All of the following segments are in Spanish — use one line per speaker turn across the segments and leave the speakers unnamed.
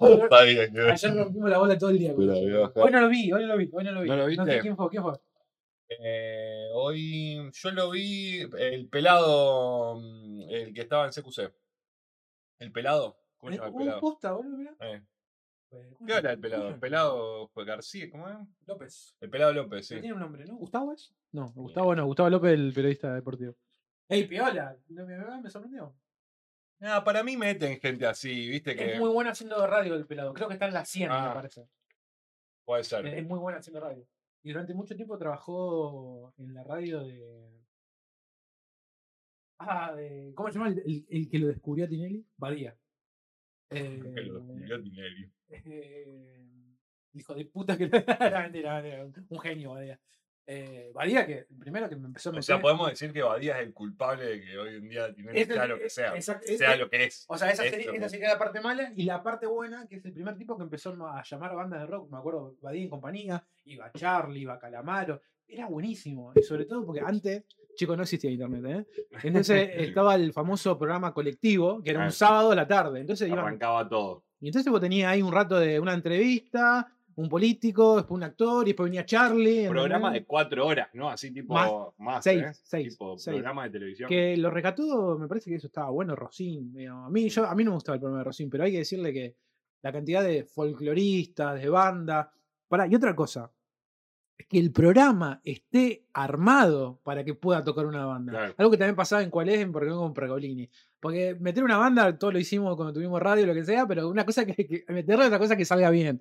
Está bien. que-
Ayer rompimos la bola todo el día.
Pero.
Hoy no lo vi, hoy no lo vi, hoy no lo vi.
¿No lo
sé
viste?
quién fue, quién fue.
Eh, hoy yo lo vi, el pelado, mm, el que estaba en CQC. ¿El pelado? ¿Cómo se llama el pelado?
posta, boludo, mirá.
Eh,
Eh, ¿cómo
¿Qué era el pelado?
¿Cómo
El pelado fue García, ¿cómo es?
López.
El pelado López, sí.
Tiene un nombre, ¿no? ¿Gustavo es? No, Gustavo no, Gustavo López, el periodista deportivo. ¡Ey, piola! No, me sorprendió.
Ah, para mí meten gente así, viste que
Es muy bueno haciendo radio el pelado. Creo que está en la 100,
Ah.
me parece.
puede ser.
Es muy bueno haciendo radio. Y durante mucho tiempo trabajó en la radio de. Ah, de. ¿Cómo se llama el, el- el que lo descubrió a Tinelli? Badía. Eh,
Que lo descubrió Tinelli.
eh, hijo de puta que. no, mentira, mentira, un genio, Badía. Eh, Badía, que primero que me empezó a
O
meter.
sea, podemos decir que Badía es el culpable de que hoy en día Tinelli
Este-
lo que sea. Sea lo que es.
O sea, esa esa
que-
sería la parte mala y la parte buena, que es el primer tipo que empezó a llamar a bandas de rock. Me acuerdo, Badía en compañía, iba Charlie, iba Calamaro. Era buenísimo. Y sobre todo porque antes, chicos, no existía internet, ¿eh? Entonces estaba el famoso programa colectivo, que era un
Ah.
sábado a la tarde. Entonces iban-
Arrancaba todo.
y entonces vos tenías ahí un rato de una entrevista, un político, después un actor, y después venía Charlie.
Programa
¿entendés?
de cuatro horas, ¿no? Así tipo
Más,
más.
seis,
¿eh?
seis,
Tipo
seis.
programa de televisión.
Que lo recató, me parece que eso estaba bueno, Rosín. A mí, yo, a mí no me gustaba el programa de Rosín, pero hay que decirle que la cantidad de folcloristas, de banda. Pará, y otra cosa, es que el programa esté armado para que pueda tocar una banda.
Claro.
Algo que también pasaba en Cuál es, en Porque no con Pregolini. Porque meter una banda, todo lo hicimos cuando tuvimos radio, lo que sea, pero una cosa que, que meterle otra cosa que salga bien.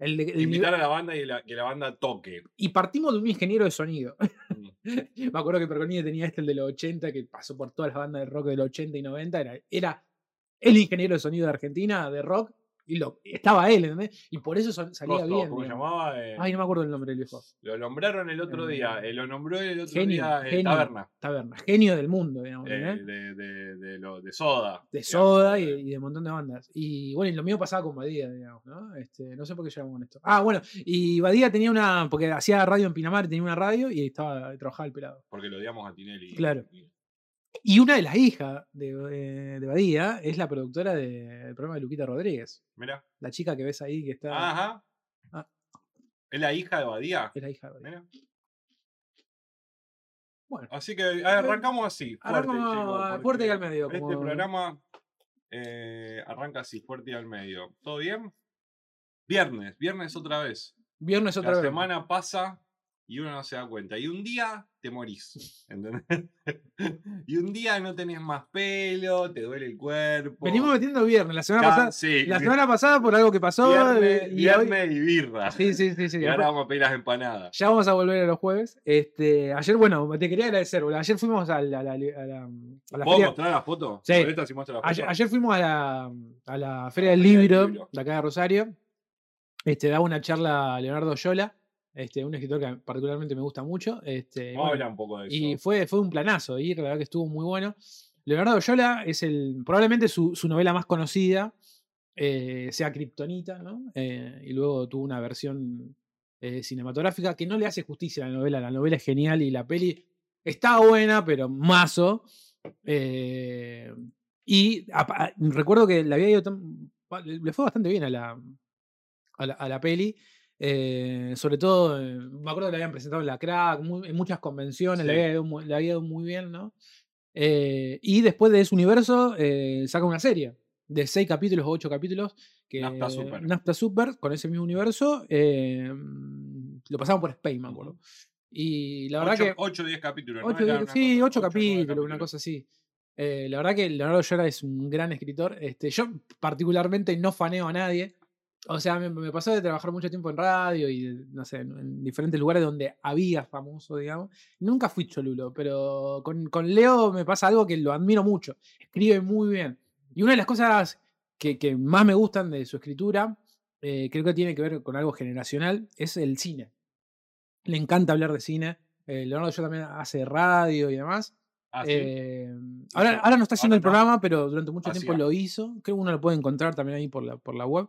El
Invitar
nivel-
a la banda y la- que la banda toque.
y partimos de un ingeniero de sonido.
Mm.
Me acuerdo que Pergolini tenía este, el de los 80, que pasó por todas las bandas de rock de los 80 y 90. Era, era el ingeniero de sonido de Argentina, de rock, y lo, estaba él, ¿entendés? Y por eso salía
Costo,
bien.
¿Cómo se llamaba? Eh,
Ay, no me acuerdo el nombre del viejo.
Lo nombraron el otro día.
Eh,
eh, lo nombró el otro
genio,
día eh,
genio.
Taberna.
Taberna. Genio del mundo, digamos.
eh, de, de, de, lo, de Soda.
de
digamos,
Soda y,
eh,
y de un montón de bandas. Y bueno, y lo mío pasaba con Badía, digamos, ¿no? Este, no sé por qué llegamos con esto. Ah, bueno, y Badía tenía una, porque hacía radio en Pinamar, tenía una radio y estaba, trabajaba el pelado.
Porque lo odiamos a Tinelli.
Claro.
Y-
Y una de las hijas de, eh, de Badía es la productora de- del programa de Luquita Rodríguez.
Mira.
La chica que ves ahí que está.
Ajá.
Ah.
¿Es la hija de Badía?
Es la hija de Badía.
Mira.
Bueno,
Así que a- arrancamos así. Fuerte,
Arrancamos fuerte y al medio,
Este
como-
programa eh, arranca así, fuerte y al medio. ¿Todo bien? Viernes, viernes otra vez.
viernes otra
La
vez.
semana pasa y uno no se da cuenta. Y un día te morís. ¿Entendés? y un día no tenés más pelo, te duele el cuerpo.
Venimos metiendo viernes. La semana pasada.
sí,
La semana pasada por algo que pasó.
viernes,
eh, hoy-
viernes y birra.
Sí, sí, sí, sí.
Y ahora vamos a pedir las empanadas.
Ya vamos a volver a los jueves. Este, ayer, bueno, te quería agradecer. Ayer fuimos a la, a la- a la- a la
¿Puedo
feria.
mostrar la foto?
Sí.
La foto.
Ayer, ayer fuimos a la, a la Feria del
Feria del
Libro,
Libro.
de acá de Rosario. Este, daba una charla a Leonardo Yola, este, un escritor que particularmente me gusta mucho. Este,
Vamos a
bueno,
hablar un poco de eso.
y fue, fue un planazo ir, la verdad que estuvo muy bueno. Leonardo Yola es el, probablemente su, su novela más conocida, eh, sea Kryptonita, ¿no? Eh, y luego tuvo una versión eh, cinematográfica que no le hace justicia a la novela. La novela es genial y la peli está buena, pero mazo. Y apa- a- recuerdo que le había ido tan- le le fue bastante bien a la, a la, a la peli. Eh, sobre todo, eh, me acuerdo que la habían presentado en la crack, muy- en muchas convenciones, le,
Sí.
había ido muy, le había ido muy bien, ¿no? Eh, y después de ese universo, eh, saca una serie de seis capítulos o ocho capítulos. Que,
Nafta Super.
Nafta Super, con ese mismo universo. eh, lo pasaban por Spain, me acuerdo. Y la verdad
ocho,
que.
8 o 10 capítulos. ¿no?
Ocho,
Era
diez- sí,
cosa-
ocho
ocho, nueve
capítulos, una cosa así. Eh, la verdad que Leonardo Llora es un gran escritor. Este, yo particularmente no faneo a nadie. O sea, me, me pasó de trabajar mucho tiempo en radio y, no sé, en, en diferentes lugares donde había famoso, digamos. Nunca fui cholulo, pero con, con Leo me pasa algo que lo admiro mucho. Escribe muy bien. Y una de las cosas que, que más me gustan de su escritura, eh, creo que tiene que ver con algo generacional, es el cine. Le encanta hablar de cine. Eh, Leonardo yo también hace radio y demás.
Ah, sí.
Eh, ahora, ahora no está haciendo
Ahora
el
no.
programa, pero durante mucho tiempo
Hacía.
lo hizo. Creo que uno lo puede encontrar también ahí por la, por la web.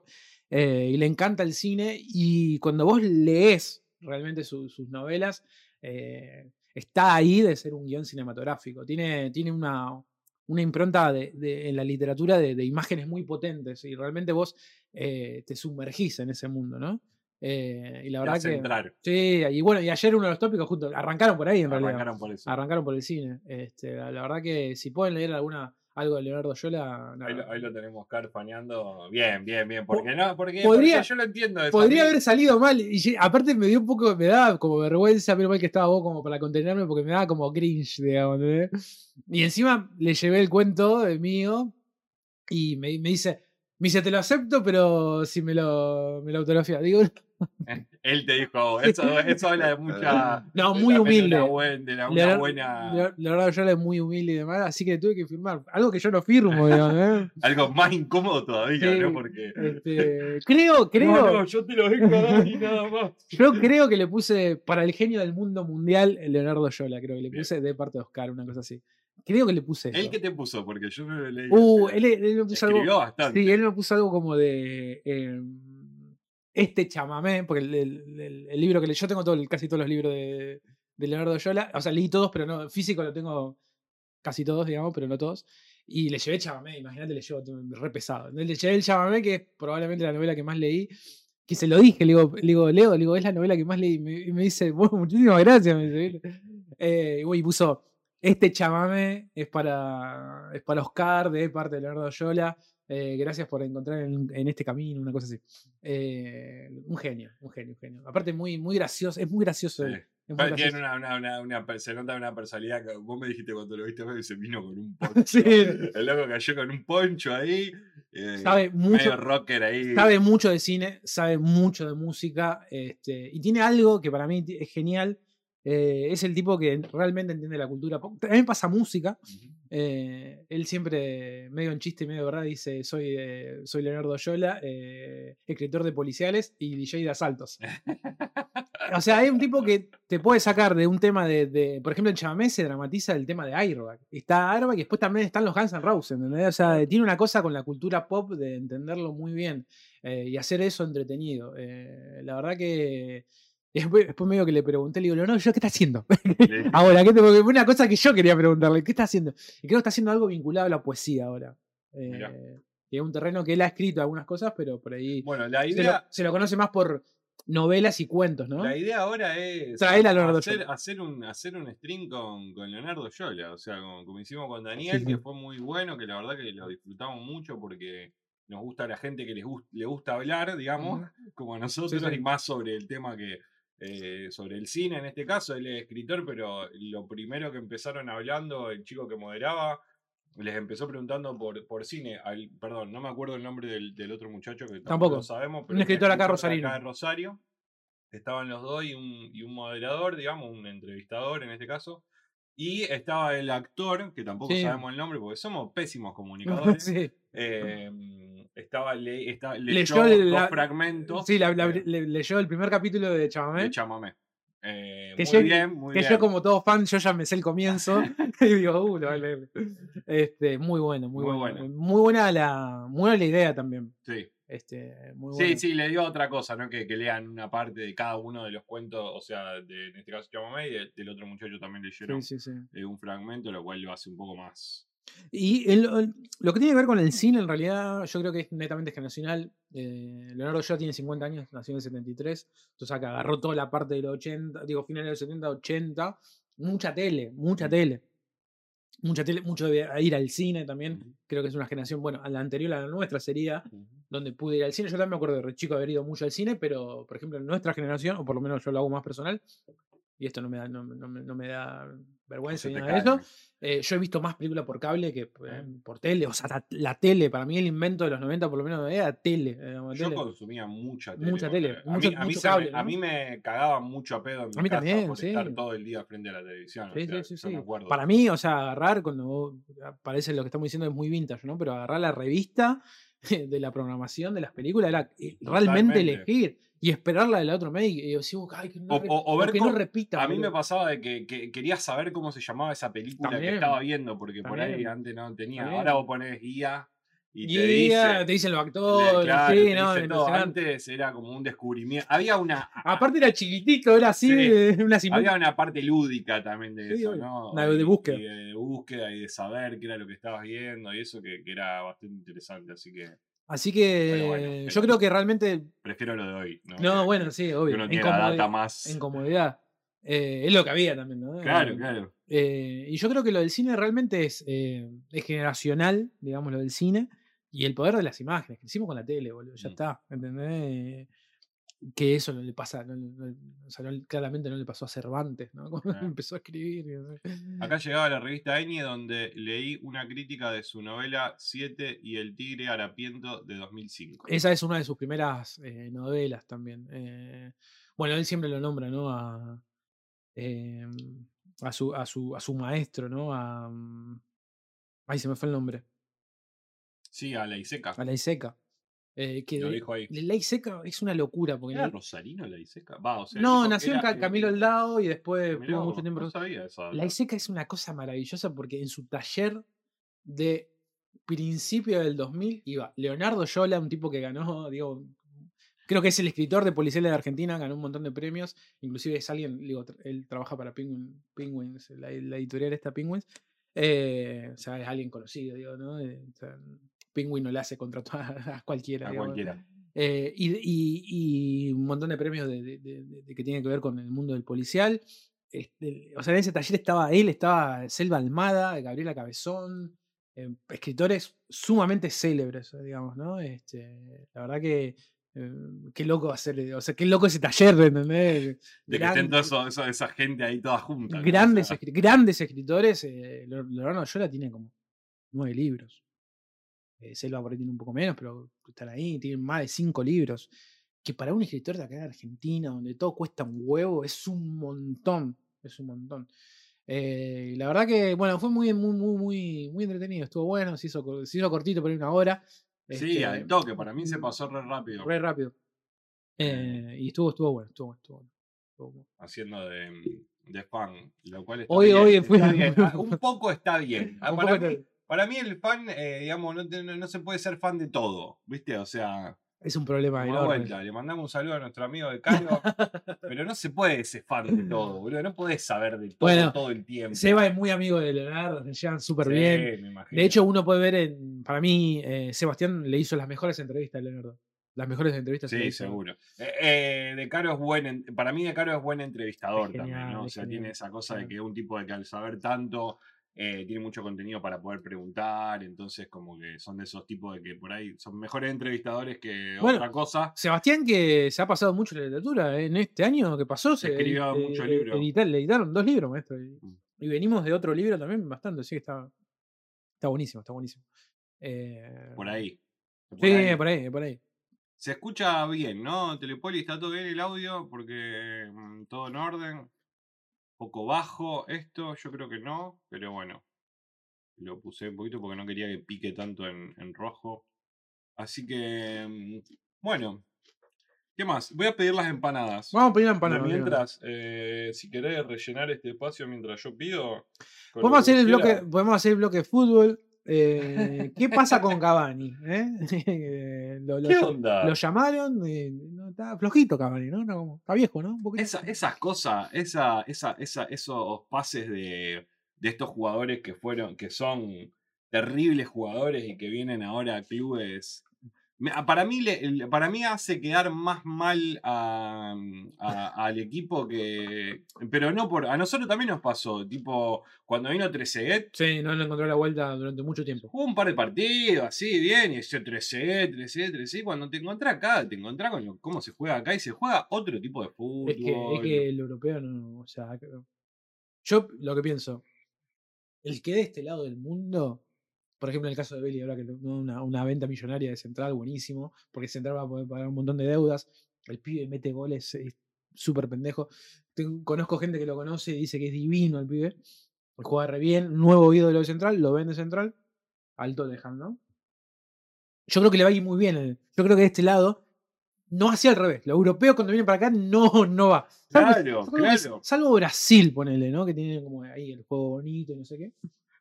Eh, y le encanta el cine. Y cuando vos lees realmente su- sus novelas, eh, está ahí de ser un guion cinematográfico. Tiene, tiene una, una impronta de, de- en la literatura de, de imágenes muy potentes y realmente vos eh, te sumergís en ese mundo, ¿no? Eh, y la verdad que...
entrar.
Sí, y bueno, y ayer uno de los tópicos justo arrancaron por ahí en realidad.
Arrancaron por eso.
Arrancaron por el cine. Este, la, la verdad que si pueden leer alguna algo de Leonardo Yola,
Ahí lo, ahí lo tenemos carfaneando. Bien, bien, bien. Porque no, porque,
podría-
porque yo lo entiendo. eso.
Podría haber salido mal. Y aparte me dio un poco, me daba como vergüenza, pero mal que estaba vos como para contenerme, porque me daba como cringe, digamos. Y encima le llevé el cuento de mío y me, me dice, me dice, te lo acepto, pero si me lo, me lo autografía. Digo,
Él te dijo, eso, eso habla de mucha.
no,
de
muy
también de
humilde.
una, buen- de la- una buena.
Leo- Leonardo Yola es muy humilde y demás, así que tuve que firmar. Algo que yo no firmo, digamos. ¿eh?
Algo más incómodo todavía,
Sí.
¿no? Porque.
Este, creo, creo.
No, no, yo te lo dejo dar y nada más.
Yo creo que le puse para el genio del mundo mundial Leonardo Yola, creo que le
Bien.
puse de parte de Oscar, una cosa así. Creo que le puse.
¿Él qué te puso? Porque yo lo leí.
Uh, él, él me puso algo.
bastante.
Sí, él me puso algo como de. eh, este chamamé, porque el, el- el- el libro que le, yo tengo todo, casi todos los libros de, de Leonardo Yola, o sea, leí todos, pero no, físico lo tengo casi todos, digamos, pero no todos. Y le llevé chamamé, imagínate, le llevo re pesado. Le llevé el chamamé, que es probablemente la novela que más leí. Que se lo dije, le digo, le digo, Leo, le digo, es la novela que más leí. Y me, y me dice, bueno, muchísimas gracias. Me dice, eh, y puso, este chamamé es para, es para Oscar, de parte de Leonardo Yola. Eh, gracias por encontrar en, en este camino, una cosa así. Eh, un genio, un genio, un genio. Aparte, muy, muy gracioso, es muy gracioso.
Sí.
él, es muy
Pero Tiene
gracioso.
una, una, una, una per- se nota una personalidad que vos me dijiste cuando lo viste se vino con un poncho.
Sí.
El loco cayó con un poncho ahí. eh,
Sabe mucho,
medio rocker ahí.
sabe mucho de cine, sabe mucho de música, este, y tiene algo que para mí es genial. Eh, es el tipo que realmente entiende la cultura. pop. También pasa música. Eh, él siempre, medio en chiste y medio de verdad, dice: Soy, eh, soy Leonardo Yola, escritor de policiales y DJ de asaltos. o sea, hay un tipo que te puede sacar de un tema de. de- por ejemplo, en Chamamé se dramatiza el tema de Airbag. Está Airbag y después también están los Guns N' Roses, ¿entendés? O sea, tiene una cosa con la cultura pop de entenderlo muy bien y hacer eso entretenido. La verdad que. Después, después medio que le pregunté, le digo, Leonardo, ¿yo qué está haciendo? Ahora, ¿qué te, porque fue una cosa que yo quería preguntarle, ¿qué está haciendo? Y creo que está haciendo algo vinculado a la poesía ahora. Eh, y es un terreno que él ha escrito algunas cosas, pero por ahí
Bueno, la
se lo,
idea,
se lo conoce más por novelas y cuentos, ¿no?
la idea ahora es
Traer a Leonardo
hacer,
Yola.
hacer un, hacer un stream con, con Leonardo Yola. O sea, como, como hicimos con Daniel,
Sí,
que
sí.
fue muy bueno, que la verdad que lo disfrutamos mucho porque nos gusta a la gente que les gust- le gusta hablar, digamos, como a nosotros,
sí.
y más sobre el tema que. Eh, sobre el cine en este caso, él es escritor, pero lo primero que empezaron hablando, el chico que moderaba, les empezó preguntando por, por cine. Al, perdón, no me acuerdo el nombre del, del otro muchacho que tampoco,
Tampoco.
lo sabemos.
Un
es
escritor acá rosarino.
de Rosario. Estaban los dos y un, y un moderador, digamos, un entrevistador en este caso. Y estaba el actor, que tampoco
Sí.
sabemos el nombre porque somos pésimos comunicadores.
sí.
eh, estaba, le, está-
Leyó
leyó dos fragmentos
Sí, la- la-
de-
le- leyó el primer capítulo de Chamamé.
de Chamamé. Eh,
Que
muy
yo-
bien, muy
que
bien.
yo como todo fan, yo ya me sé el comienzo. y digo, uh, lo voy a leer. Este, muy bueno, muy,
Muy
bueno.
bueno.
Muy buena la, muy buena la idea también.
Sí.
Este, muy
Sí,
bueno.
sí, le dio otra cosa, ¿no? Que, que lean una parte de cada uno de los cuentos, o sea, de, en este caso Chamamé y del, del otro muchacho también leyeron
Sí, sí, sí.
eh, un fragmento, lo cual lo hace un poco más.
Y el- el- lo que tiene que ver con el cine, en realidad, yo creo que es netamente generacional. Eh, Leonardo ya tiene 50 años, nació en el 73. Entonces acá agarró toda la parte de los 80, digo, finales de los 70, 80. Mucha tele, mucha tele. Mucha tele, mucho de ir al cine también. Creo que es una generación, bueno, a la anterior a la nuestra sería donde pude ir al cine. Yo también me acuerdo de re chico haber ido mucho al cine, pero por ejemplo en nuestra generación, o por lo menos yo lo hago más personal, y esto no me da, no, no me- no me da vergüenza ni nada de eso. eh, yo he visto más películas por cable que eh, por tele. O sea, la, tele, para mí el invento de los 90 por lo menos era tele. eh,
Yo
tele.
consumía mucha tele.
Mucha tele,
A,
mucho-
mí, a, mí me-
cable,
a
¿no?
mí me cagaba mucho a pedo en mi
A mí
casa
también,
por
sí.
estar todo el día frente a la televisión. o
Sí,
sea,
sí, sí, sí. Para mí, o sea, agarrar, cuando parece lo que estamos diciendo es muy vintage, ¿no? Pero agarrar la revista de la programación de las películas era eh, realmente
Totalmente.
elegir y esperarla del otro medio y decir, ay, que no,
O- ver
que no repita.
A mí me
boludo".
pasaba de que, que quería saber cómo se llamaba esa película
También.
que estaba viendo, porque por ahí antes no tenía.
También.
Ahora vos ponés guía y
Y
te dice.
te dicen los actores,
claro,
sí,
te
no,
dice todo. Antes era como un descubrimiento. Había una.
Aparte era chiquitito, era así,
Sí.
una.
Había una parte lúdica también de
Sí,
eso. ¿no?
Una de búsqueda.
Y de búsqueda y de saber qué era lo que estabas viendo y eso que, que era bastante interesante. Así que
Así que
bueno,
yo creo que realmente.
prefiero lo de hoy. No,
No, bueno, sí, obvio.
uno
En,
tiene la data más.
en comodidad. Eh, es lo que había también, ¿no?
Claro,
Eh,
claro.
eh, y yo creo que lo del cine realmente es, eh, es generacional, digamos, lo del cine. Y el poder de las imágenes, que hicimos con la tele, boludo. Ya
Mm.
está, ¿entendés? Que eso no le pasa, no, no- o sea, claramente no le pasó a Cervantes, ¿no? Cuando empezó a escribir.
Acá llegaba la revista Eni donde leí una crítica de su novela Siete y el tigre harapiento de 2005.
Esa es una de sus primeras eh, novelas también. eh, bueno, él siempre lo nombra, ¿no? A, em, a, su, a, su, a su maestro, ¿no? A, mm, ay, se me fue el nombre.
Sí, a la Iseca.
A la Iseca. Eh, que
Lo dijo ahí.
de la Iseca es una locura. Porque
¿Era Rosarino la Iseca? Va, o sea,
no, nació en Camilo
eh,
Aldao y después tuvo mucho tiempo.
No sabía esa.
La Iseca es una cosa maravillosa porque en su taller de principio del 2000 iba Leonardo Yola, un tipo que ganó, digo, creo que es el escritor de policiales de Argentina, ganó un montón de premios, inclusive es alguien, digo, él trabaja para Penguin, Penguins, la, la editorial esta Penguins, eh, o sea, es alguien conocido, digo, ¿no? Eh, o sea, Penguin no le hace contra a cualquiera.
A
digamos.
cualquiera.
Eh, y, y- y un montón de premios de, de- de- de- de que tienen que ver con el mundo del policial. Este, o sea, en ese taller estaba él, estaba Selva Almada, Gabriela Cabezón, eh, escritores sumamente célebres, digamos, ¿no? Este, la verdad que eh, qué loco hacer, o sea, qué loco ese taller, ¿entendés?
De que estén toda eso- eso- esa gente ahí toda junta. ¿no? O
grandes,
sea,
escri- grandes escritores. Eh, Leo- Leonardo Yola tiene como nueve libros. Eh, Selva por ahí tiene un poco menos, pero están ahí, tienen más de cinco libros. Que para un escritor de acá de Argentina, donde todo cuesta un huevo, es un montón. Es un montón. Eh, la verdad que, bueno, fue muy, muy, muy, muy, muy entretenido. Estuvo bueno, se hizo, se hizo cortito por ahí una hora.
Sí,
este,
al toque. Para mí se pasó re rápido.
Re rápido. Eh, y estuvo, estuvo bueno, estuvo estuvo bueno. Estuvo bueno.
Haciendo de, de fan. Lo cual está
Hoy-
bien,
hoy
está bien. Ah, Un poco está bien. Ah, para,
poco
mí,
te-
para mí el fan, eh, digamos, no, no- no se puede ser fan de todo. ¿Viste? O sea,
Es un problema enorme.
vuelta. Le mandamos un saludo a nuestro amigo de Caro. pero no se puede ser fan de todo, boludo. No podés saber de todo
Bueno,
todo el tiempo.
Seba es muy amigo de Leonardo, se llevan súper
Sí,
bien.
me imagino.
De hecho, uno puede ver, en, para mí, eh, Sebastián le hizo las mejores entrevistas a Leonardo. Las mejores entrevistas.
Sí, seguro. Eh, eh, de Caro es buen, en- para mí De Caro es buen entrevistador
Es
también, ¿no? O sea, tiene esa cosa de que un tipo de que al saber tanto eh, tiene mucho contenido para poder preguntar, entonces como que son de esos tipos de que por ahí son mejores entrevistadores que
Bueno,
otra cosa.
Sebastián, que se ha pasado mucho la literatura ¿eh? en este año que pasó, se
Escribió mucho
eh,
libro.
edita- le editaron dos libros, maestro. Y,
Mm.
y venimos de otro libro también bastante, así que está, está buenísimo, está buenísimo. Eh,
Por ahí. Por
Sí,
ahí.
por ahí, por ahí.
Se escucha bien, ¿no? Telepoli está todo bien el audio porque mm, todo en orden. Poco bajo esto, yo creo que no, pero bueno. Lo puse un poquito porque no quería que pique tanto en, en rojo. Así que, mm, bueno. ¿Qué más? Voy a pedir las empanadas.
Vamos a pedir la
De
empanada. amigo.
mientras, eh, si querés rellenar este espacio mientras yo pido.
Podemos hacer, el bloque, podemos hacer el bloque de fútbol. Eh, ¿Qué pasa con Cavani? eh? lo, lo
¿Qué onda?
lo llamaron, eh, no, está flojito Cavani, ¿no? Está viejo, ¿no? Un poquito.
Esa- esas cosas, esa, esa, esa, esos pases de, de estos jugadores que fueron, que son terribles jugadores y que vienen ahora a clubes. Me- a- Para mí, para mí hace quedar más mal a- a- al equipo que. Pero no por. A nosotros también nos pasó. Tipo, cuando vino Trezeguet,
Sí, no le encontró la vuelta durante mucho tiempo.
jugó un par de partidos, así, bien, y ese Trezeguet, Trezeguet, Trezeguet. Cuando te encontrás acá, te encontrás con cómo se juega acá y se juega otro tipo de fútbol.
Es que, es que el europeo no. O sea, yo lo que pienso, el que de este lado del mundo, por ejemplo, en el caso de Belly, ahora que lo- una, una venta millonaria de Central, buenísimo, porque Central va a poder pagar un montón de deudas. El pibe mete goles, es súper pendejo. Tengo- conozco gente que lo conoce y dice que es divino el pibe. Juega re bien, nuevo ídolo de Central, lo vende Central, al Tottenham, ¿no? Yo creo que le va a ir muy bien. el- Yo creo que de este lado no hacia al revés. Los europeos cuando vienen para acá no, no va. Salvo,
Claro,
es-
claro.
salvo Brasil, ponele, ¿no? Que tiene como ahí el juego bonito y no sé qué.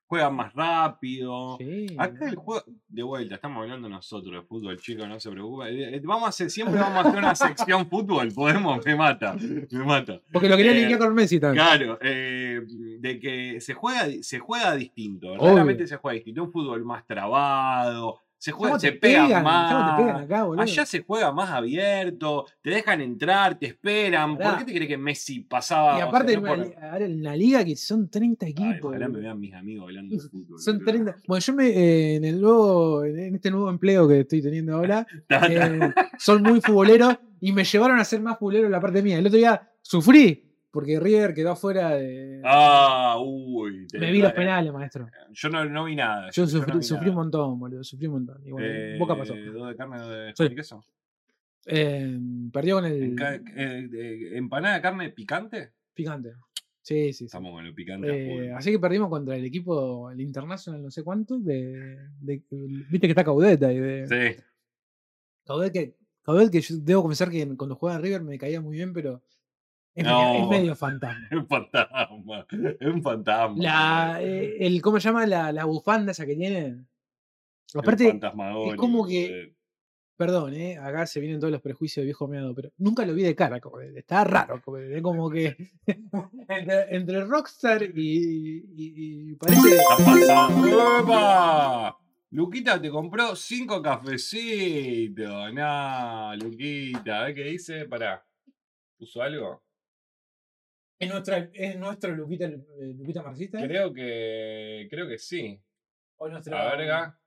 Juegan más rápido.
Sí,
Acá el juego, de vuelta, estamos hablando nosotros de fútbol, chicos, no se preocupen. Eh, eh, Vamos a hacer, siempre vamos a hacer una sección fútbol, podemos, me mata, me mata.
Porque lo quería
Eh,
linkear con Messi también.
Claro, eh, de que se juega, se juega distinto, realmente se juega distinto. Un fútbol más trabado, se juega,
¿Cómo
se
pegan?
más.
¿Cómo te pegan acá, boludo?
Allá se juega más abierto, te dejan entrar, te esperan.
Pará.
¿Por qué te crees que Messi pasaba?
Y
o sea,
aparte,
no
en, una,
por-
li- ahora en la liga que son 30
Ay,
equipos.
ojalá me vean mis amigos hablando de fútbol.
Son
boludo.
30. Bueno, yo me, eh, en el nuevo, en este nuevo empleo que estoy teniendo ahora, eh, son muy futboleros y me llevaron a ser más futbolero en la parte mía. El otro día sufrí porque River quedó afuera de.
Ah, uy. te-
me vi los
eh,
penales, maestro.
Yo no, no vi nada.
Yo sufrí,
vi
sufrí
nada.
un montón, boludo. Sufrí un montón. Y bueno,
Eh,
Boca pasó.
¿Dos de carne de
Sí.
queso?
Eh, perdió con el
eh, de- ¿Empanada de carne picante?
picante. Sí, sí, sí.
Estamos con el picante.
Eh, así que perdimos contra el equipo, el International, no sé cuánto, de, de- viste que está Caudeta y de,
Sí.
Caudet que, Caudet que yo debo confesar que cuando jugaba River me caía muy bien, pero es, medio, es
No.
medio fantasma.
Es un fantasma. Es un fantasma.
La, eh, el, ¿Cómo se llama? La, la bufanda esa que tiene.
Es
Aparte,
fantasmagórico,
como que- perdón, eh, acá se vienen todos los prejuicios de viejo meado, pero nunca lo vi de cara, Caudet. Está raro, Caudet, es como que entre, entre Rockstar y, y- y parece...
Luquita te compró cinco cafecitos. Nah, Luquita. A ver qué dice. Pará. ¿Puso algo?
¿Es, nuestra, ¿Es nuestro Luquita, eh, Luquita marxista?
Creo que. Creo que sí.
¿O nuestro...
La verga.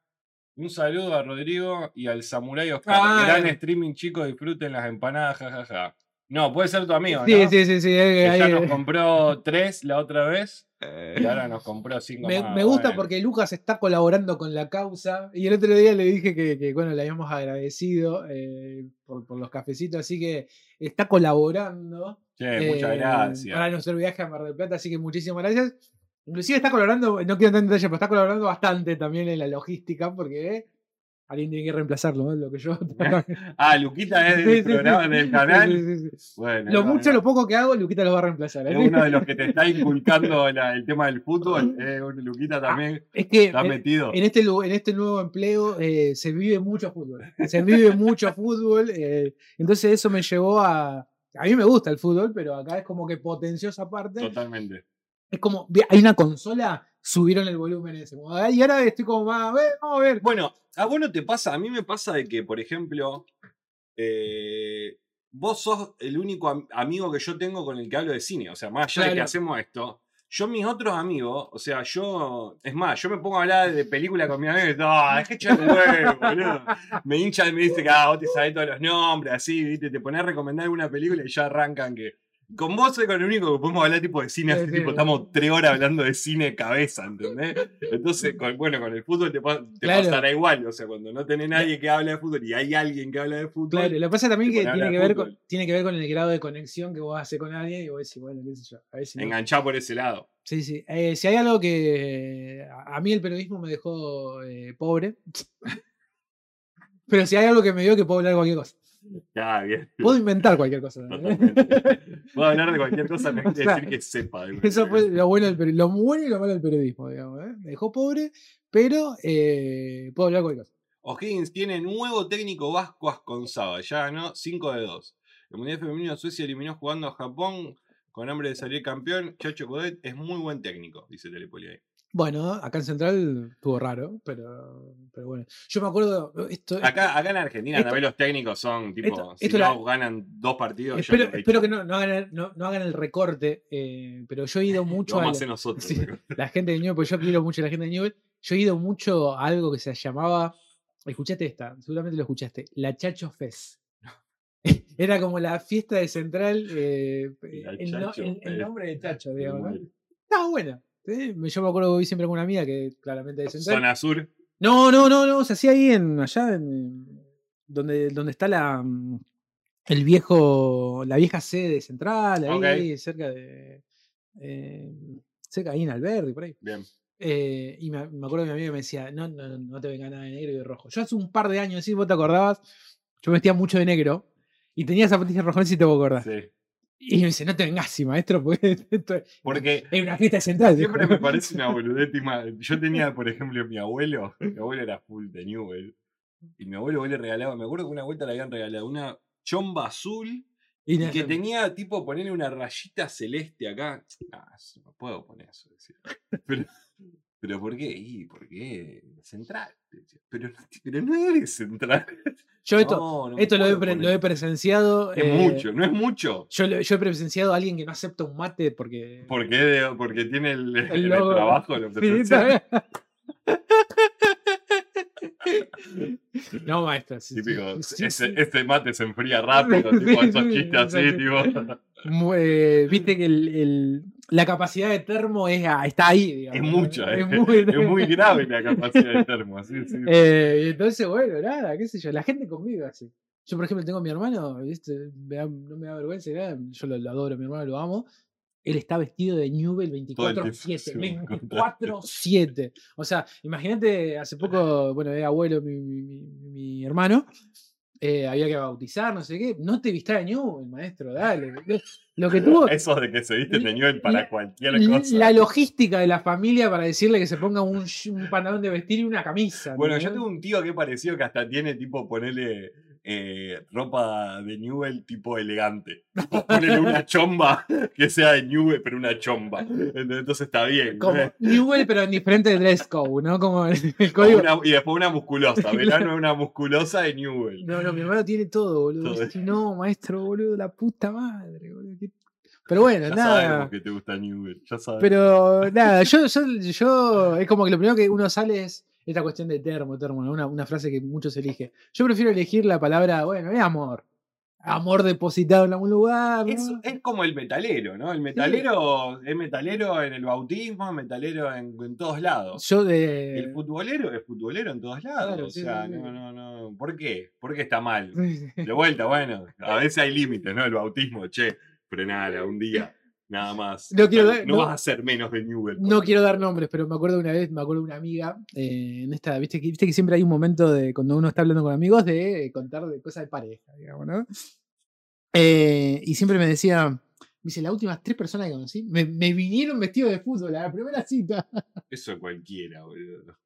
Un saludo a Rodrigo y al Samurai Oscar.
Ah,
Gran
eh.
streaming, chicos. Disfruten las empanadas, jajaja. No, puede ser tu amigo,
Sí,
¿no?
sí, sí, sí. eh,
Que
ahí,
ya
eh.
nos compró tres la otra vez y ahora nos compró cinco
Me,
más.
me gusta
Bueno.
porque Lucas está colaborando con la causa y el otro día le dije que, que, bueno, le habíamos agradecido eh, por, por los cafecitos, así que está colaborando
Muchas
eh,
gracias.
para nuestro viaje a Mar del Plata, así que muchísimas gracias. Inclusive está colaborando, no quiero entrar en detalle, pero está colaborando bastante también en la logística porque eh, alguien tiene que reemplazarlo, ¿no? Lo que yo...
Ah, Luquita es del
sí,
programa
sí,
del
sí,
canal.
sí.
Bueno,
Lo mucho, lo poco que hago, Luquita lo va a reemplazar. ¿eh?
Es uno de los que te está inculcando la- el tema del fútbol. Eh, Luquita también
Es que
está
eh,
metido.
en este, en este nuevo empleo eh, se vive mucho fútbol. Se vive mucho fútbol. eh, entonces eso me llevó a... A mí me gusta el fútbol, pero acá es como que potenció esa parte.
Totalmente.
Es como, hay una consola, subieron el volumen ese. como, "Ay, Y ahora estoy como más, a ver, vamos a ver.
Bueno, a vos no te pasa, a mí me pasa de que, por ejemplo, eh, vos sos el único am- amigo que yo tengo con el que hablo de cine. O sea, más allá de que hacemos esto, yo mis otros amigos, o sea, yo, es más, yo me pongo a hablar de película con mis amigos y no, es que echar huevo, boludo. Me hincha y me dice que ah, vos te sabés todos los nombres, así, viste, te pones a recomendar alguna película y ya arrancan que. Con vos soy con el único que podemos hablar tipo de cine,
Sí,
tipo, estamos tres horas hablando de cine de cabeza, ¿entendés? Entonces, con- bueno, con el fútbol te, te
Claro.
pasará igual, o sea, cuando no tenés nadie que habla de fútbol y hay alguien que habla de fútbol,
Claro, lo que pasa también que tiene que, ver con, tiene que ver con el grado de conexión que vos haces con alguien y vos decís, bueno, qué sé yo. A ver si no-
enganchá por ese lado.
Sí, sí. Eh, si hay algo que a mí el periodismo me dejó eh, pobre. Pero si hay algo que me dio que puedo hablar cualquier cosa.
Ya, bien.
Puedo inventar cualquier cosa.
Totalmente. Puedo hablar de cualquier cosa, hay que decir que sepa. de
Eso fue lo bueno, del lo bueno y lo malo del periodismo, digamos. ¿eh? Me dejó pobre, pero eh, puedo hablar de cualquier cosa.
O'Higgins tiene nuevo técnico vasco Asconzaba, ya ganó 5 de 2. El Mundial Femenino Suecia eliminó jugando a Japón con hambre de salir campeón. Chacho Codet es muy buen técnico, dice Telepoli ahí.
Bueno, acá en Central estuvo raro, pero, pero bueno. Yo me acuerdo. Esto,
Acá, acá en Argentina
Esto-
también los técnicos son tipo,
esto-
si no
la-
ganan dos partidos,
espero, que no, no, hagan el, no, no hagan el recorte, eh, pero yo he ido mucho
vamos a hacer nosotros.
sí. la gente de Newell, pues yo quiero mucho a la gente de Newell. Yo he ido mucho a algo que se llamaba. Escuchaste esta, seguramente lo escuchaste. La Chacho Fest. Era como la fiesta de Central. eh,
La
el, el- el nombre de Chacho, digamos. Estaba buena. ¿Sí? Yo me acuerdo que vi siempre con una amiga que claramente de Central.
Zona Sur.
No, no, no, no. Se hacía ahí en. allá en. donde, donde está la. mm, el viejo. la vieja sede central, ahí, cerca de. eh, cerca ahí en Alberdi, por ahí.
Bien.
Eh, y me, me acuerdo que mi amigo me decía, no, no, no, te venga nada de negro y de rojo. Yo hace un par de años, si vos te acordabas, yo vestía mucho de negro y tenía zapatillas rojas, si te vos acordás.
Sí.
Y me dice, no te vengas así, maestro, porque esto es-
Porque
es una fiesta central. dijo.
siempre me parece una boludez. Yo tenía, por ejemplo, mi abuelo. Mi abuelo era full de Newell. Y mi abuelo le regalaba, me acuerdo que una vuelta le habían regalado una chomba azul
Y
que tenía tipo ponerle una rayita celeste acá. Ah, no puedo poner eso. decía. Pero, pero ¿por qué? Y, ¿por qué? Central. Pero, no- pero no eres central.
Yo esto,
No, no me
esto lo, he
poner.
lo he presenciado.
Es
eh,
mucho, no es mucho.
Yo, lo- yo he presenciado a alguien que no acepta un mate porque.
¿Por qué? De- Porque tiene el,
El
el
logo.
trabajo.
está bien. No, maestra. sí,
Típico,
sí,
ese-
sí.
este mate se enfría rápido, tipo esos chistes así, tipo.
Eh, Viste que el- el- la capacidad de termo es, a- está ahí. digamos,
Es mucha, es,
muy,
es muy grave la capacidad de termo, así, sí.
Eh, entonces, bueno, nada, qué sé yo, la gente conmigo así. Yo, por ejemplo, tengo a mi hermano, ¿viste? Me da- no me da vergüenza, ni nada, yo lo, lo adoro, mi hermano lo amo. Él está vestido de Newell
Todo el tiempo,
24-7.
sí, me
24-7. O sea, imagínate, hace poco, bueno, es abuelo, mi, mi- mi- mi hermano, eh, había que bautizar, no sé qué. No te vistas de Newell, maestro, dale. Lo que tuvo.
Eso de que se viste de Newell para
la-
cualquier cosa.
La logística de la familia para decirle que se ponga un, un pantalón de vestir y una camisa.
Bueno, yo tengo un tío que pareció que hasta tiene tipo ponerle eh, ropa de Newell tipo elegante. Tipo, ponerle una chomba que sea de Newell, pero una chomba. Entonces está bien.
Como Newell, pero en diferente dress code, ¿no? Como el, el código.
una- y después una musculosa. Verano una musculosa de Newell.
No, no, mi hermano tiene todo, boludo.
Todo.
No, maestro, boludo, la puta madre, boludo. qué- Pero bueno,
Ya
nada.
sabemos que te gusta Newell. Ya sabemos.
Pero nada, yo, yo, yo, es como que lo primero que uno sale es esta cuestión de termo, termo, una, una frase que muchos eligen. Yo prefiero elegir la palabra, bueno, es amor. Amor depositado en algún lugar. ¿no?
Es, es como el metalero, ¿no? El metalero es metalero en el bautismo, es metalero en, en todos lados.
Yo de.
El futbolero es futbolero en todos lados.
Claro,
o
sí,
sea,
sí, sí.
no, no, no. ¿Por qué? ¿Por qué está mal? De vuelta, bueno, a veces hay límites, ¿no? El bautismo, che, frenala un día, nada más.
No quiero
no
ver- no-
vas a ser menos de Newell.
No quiero dar nombres, pero me acuerdo una vez, me acuerdo de una amiga, eh, en esta, viste que, viste que siempre hay un momento de cuando uno está hablando con amigos de eh, contar de cosas de pareja, digamos, ¿no? Eh, y siempre me decía, me dice, las últimas tres personas que conocí me, me vinieron vestidos de fútbol a la primera cita.
Eso cualquiera, boludo.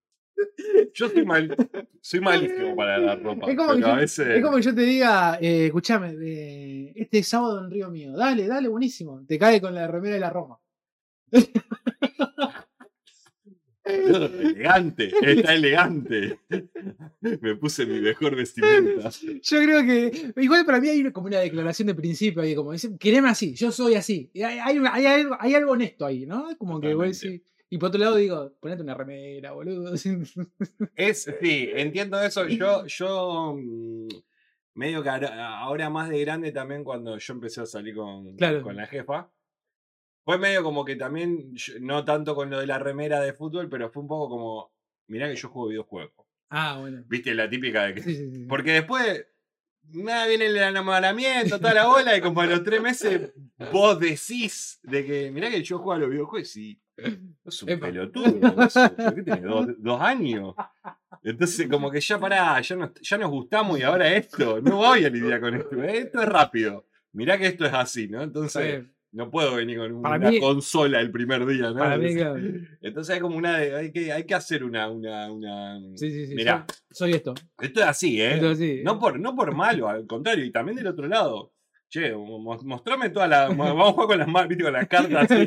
Yo soy, mal, soy malísimo para la ropa.
Es como que
a
yo-
veces.
Es como que yo te diga, eh, escuchame, eh, este sábado en Río Mío, dale, dale, buenísimo. Te cae con la remera de la Roma.
Elegante, está elegante. Me puse mi mejor vestimenta.
Yo creo que. Igual para mí hay como una declaración de principio ahí, como dicen, quereme así, yo soy así. Hay, hay, hay algo, hay algo honesto ahí, ¿no? Como que vos
Totalmente.
decís- Y por otro lado digo, ponete una remera, boludo.
Es, sí, entiendo eso. Yo, yo mm, medio que ahora, más de grande también cuando yo empecé a salir con,
Claro.
con la jefa. Fue medio como que también, no tanto con lo de la remera de fútbol, pero fue un poco como, mirá que yo juego videojuegos.
Ah, bueno.
Viste la típica de que...
Sí, sí, sí.
Porque después, nada, viene el enamoramiento, toda la bola, y como a los tres meses vos decís de que, mirá que yo juego a los videojuegos, sí. Sos un
Epa.
pelotudo, vos sos- ¿por qué tenés dos, dos años? Entonces, como que ya pará, ya nos, ya nos gustamos y ahora esto, no voy a lidiar con esto, ¿eh? esto es rápido. Mirá que esto es así, ¿no? Entonces,
Sí.
no puedo venir con una
mí-
consola el primer día, ¿no?
Para mí, claro.
Entonces hay como una de, hay que, hay que hacer una, una, una.
Sí, sí, sí.
Mirá,
Soy, soy esto.
esto es así, ¿eh?
Esto sí.
No por, no por malo, al contrario, y también del otro lado. Che, mo- mostrame todas las. Vamos a jugar con las ¿viste? con las cartas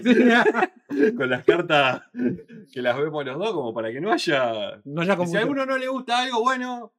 Sí.
con las cartas que las vemos los dos, como para que no haya.
No ya
y
como
si a alguno no le gusta algo, bueno.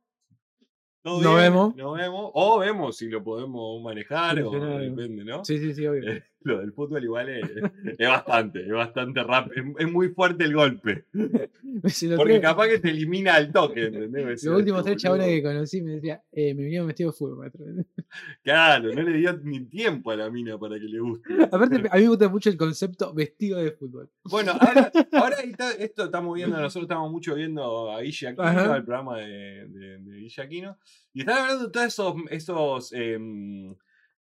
todo
Nos
bien,
vemos.
Nos vemos. O vemos si lo podemos manejar, o depende, ¿no?
Sí, sí, sí, obvio.
Lo del fútbol igual es, es bastante, es bastante rápido, es, es muy fuerte el golpe.
Si
Porque capaz que te elimina al toque, ¿entendés?
Los últimos
"Este
tres chabones
boludo".
que conocí me decían, eh, me vinieron vestido de fútbol, maestro.
Claro, no le dio ni tiempo a la mina para que le guste.
Aparte, a mí me gusta mucho el concepto vestido de fútbol.
Bueno, ahora, ahora ahí está- esto estamos viendo, nosotros estamos mucho viendo a Guille Aquino,
Ajá.
el programa de, de, de Guille Aquino, y están hablando de todos esos, esos em,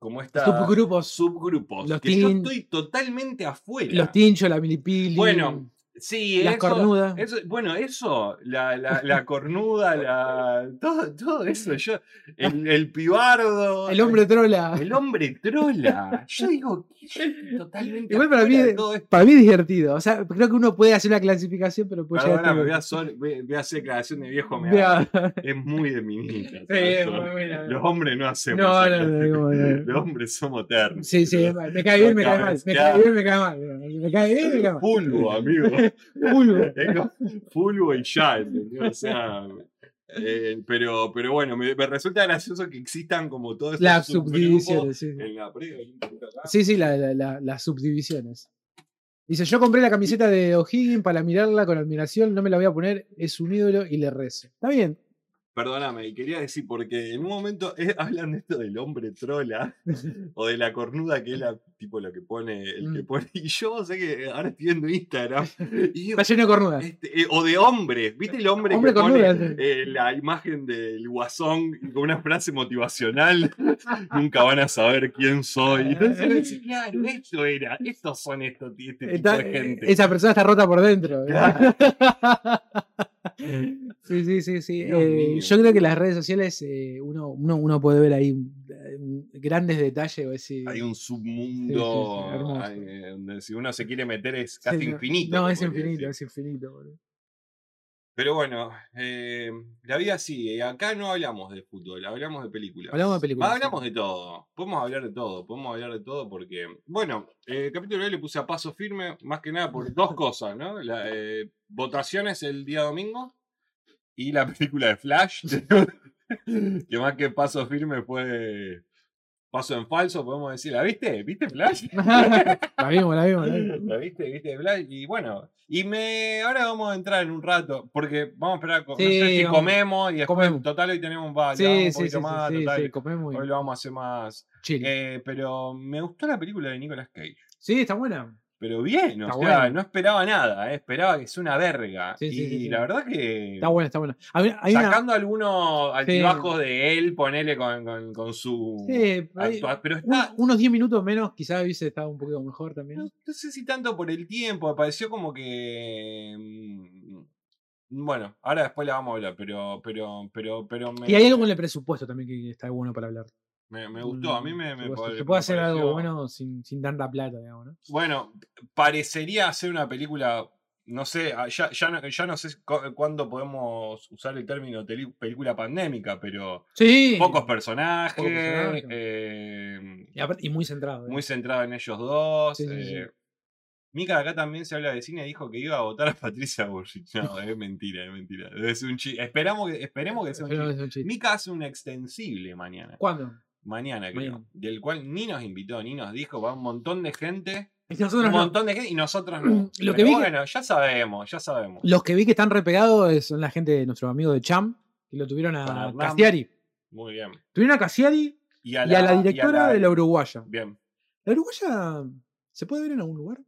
como esta
Subgrupos.
subgrupos,
Los
que yo estoy totalmente afuera.
Los tinchos, la milipili.
Bueno, Sí,
Las
eso,
cornudas.
eso- bueno, eso, la, la, la cornuda, la, todo, todo eso, yo, el, el pibardo,
El hombre trola.
el hombre trola. Yo digo, totalmente
Igual para mí, para mí es divertido. O sea, creo que uno puede hacer una clasificación, pero puede llegar a
Perdóname, voy a, sol- voy- voy a hacer declaración de viejo me. Es muy de minita.
Sí,
eso.
muy buena.
Los hombres no hacemos
No, no, no, no.
Los hombres somos ternos.
Sí, sí, me cae bien, me cae mal. Me cae bien, me cae mal. Me cae bien, me cae mal.
Fulvo, amigo.
Fulvo.
Y ya, ¿entendés? O sea. eh, pero, pero bueno, me, me resulta gracioso que existan como estos
Las subdivisiones, sí.
En la.
Sí, sí, la- la- la- las subdivisiones. Dice, yo compré la camiseta de O'Higgins para mirarla con admiración, no me la voy a poner, es un ídolo y le rezo. Está bien.
Perdóname, quería decir, porque en un momento eh, hablan de esto del hombre trola o de la cornuda, que es la, tipo lo que pone, el que
Mm.
pone. Y yo sé que ahora estoy viendo Instagram. Y
Está lleno de cornudas.
este, eh, o de hombres, ¿viste el hombre,
Hombre
que pone
cornuda,
eh, la imagen del guasón con una frase motivacional? Nunca van a saber quién soy. Entonces claro, esto era, estos son estos, este tipo
Está-
de gente.
esa persona está rota por dentro.
Claro.
Sí, sí, sí, sí. Eh, yo creo que las redes sociales eh, uno, uno, uno puede ver ahí eh, grandes detalles. o decir,
Hay un submundo
sí, hermoso.
hay, donde si uno se quiere meter es casi infinito.
No, es infinito,
decir.
es infinito. boludo.
Pero bueno, eh, la vida sigue. Acá no hablamos de fútbol, hablamos de películas.
Hablamos de películas, sí.
Hablamos de todo. Podemos hablar de todo. Podemos hablar de todo porque, bueno, eh, el capítulo de hoy le puse a paso firme, más que nada por dos cosas, ¿no? La, eh, votaciones el día domingo y la película de Flash. que más que paso firme fue paso en falso, podemos decir. ¿La viste? ¿Viste Flash?
la vimos, la vimos. la vimos.
¿La viste? ¿Viste Flash? Y bueno, y me ahora vamos a entrar en un rato, porque vamos a esperar, co- no sé
Sí,
si
vamos-
comemos y después,
comemos.
total, hoy tenemos un, va, le
Sí,
un
sí, sí,
poquito
sí,
más,
sí,
total,
sí, comemos
hoy lo vamos a hacer más.
chill.
Eh, pero me gustó la película de Nicolas Cage.
Sí, está buena.
Pero bien, o sea, no esperaba nada, eh, esperaba que sea una verga.
Sí,
y
sí,
la verdad que.
Está buena, está mí- hay una-
Sacando algunos altibajos de él, ponele con, con, con su.
Sí, hay
pero está,
unos 10 minutos menos, quizás hubiese estado un poquito mejor también.
No, no sé si tanto por el tiempo, me pareció como que. mm, Bueno, ahora después la vamos a hablar, pero. pero, pero, pero me,
Y hay algo con el presupuesto también que está bueno para hablar.
Me, me gustó, a mí me. me
Se puede- se hacer algo bueno sin, sin tanta plata, digamos, ¿no?
Bueno, parecería ser una película. No sé, ah, ya, ya, no, ya no sé cu- cuándo podemos usar el término película pandémica, pero
Sí.
pocos personajes,
Pocos personajes.
eh,
Y, y muy centrado. ¿eh?
muy centrado en ellos dos.
Sí, sí,
eh, Mika acá también se habla de cine, dijo que iba a votar a Patricia Bullrich. No, es mentira, es mentira. Ser un chi- Esperamos que, esperemos que sea chiste.
es un chiste.
Mika hace un extensible mañana.
¿Cuándo?
Mañana, creo.
Mañana.
Del cual ni nos invitó, ni nos dijo. Va un montón de gente.
Nosotros
un
no.
montón de gente y nosotros no.
Lo que vi que-
bueno, ya sabemos, ya sabemos.
Los que vi que están repegados son la gente de nuestro amigo de Cham, que lo tuvieron a. Castiari.
Muy bien.
Tuvieron a Castiari
Y
y a la directora
la-
de la Uruguaya.
Bien.
¿La Uruguaya se puede ver en algún lugar?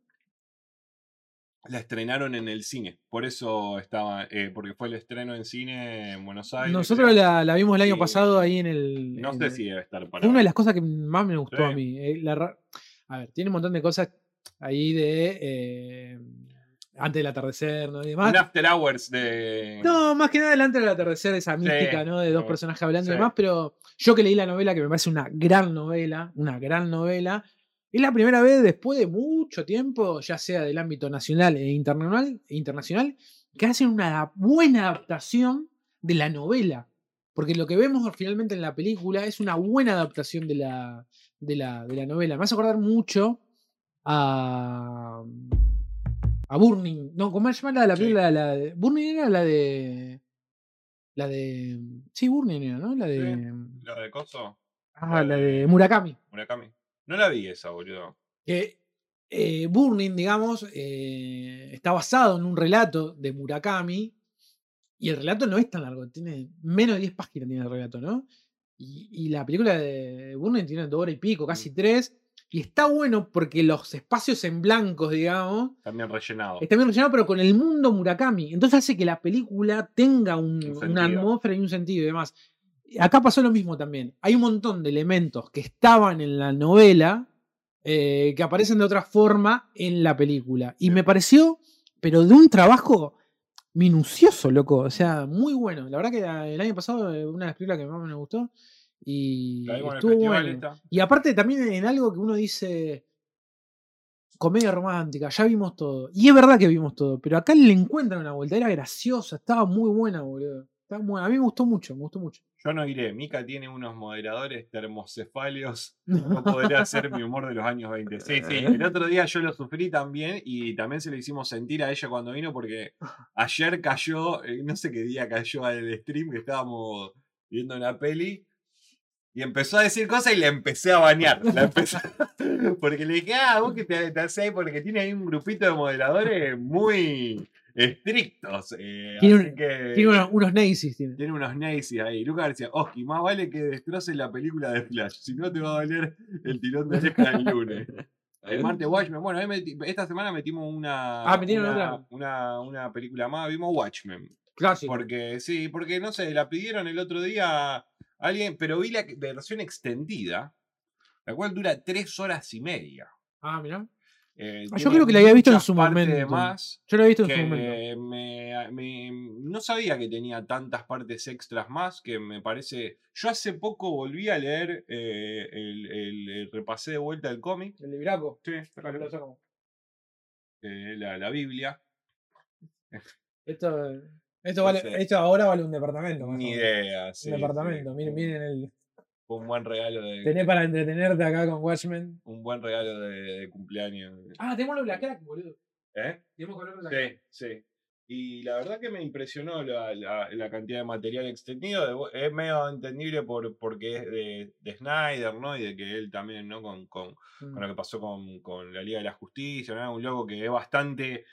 La estrenaron en el cine. Por eso estaba. eh, porque fue el estreno en cine en Buenos Aires.
Nosotros la, la vimos el año
Sí.
pasado ahí en el.
No
en
sé
el-
si debe estar para.
Una de las cosas que más me gustó a mí. eh, la a ver, tiene un montón de cosas ahí de. eh, antes del atardecer, ¿no? Y demás.
Un after hours de.
No, más que nada delante del atardecer, esa mística, ¿no? De dos personajes hablando y demás, pero yo que leí la novela, que me parece una gran novela, una gran novela, es la primera vez después de mucho tiempo, ya sea del ámbito nacional e internacional, e internacional que hacen una buena adaptación de la novela. Porque lo que vemos finalmente en la película es una buena adaptación de la, de la, de la novela. Me hace acordar mucho a. a Burning. No, ¿cómo se llama la, la
Sí.
película? La de, Burning era la de. La de. Sí, Burning era, ¿no? La de.
¿La de Coso?
Ah, la
de-
de Murakami.
Murakami. No la vi esa, boludo.
Que eh, Burning, digamos, eh, está basado en un relato de Murakami. Y el relato no es tan largo, tiene menos de 10 páginas tiene el relato, ¿no? Y, y la película de Burning tiene dos horas y pico, casi tres. Y está bueno porque los espacios en blancos, digamos,
También rellenado.
está bien relacionado, pero con el mundo Murakami. Entonces hace que la película tenga un-
Un
una atmósfera y un sentido y demás. Acá pasó lo mismo también. Hay un montón de elementos que estaban en la novela eh, que aparecen de otra forma en la película. Y me pareció pero de un trabajo minucioso, loco. O sea, muy bueno. La verdad que el año pasado eh, una de las películas que más me gustó. Y estuvo bueno. Y aparte también en algo que uno dice comedia romántica, ya vimos todo. Y es verdad que vimos todo, pero acá le encuentran una vuelta, era graciosa, estaba muy buena, boludo. A mí me gustó mucho, me gustó mucho.
Yo no iré. Mika tiene unos moderadores termocefalios. No podrá hacer mi humor de los años 20. Sí, sí. El otro día yo lo sufrí también y también se lo hicimos sentir a ella cuando vino porque ayer cayó, eh, no sé qué día cayó al stream que estábamos viendo una peli y empezó a decir cosas y la empecé a bañar. Porque le dije, ah, vos que te, te hacés ahí porque tiene ahí un grupito de moderadores muy estrictos. eh,
Tiene
así
un-
que-
Tiene unos, unos nazis, tiene.
tiene unos nazis ahí. Lucas decía, Oski, más vale que destroces la película de Flash. Si no te va a valer el tirón de oreja el lunes. El martes Watchmen. Bueno, esta semana metimos una,
Ah, metieron
una,
otra.
una, una película más. Vimos Watchmen.
Clásico.
Porque, sí, porque no sé, la pidieron el otro día a alguien, pero vi la versión extendida, la cual dura tres horas y media.
Ah, mirá.
Eh,
Ah, yo creo que la había visto en su momento.
más
Yo lo he visto en su momento.
me, me- no sabía que tenía tantas partes extras más que me parece. Yo hace poco volví a leer eh, el, el- el- repasé de vuelta el cómic,
El libraco.
sí, eh, la, la Biblia.
Esto, esto, vale, esto ahora vale un departamento.
Ni idea. sí,
un
sí,
departamento. Miren, miren el.
Un buen regalo de
Tenés para entretenerte acá con Watchmen.
un buen regalo de, de cumpleaños.
Ah, tenemos los Black Crack, boludo.
¿Eh?
Tenemos de Black
Sí, sí. Y la verdad que me impresionó la, la- la cantidad de material extendido. de Es medio entendible por, porque es de, de Snyder, ¿no? Y de que él también, ¿no? Con, con, con lo que pasó con, con la Liga de la Justicia, ¿no? Un loco que es bastante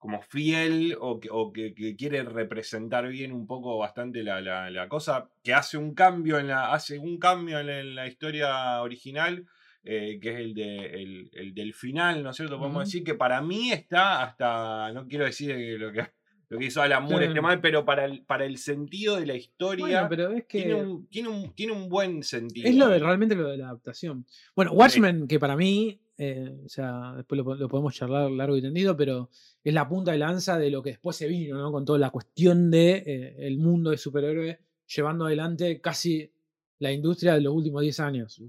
como fiel o que, o que- que quiere representar bien un poco bastante la, la- la cosa, que hace un cambio en la, hace un cambio en la, en la historia original, eh, que es el, de, el, el del final, ¿no es cierto? Podemos
Ujú.
decir que para mí está hasta, no quiero decir lo que, lo que hizo Alan Moore esté
Claro.
mal, pero para el, para el sentido de la historia,
Bueno, pero es que.
tiene, un, tiene, un, tiene un buen sentido.
Es lo de, realmente lo de la adaptación. Bueno, Watchmen, que para mí, eh, o sea, después lo, po- lo podemos charlar largo y tendido, pero es la punta de lanza de lo que después se vino, ¿no? Con toda la cuestión de eh, el mundo de superhéroes llevando adelante casi la industria de los últimos 10 años.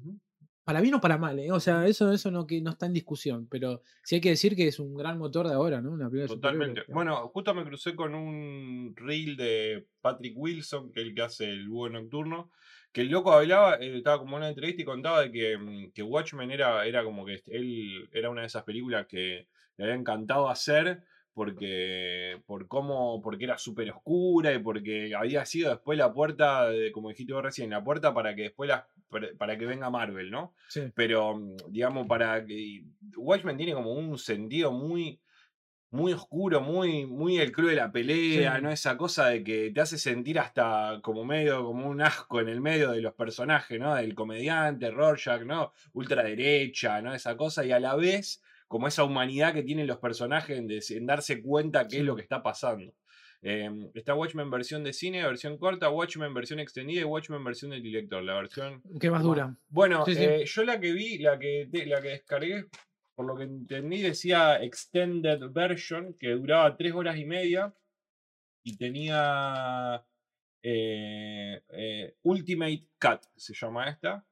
Para bien o para mal, ¿eh? O sea, eso, eso no, que, no está en discusión, pero sí hay que decir que es un gran motor de ahora, ¿no? Una
Totalmente. Bueno, justo me crucé con un reel de Patrick Wilson, que es el que hace el búho nocturno, que el loco hablaba, eh, estaba como en una entrevista y contaba de que, mm, que Watchmen era, era como que él era una de esas películas que le había encantado hacer porque por cómo, porque era súper oscura y porque había sido después la puerta, de, como dijiste vos recién, la puerta para que después las, para, para que venga Marvel, ¿no?
Sí.
pero mm, digamos para que Watchmen tiene como un sentido muy muy oscuro, muy muy el club de la pelea,
Sí.
no esa cosa de que te hace sentir hasta como medio como un asco en el medio de los personajes, ¿no? Del comediante, Rorschach, ¿no? Ultraderecha, ¿no? Esa cosa y a la vez como esa humanidad que tienen los personajes en, des- en darse cuenta qué es lo que está pasando. Eh, está Watchmen versión de cine, versión corta, Watchmen versión extendida y Watchmen versión del director. La versión
¿Qué más dura?
bueno,
Sí,
eh, yo la que vi, la que, la que descargué, por lo que entendí, decía Extended Version, que duraba tres horas y media y tenía eh, eh, Ultimate Cut, se llama esta,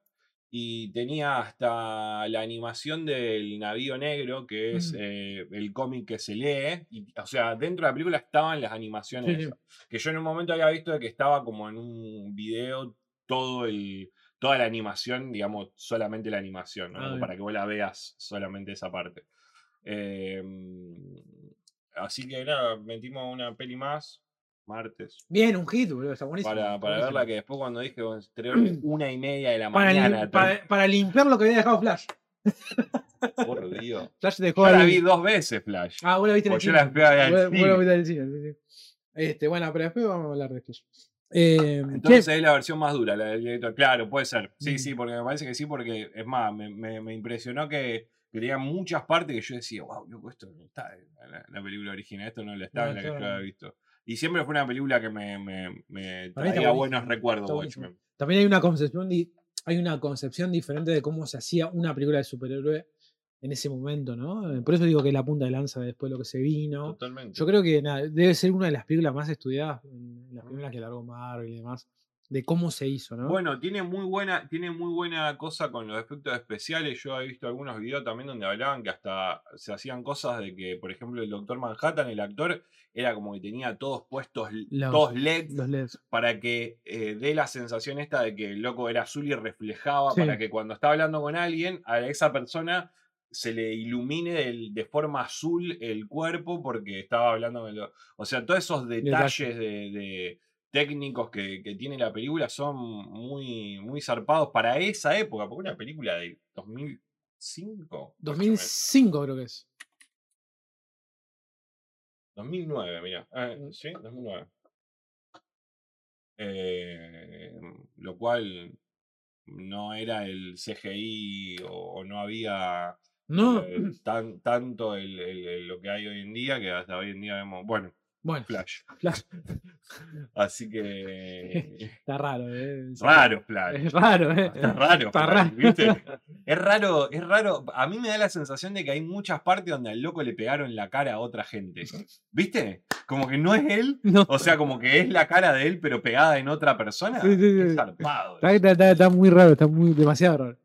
y tenía hasta la animación del navío negro, que es
Mm.
eh, el cómic que se lee, y, o sea, dentro de la película estaban las animaciones,
Sí,
esas, que yo en un momento había visto de que estaba como en un video todo el, toda la animación, digamos, solamente la animación, ¿no?
Ah,
para que vos la veas solamente esa parte. Em, así que nada, metimos una peli más, martes.
Bien, un hit, boludo, está buenísimo.
Para, para verla que después cuando dije una y media de la
Para, lim-
mañana.
para- para limpiar lo que había dejado Flash.
Por Dios.
Flash dejó
Yo la vi dos veces, Flash.
Ah, vos la viste en el
Porque yo
cine.
la fui a ver cine.
cine. Este, bueno, pero después vamos a hablar de Flash. Eh,
Entonces es la versión más dura, la del director. Claro, puede ser. Sí,
Mm.
sí, porque me parece que sí, porque es más, me, me- me impresionó que, que tenía muchas partes que yo decía, wow, loco, esto no está en la, la película original, esto no lo estaba
No,
en la que yo había visto. Y siempre fue una película que me, me, traía buenos recuerdos. Watchmen.
también hay una concepción hay una concepción diferente de cómo se hacía una película de superhéroe en ese momento, ¿no? Eh, Por eso digo que es la punta de lanza de después de lo que se vino.
Totalmente.
Yo creo que nada, debe ser una de las películas más estudiadas, las primeras que largó Marvel y demás, de cómo se hizo, ¿no?
Bueno, tiene muy buena, tiene muy buena cosa con los efectos especiales. Yo he visto algunos videos también donde hablaban que hasta se hacían cosas de que, por ejemplo, el Doctor Manhattan, el actor, era como que tenía todos puestos,
Los-
todos LEDs
Los LEDs.
para que eh, dé la sensación esta de que el loco era azul y reflejaba,
Sí.
para que cuando está hablando con alguien, a esa persona se le ilumine de forma azul el cuerpo porque estaba hablando con lo- O sea, todos esos detalles de, de técnicos que, que tiene la película son muy, muy zarpados para esa época, porque una película de 2005.
2005 creo que es.
2009, mira. Eh,
Mm.
sí, 2009. Eh, lo cual no era el CGI o, o no había
No,
eh, tan, tanto el- el- el- lo que hay hoy en día, que hasta hoy en día vemos, bueno,
bueno,
Flash.
Flash.
Así que...
está raro, ¿eh?
Raro Flash.
Es raro, ¿eh?
Está raro,
Está
Flash,
raro.
¿viste? Es raro, es raro. A mí me da la sensación de que hay muchas partes donde al loco le pegaron la cara a otra gente. ¿Viste? Como que no es él,
No.
o sea, como que es la cara de él, pero pegada en otra persona.
Sí, sí,
Es
sí.
zarpado.
Está- está muy raro, está muy demasiado raro.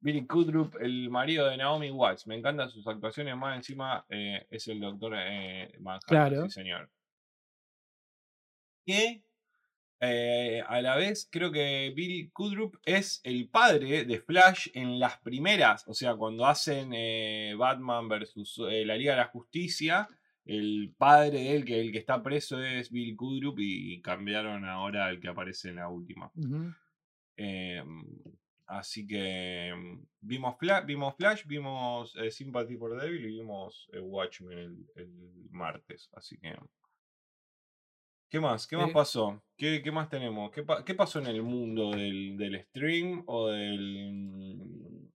Billy Kudrup, el marido de Naomi Watts. Me encantan sus actuaciones. Más encima eh, es el doctor eh, Manhattan.
Claro.
Sí, señor. Que eh, a la vez creo que Billy Kudrup es el padre de Flash en las primeras. O sea, cuando hacen eh, Batman versus la Liga de la Justicia. El padre de él, que el que está preso es Bill Kudrup y cambiaron ahora al que aparece en la última. Eh, así que mm, vimos, Fla- vimos Flash, vimos eh, Sympathy for Devil y vimos eh, Watchmen el, el martes. Así que. ¿Qué más? ¿Qué más pasó? ¿Qué, qué más tenemos? ¿Qué, pa- qué pasó en el mundo del, del stream o del. mm,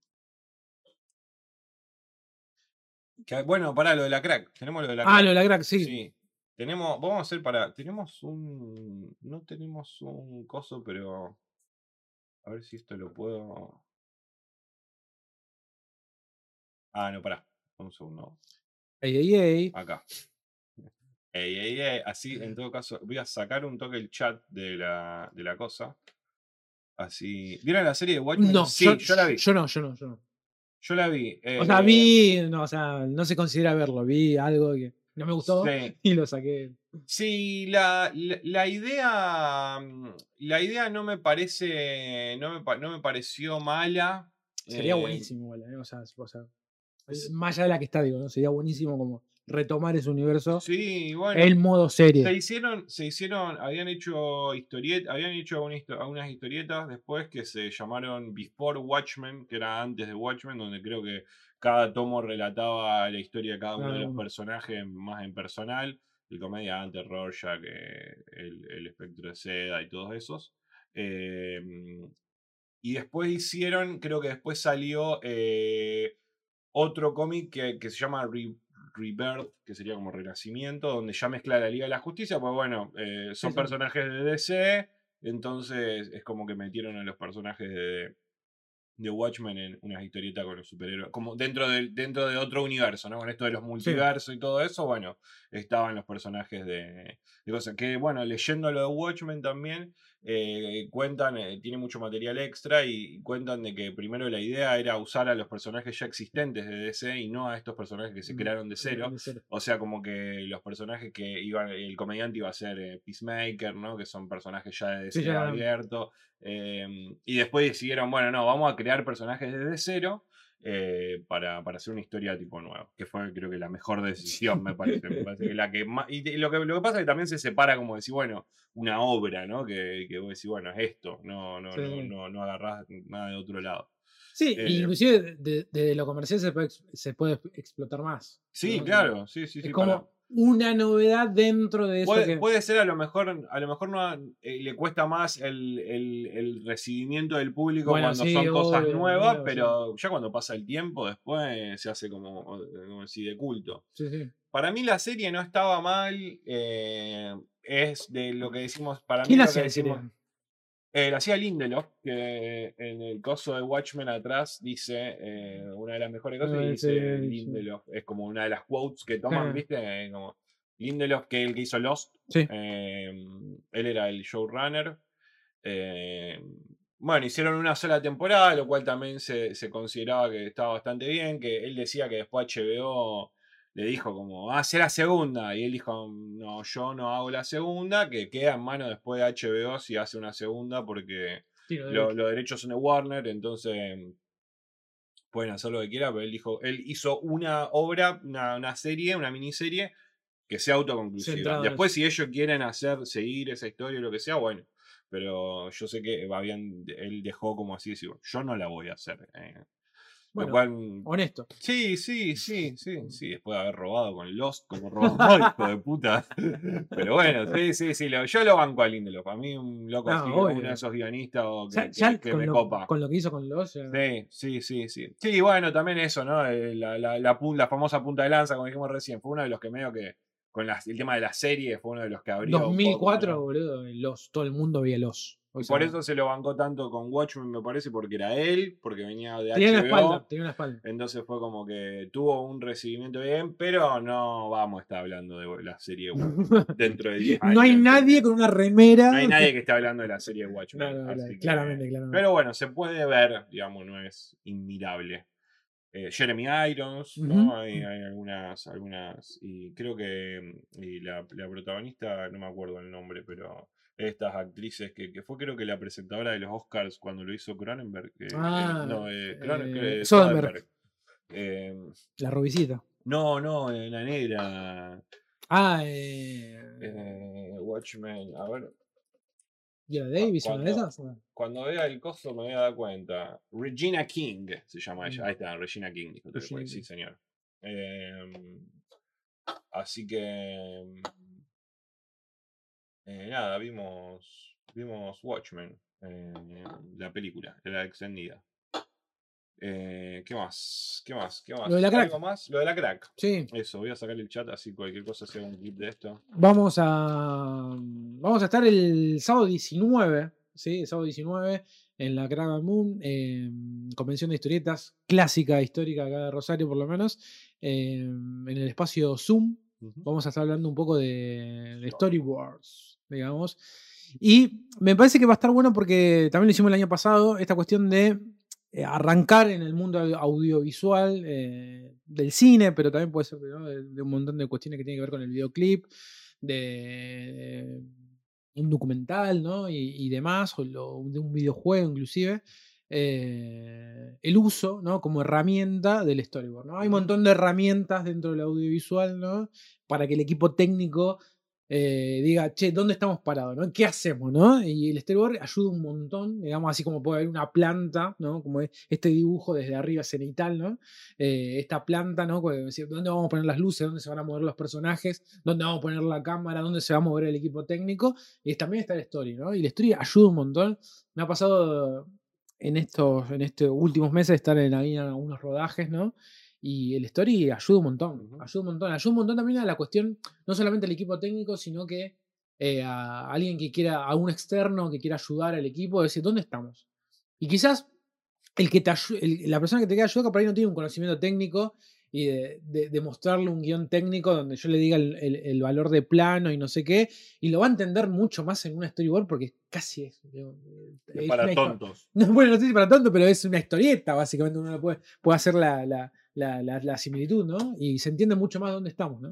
que- bueno, para lo de la crack. Tenemos lo de la
Ah,
crack.
lo de la crack, sí.
Sí. Tenemos, vamos a hacer para. Tenemos un. No tenemos un coso, pero. A ver si esto lo puedo. Ah, no, pará. Un segundo.
Ey, ey, ey.
Acá. Ey, ey, ey. Así, en todo caso, voy a sacar un toque el chat de la, de la cosa. Así. ¿Vieron la serie de Watchmen?
No,
sí,
yo,
yo, la vi.
Yo no, yo no, yo no.
Yo la vi.
O sea,
eh,
vi, no, o sea, no se considera verlo, vi algo que no me gustó
sí.
y lo saqué.
Sí, la, la, la idea. mm, La idea no me parece. No me, no me pareció mala.
Sería
eh,
buenísimo, igual, ¿eh? o sea, o sea,
s-
más allá de la que está, digo, ¿no? Sería buenísimo como retomar ese universo
Sí, bueno.
el modo serie.
Se hicieron, se hicieron, habían hecho historiet, habían hecho una histo- algunas historietas después que se llamaron Before Watchmen, que era antes de Watchmen, donde creo que cada tomo relataba la historia de cada uno de los personajes más en personal, el comediante, Rorschach, eh, el, el espectro de seda y todos esos. Em, y después hicieron, creo que después salió eh, otro cómic que, que se llama Re- Rebirth, que sería como Renacimiento, donde ya mezcla la Liga de la Justicia, pues bueno, eh, son
sí.
personajes de DC, entonces es como que metieron a los personajes de, de Watchmen en una historieta con los superhéroes, como dentro de, dentro de otro universo, ¿no? Con esto de los multiversos y todo eso, bueno, estaban los personajes de, de cosas. Que bueno, leyendo lo de Watchmen también, eh, cuentan, eh, tiene mucho material extra y cuentan de que primero la idea era usar a los personajes ya existentes de DC y no a estos personajes que se
Mm,
crearon de cero.
de cero.
O sea, como que los personajes que iban, el comediante iba a ser eh, Peacemaker, ¿no? Que son personajes ya de DC
Sí, ya-
abierto. em, y después decidieron, bueno, no, vamos a crear personajes desde cero eh, para, para hacer una historia tipo nueva. Que fue, creo que, la mejor decisión, me parece. me parece que la que más, y lo que, lo que pasa es que también se separa, como decir, bueno, una obra, ¿no? Que, que vos decís, bueno, es esto, no, no,
Sí,
no, no, no agarrás nada de otro lado.
Sí,
Eh,
inclusive desde de, lo comercial se puede, se puede explotar más.
Sí,
¿no?
claro, sí, sí, sí.
es
para-
como una novedad dentro de eso
Puede,
que.
puede ser a lo mejor, a lo mejor no, eh, le cuesta más el, el- el recibimiento del público
Bueno,
cuando
sí,
son cosas nuevas,
obvio, sí.
pero ya cuando pasa el tiempo, después se hace como, como decir, de culto.
Sí.
Para mí la serie no estaba mal, eh, es de lo que decimos, para mí
¿Quién
lo
hacía
que
la serie?
Eh, la hacía Lindelof, que en el coso de Watchmen atrás dice, eh, una de las mejores cosas, y dice. Lindelof. Es como una de las quotes que toman. ¿viste? Como Lindelof, que es el que hizo Lost.
Sí.
eh, él era el showrunner. eh, bueno, hicieron una sola temporada, lo cual también se, se consideraba que estaba bastante bien, que él decía que después HBO le dijo como, ah, hace la segunda. Y él dijo, no, yo no hago la segunda, que queda en mano después de HBO si hace una segunda, porque
Sí, lo
los derechos son de Warner, entonces pueden hacer lo que quieran, pero él dijo, él hizo una obra, una, una serie, una miniserie que sea autoconclusiva.
Centrado en
Después, si ellos quieren hacer, seguir esa historia o lo que sea, bueno. Pero yo sé que habían, él dejó como así decir, yo no la voy a hacer. eh".
Bueno,
cual
Honesto.
Sí, sí, sí, sí, sí, después de haber robado con Lost, como robó, hijo de puta. Pero bueno, sí, sí, sí, lo- yo lo banco a Lindelof. A mí un loco
No,
así,
obvio.
uno de esos guionistas o
O
que,
sea,
que-
ya
que
con,
me
lo,
copa.
con lo que hizo con los. ya-
Sí, sí, sí, sí. Sí, bueno, también eso, ¿no? Eh, La, la, la, famosa punta de lanza, como dijimos recién, fue uno de los que medio que, con el tema de la serie, fue uno de los que abrió. un poco,
2004,
¿no?
boludo. Los, todo el mundo veía los. O
Y
sea,
por eso se lo bancó tanto con Watchmen, me parece, porque era él, porque venía de
tenía una
HBO.
espalda. Tenía una espalda.
Entonces fue como que tuvo un recibimiento bien, pero no vamos a estar hablando de la serie Watchmen dentro de 10 años.
No hay nadie con una remera.
No hay nadie que esté hablando de la serie Watchmen.
No, no,
así
claro,
que-
claramente, claramente.
Pero bueno, se puede ver, digamos, no es inmirable. Eh, Jeremy Irons, ¿no? Hay, hay algunas, algunas, y creo que mm, y la, la protagonista, no me acuerdo el nombre, pero estas actrices que, que fue creo que la presentadora de los Oscars cuando lo hizo Cronenberg. eh, eh,
Ah,
no, eh,
eh,
eh,
Soderbergh.
Eh,
La robicita.
no, no, eh, la negra.
Ah, eh.
eh, Watchmen, a ver.
¿Viola Davis, una de
cuando-
esas?
Cuando vea el coso me voy a dar cuenta. Regina King se llama ella.
Mm.
Ahí está, Regina King.
Regina
Sí,
King.
señor. Em, así que. Eh, nada, vimos. Vimos Watchmen. eh, la película, la extendida. Eh, ¿Qué más? ¿Qué más? ¿Qué más?
Lo de la crack.
Lo de la crack.
Sí.
Eso, voy a sacar el chat así cualquier cosa sea un clip de esto.
Vamos a. Vamos a estar el sábado 19. ¿sí? El sábado 19 en la Crack Moon. eh, convención de historietas. Clásica, histórica acá de Rosario, por lo menos. eh, en el espacio Zoom. Vamos a estar hablando un poco de, de storyboards, digamos. Y me parece que va a estar bueno porque también lo hicimos el año pasado, esta cuestión de eh, arrancar en el mundo au- audiovisual eh, del cine, pero también puede ser de, un montón de cuestiones que tienen que ver con el videoclip, de un documental, ¿no? Y, demás, o de un videojuego inclusive. eh, el uso, ¿no? Como herramienta del storyboard, ¿no? Hay un montón de herramientas dentro del audiovisual, ¿no? Para que el equipo técnico eh, diga, che, ¿dónde estamos parados? ¿no? ¿Qué hacemos? ¿no? Y el storyboard ayuda un montón, digamos, así como puede haber una planta, ¿no? Como es este dibujo desde arriba cenital, ¿no? Eh, esta planta, ¿no? Decir, ¿Dónde vamos a poner las luces? ¿Dónde se van a mover los personajes? ¿Dónde vamos a poner la cámara? ¿Dónde se va a mover el equipo técnico? Y también está el story, ¿no? Y el story ayuda un montón. Me ha pasado en estos, en estos últimos meses estar en algunos rodajes, ¿no? Y el story ayuda un montón, ayuda un montón, ayuda un montón también a la cuestión, no solamente al equipo técnico, sino que eh, a alguien que quiera, a un externo que quiera ayudar al equipo, decir, ¿dónde estamos? Y quizás el que te el- la persona que te queda ayuda, que por ahí no tiene un conocimiento técnico y de, de- de mostrarle un guion técnico donde yo le diga el, el- el valor de plano y no sé qué, y lo va a entender mucho más en una storyboard porque casi es.
para tontos.
no, bueno, no sé si para tanto, pero es una historieta, básicamente. Uno puede, puede hacer la, la, la, la- la similitud, ¿no? Y se entiende mucho más dónde estamos, ¿no?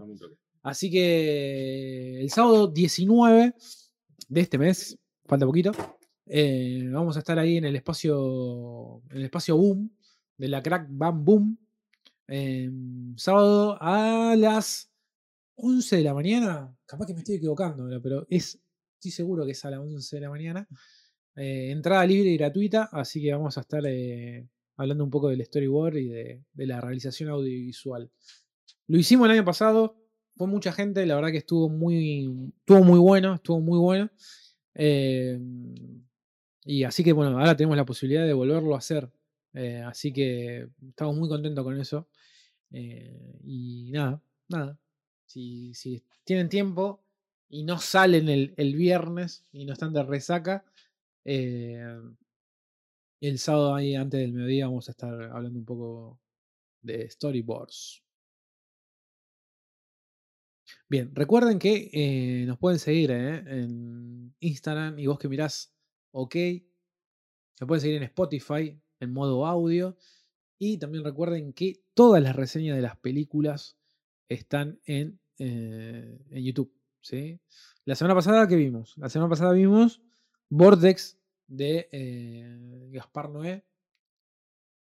Así que el sábado 19 de este mes, falta poquito, eh, vamos a estar ahí en el espacio, en el espacio Boom, de la Crack Bam Boom. eh, sábado a las 11 de la mañana. Capaz que me estoy equivocando, pero es, estoy seguro que es a las 11 de la mañana. Eh, entrada libre y gratuita, así que vamos a estar eh, hablando un poco del storyboard y de, la realización audiovisual. Lo hicimos el año pasado, fue mucha gente, la verdad que estuvo muy, estuvo muy bueno, estuvo muy bueno. Eh, y así que bueno, ahora tenemos la posibilidad de volverlo a hacer. eh, así que estamos muy contentos con eso. Eh, y nada, nada. Si, tienen tiempo y no salen el, viernes y no están de resaca, el sábado ahí antes del mediodía vamos a estar hablando un poco de storyboards. Bien, recuerden que eh, nos pueden seguir eh, en Instagram y vos que mirás, ok. Se pueden seguir en Spotify en modo audio. Y también recuerden que todas las reseñas de las películas están en, eh, en YouTube. ¿sí? La semana pasada, ¿qué vimos? La semana pasada vimos Vortex de Gaspar Noé.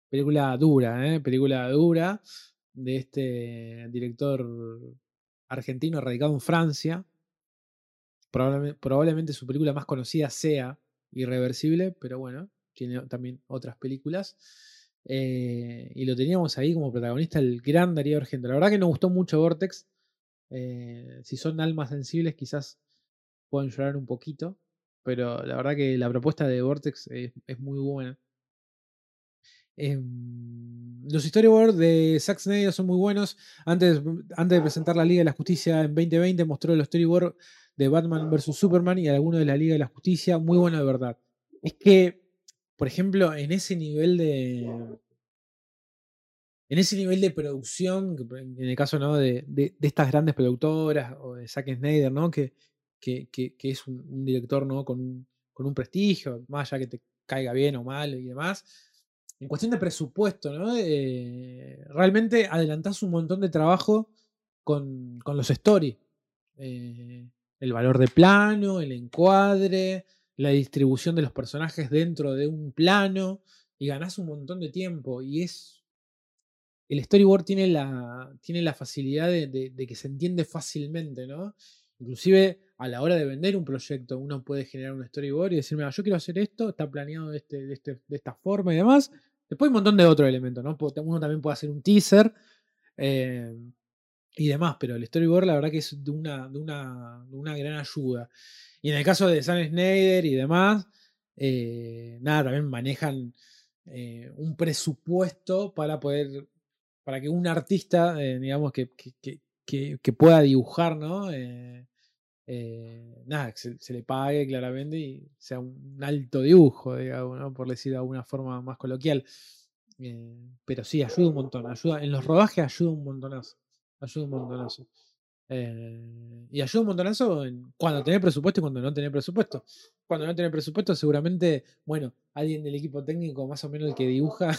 Película dura, ¿eh? Película dura de este director argentino radicado en Francia. Probablemente, su película más conocida sea Irreversible, pero bueno, tiene también otras películas. Eh, y lo teníamos ahí como protagonista el gran Darío Argento. La verdad que nos gustó mucho Vortex. Eh, si son almas sensibles, quizás puedan llorar un poquito. Pero la verdad que la propuesta de Vortex es muy buena. Em, los storyboards de Zack Snyder son muy buenos. Antes, antes de presentar la Liga de la Justicia en 2020, mostró los storyboards de Batman vs Superman y algunos de la Liga de la Justicia. Muy bueno de verdad. Es que, por ejemplo, en ese nivel de. En ese nivel de producción, en el caso ¿no? de, de, estas grandes productoras o de Zack Snyder, ¿no? que, que, es un, director ¿no? con, un, con un prestigio, más allá que te caiga bien o mal y demás en cuestión de presupuesto, ¿no? Eh, realmente adelantás un montón de trabajo con, los stories. Eh, el valor de plano, el encuadre, la distribución de los personajes dentro de un plano y ganás un montón de tiempo. Y es. El storyboard tiene la, tiene la facilidad de, que se entiende fácilmente, ¿no? Inclusive a la hora de vender un proyecto, uno puede generar un storyboard y decir, mira, yo quiero hacer esto, está planeado de, este, este, de esta forma y demás. Después hay un montón de otros elementos, ¿no? Uno también puede hacer un teaser eh, y demás, pero el storyboard la verdad que es de una, gran ayuda. Y en el caso de Sam Snyder y demás, eh, nada, también manejan eh, un presupuesto para poder, para que un artista, digamos, que, que, pueda dibujar, ¿no? Nada, se, se, le pague claramente y sea un alto dibujo, digamos, por decir de alguna forma más coloquial. Eh, pero sí, ayuda un montón. Ayuda, en los rodajes ayuda un montonazo. Ayuda un montonazo. Eh, y ayuda un montonazo en cuando tenés presupuesto y cuando no tenés presupuesto. Cuando no tenés presupuesto, seguramente, bueno, alguien del equipo técnico, más o menos el que dibuja,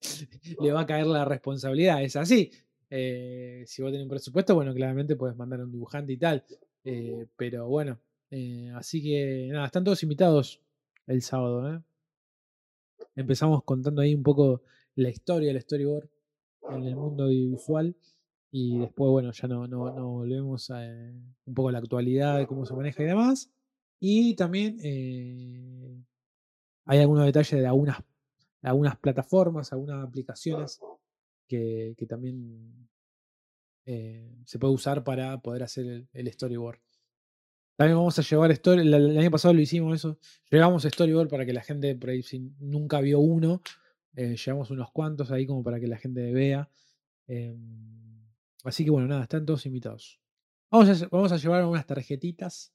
le va a caer la responsabilidad. Es así. Eh, si vos tenés un presupuesto, bueno, claramente puedes mandar a un dibujante y tal. Eh, pero bueno, eh, así que nada, están todos invitados el sábado. ¿eh? Empezamos contando ahí un poco la historia del storyboard en el mundo audiovisual y después, bueno, ya no, no, volvemos a un poco la actualidad de cómo se maneja y demás. Y también hay algunos detalles de algunas, algunas plataformas, algunas aplicaciones que, que también eh, se puede usar para poder hacer el, storyboard. También vamos a llevar story. El, año pasado lo hicimos eso. Llevamos storyboard para que la gente, por ahí, si nunca vio uno, eh, llevamos unos cuantos ahí como para que la gente vea. Em, así que bueno, nada, están todos invitados. Vamos a, vamos a llevar unas tarjetitas.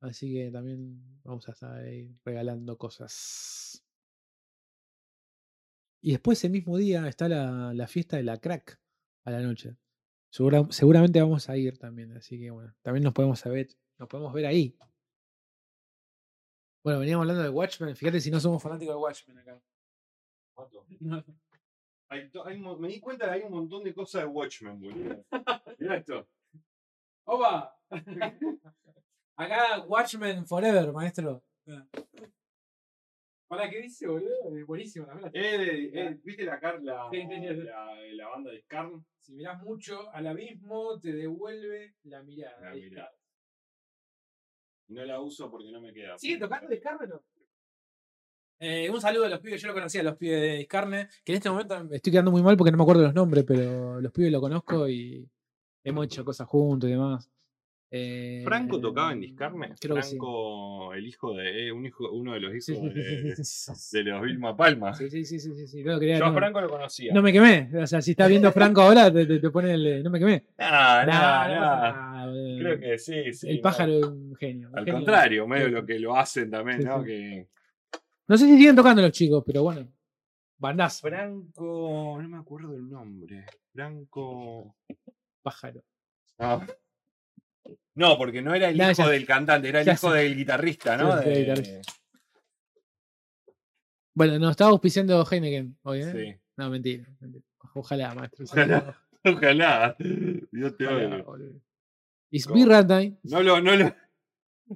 Así que también vamos a estar ahí regalando cosas. Y después ese mismo día está la, la fiesta de la crack a la noche seguramente vamos a ir también, así que bueno, también nos podemos ver, nos podemos ver ahí. Bueno, veníamos hablando de Watchmen, fíjate si no somos fanáticos de Watchmen acá.
me di cuenta que hay un montón de cosas de Watchmen, boludo. Mira esto.
¡Opa! Acá Watchmen Forever, maestro. Hola, ¿qué dice, boludo? Buenísimo la
eh, eh, ¿Viste la, la, la, banda de Scarn?
Si mirás mucho al abismo, te devuelve la mirada.
No la uso porque no me queda.
¿Sigue tocando Scarne o no? Eh, un saludo a los pibes, yo lo conocía a los pibes de Scarne, que en este momento me estoy quedando muy mal porque no me acuerdo los nombres, pero los pibes lo conozco y hemos hecho cosas juntos y demás.
Eh, Franco tocaba en Discarne. Franco, el hijo de. Eh, un hijo, uno de los hijos de, los Vilma Palma.
Sí, sí, sí, sí. sí.
Yo a Franco lo conocía.
No me quemé. O sea, si estás viendo Franco ahora, te, te, pone el. No me quemé.
No, no, no.
Nah,
Creo
eh,
que sí, sí.
el
no.
pájaro es un genio. un
Al
genio.
contrario, medio lo que lo hacen también, ¿no? Que...
No sé si siguen tocando los chicos, pero bueno. Bandazo.
Franco, no me acuerdo el nombre. Franco.
Pájaro.
Ah. No, porque no era el hijo
ya-
del cantante, era el
ya
hijo del guitarrista, ¿no?
Sí, sí,
De-
guitarrista. Bueno, nos estaba auspiciando Heineken hoy, ¿eh?
Sí.
No, mentira. mentira. Ojalá, maestro.
Ojalá. Ojalá. Dios te oiga.
It's time.
No, lo, no, lo-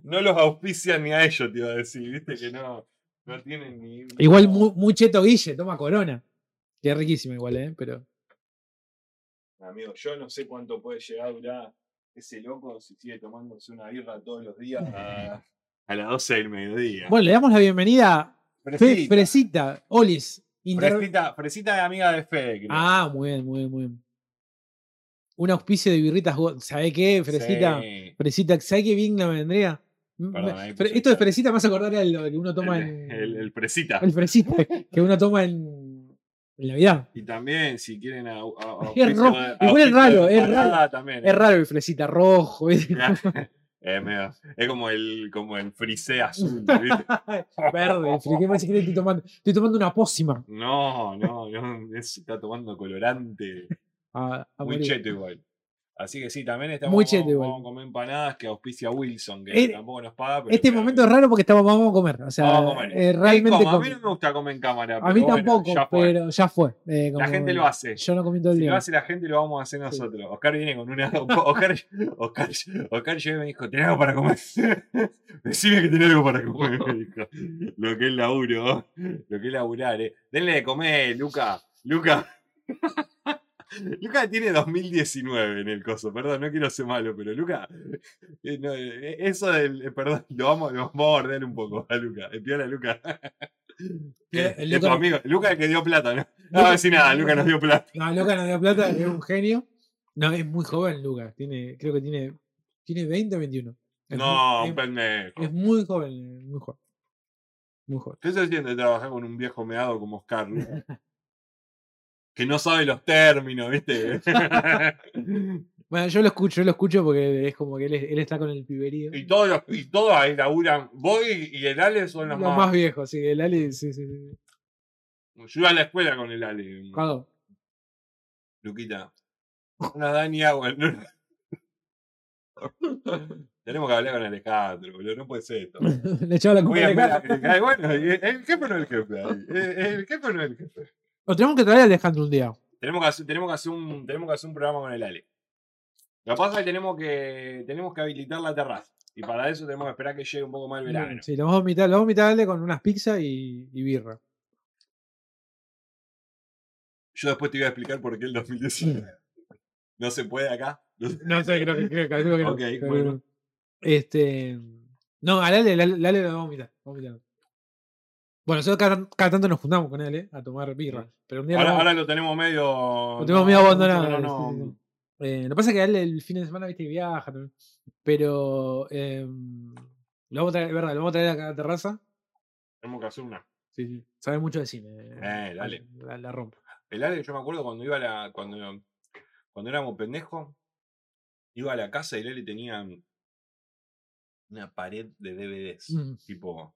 no los auspician ni a ellos, te iba a decir. Viste que no, no tienen ni.
Igual
no.
muy, muy cheto Guille, toma corona. Que es riquísimo igual, ¿eh? Pero.
Amigo, yo no sé cuánto puede llegar a durar ese loco si sigue tomándose una birra todos los días a, a las 12 del mediodía.
Bueno, le damos la bienvenida
Fresita.
Fresita, Olis. Inter-
Fresita, Fresita es amiga de Fede, creo.
Ah, muy bien, muy bien, muy bien. Un auspicio de birritas. ¿Sabe qué? Fresita.
Sí.
Fresita, ¿sabe qué bien me vendría?
Perdón,
fre- esto de fresita me hace acordar a lo que uno toma
el,
en.
el- el Fresita.
el fresita que uno toma en, en Navidad.
Y también, si quieren. A, a- a-
Es
auspicio
ro-
de-
igual es raro, es raro.
También,
Es raro el fresita rojo.
Eh, medio- es como el, como el frisé azul.
Verde. ¿Qué más que estoy tomando? Estoy tomando una pócima.
No, no, no. es- está tomando colorante. Muy cheto igual. Así que sí, también estamos
Muy
vamos, a comer empanadas que auspicia Wilson, que
Eh,
tampoco nos paga. Pero
Este momento es raro porque estamos, vamos a comer. O sea,
Vamos a comer.
eh, realmente.
como, a mí no me gusta comer en cámara.
a mí
bueno,
tampoco,
ya
pero ya fue. eh,
La gente lo hace.
Yo no comí todo el
Si
día.
lo hace la gente, lo vamos a hacer nosotros. Oscar viene con una. Oscar, Oscar, Oscar llegó y me dijo: ¿Tenés algo para comer? Decime que tenés algo para comer. me dijo. Lo que es laburo. Lo que es laburar, eh. Denle de comer, Luca. Luca. Luca tiene 2019 en el coso, perdón, no quiero ser malo, pero Luca, eh, no, eh, eso del, eh, perdón, lo vamos, lo vamos a ordenar un poco a Luca, piola Luca. Eh,
el
es tu
Luca-
amigo, Luca el que dio plata, ¿no? No
Luca-
voy a decir nada, Luca nos dio plata.
No, Luca no dio plata, es un genio. No, es muy joven, Luca. Tiene, creo que tiene, tiene 20 o 21. Es
No,
muy, es,
pendejo.
es muy joven, eh, muy joven. Muy joven.
¿Qué se siente trabajar con un viejo meado como Oscar? Que no sabe los términos, ¿viste?
Bueno, yo lo escucho, yo lo escucho porque es como que él, es- él está con el piberío.
y todos los- y todos ahí laburan. Vos y el Ale son los
Los
más.
más viejos, sí, el Ali, sí, sí, sí.
Yo iba a la escuela con el Ale.
Cago.
Luquita. No nos da ni agua. Tenemos que hablar con Alejandro, boludo. No puede ser esto.
Le echaba la culpa
a
Alejandro.
ay, bueno, el jefe no es el jefe. el jefe no es el jefe.
Lo tenemos que traer a Alejandro un día.
Tenemos que hacer, tenemos que hacer un, tenemos que hacer un programa con el Ale. Lo que pasa es que tenemos que, tenemos que habilitar la terraza. Y para eso tenemos que esperar que llegue un poco más el verano.
Sí, lo vamos a invitar, lo vamos a invitar a Ale con unas pizzas y, y birra.
Yo después te voy a explicar por qué el 2019 no se puede acá. No
sé, creo que, creo, calculo que no.
Ok, bueno.
Este. No, a Ale, Ale, Ale lo vamos a invitar. vamos a invitar. Bueno, nosotros cada, cada tanto nos juntamos con Ale a tomar birra. Pero un día
Ahora, lo tenemos medio.
lo tenemos medio abandonado.
No, no.
Eh, lo que pasa es que Ale el fin de semana, viste, viaja también. Pero. em, lo vamos a traer, verdad, lo vamos a traer acá a la terraza.
Tenemos que hacer una.
Sí, sí. Sabe mucho de cine.
Eh, dale.
La, la rompe.
El Ale, yo me acuerdo cuando iba a la. Cuando, cuando éramos pendejos, iba a la casa y el Ale tenía una pared de DVDs.
Mm.
Tipo,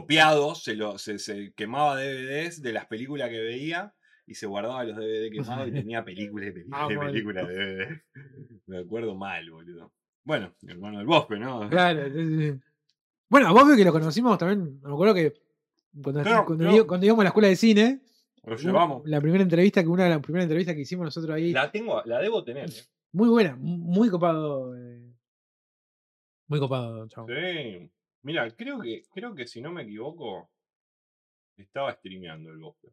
copiados, se, lo, se, se quemaba DVDs de las películas que veía y se guardaba los DVD quemados y tenía películas y películas
Ah, bueno.
películas de DVD. Me acuerdo mal, boludo. Bueno, mi hermano del bosque, ¿no?
Claro, sí, sí. Bueno, a vos que lo conocimos también. Me acuerdo que cuando,
Claro,
cuando,
claro.
íbamos- cuando íbamos a la escuela de cine,
Lo llevamos.
la primera entrevista, que una de las primeras entrevistas que hicimos nosotros ahí,
La tengo, la debo tener. ¿eh?
muy buena, mu- muy copado. eh, Muy copado, chavo.
Sí. Mira, creo que, creo que si no me equivoco, estaba streameando el bosque.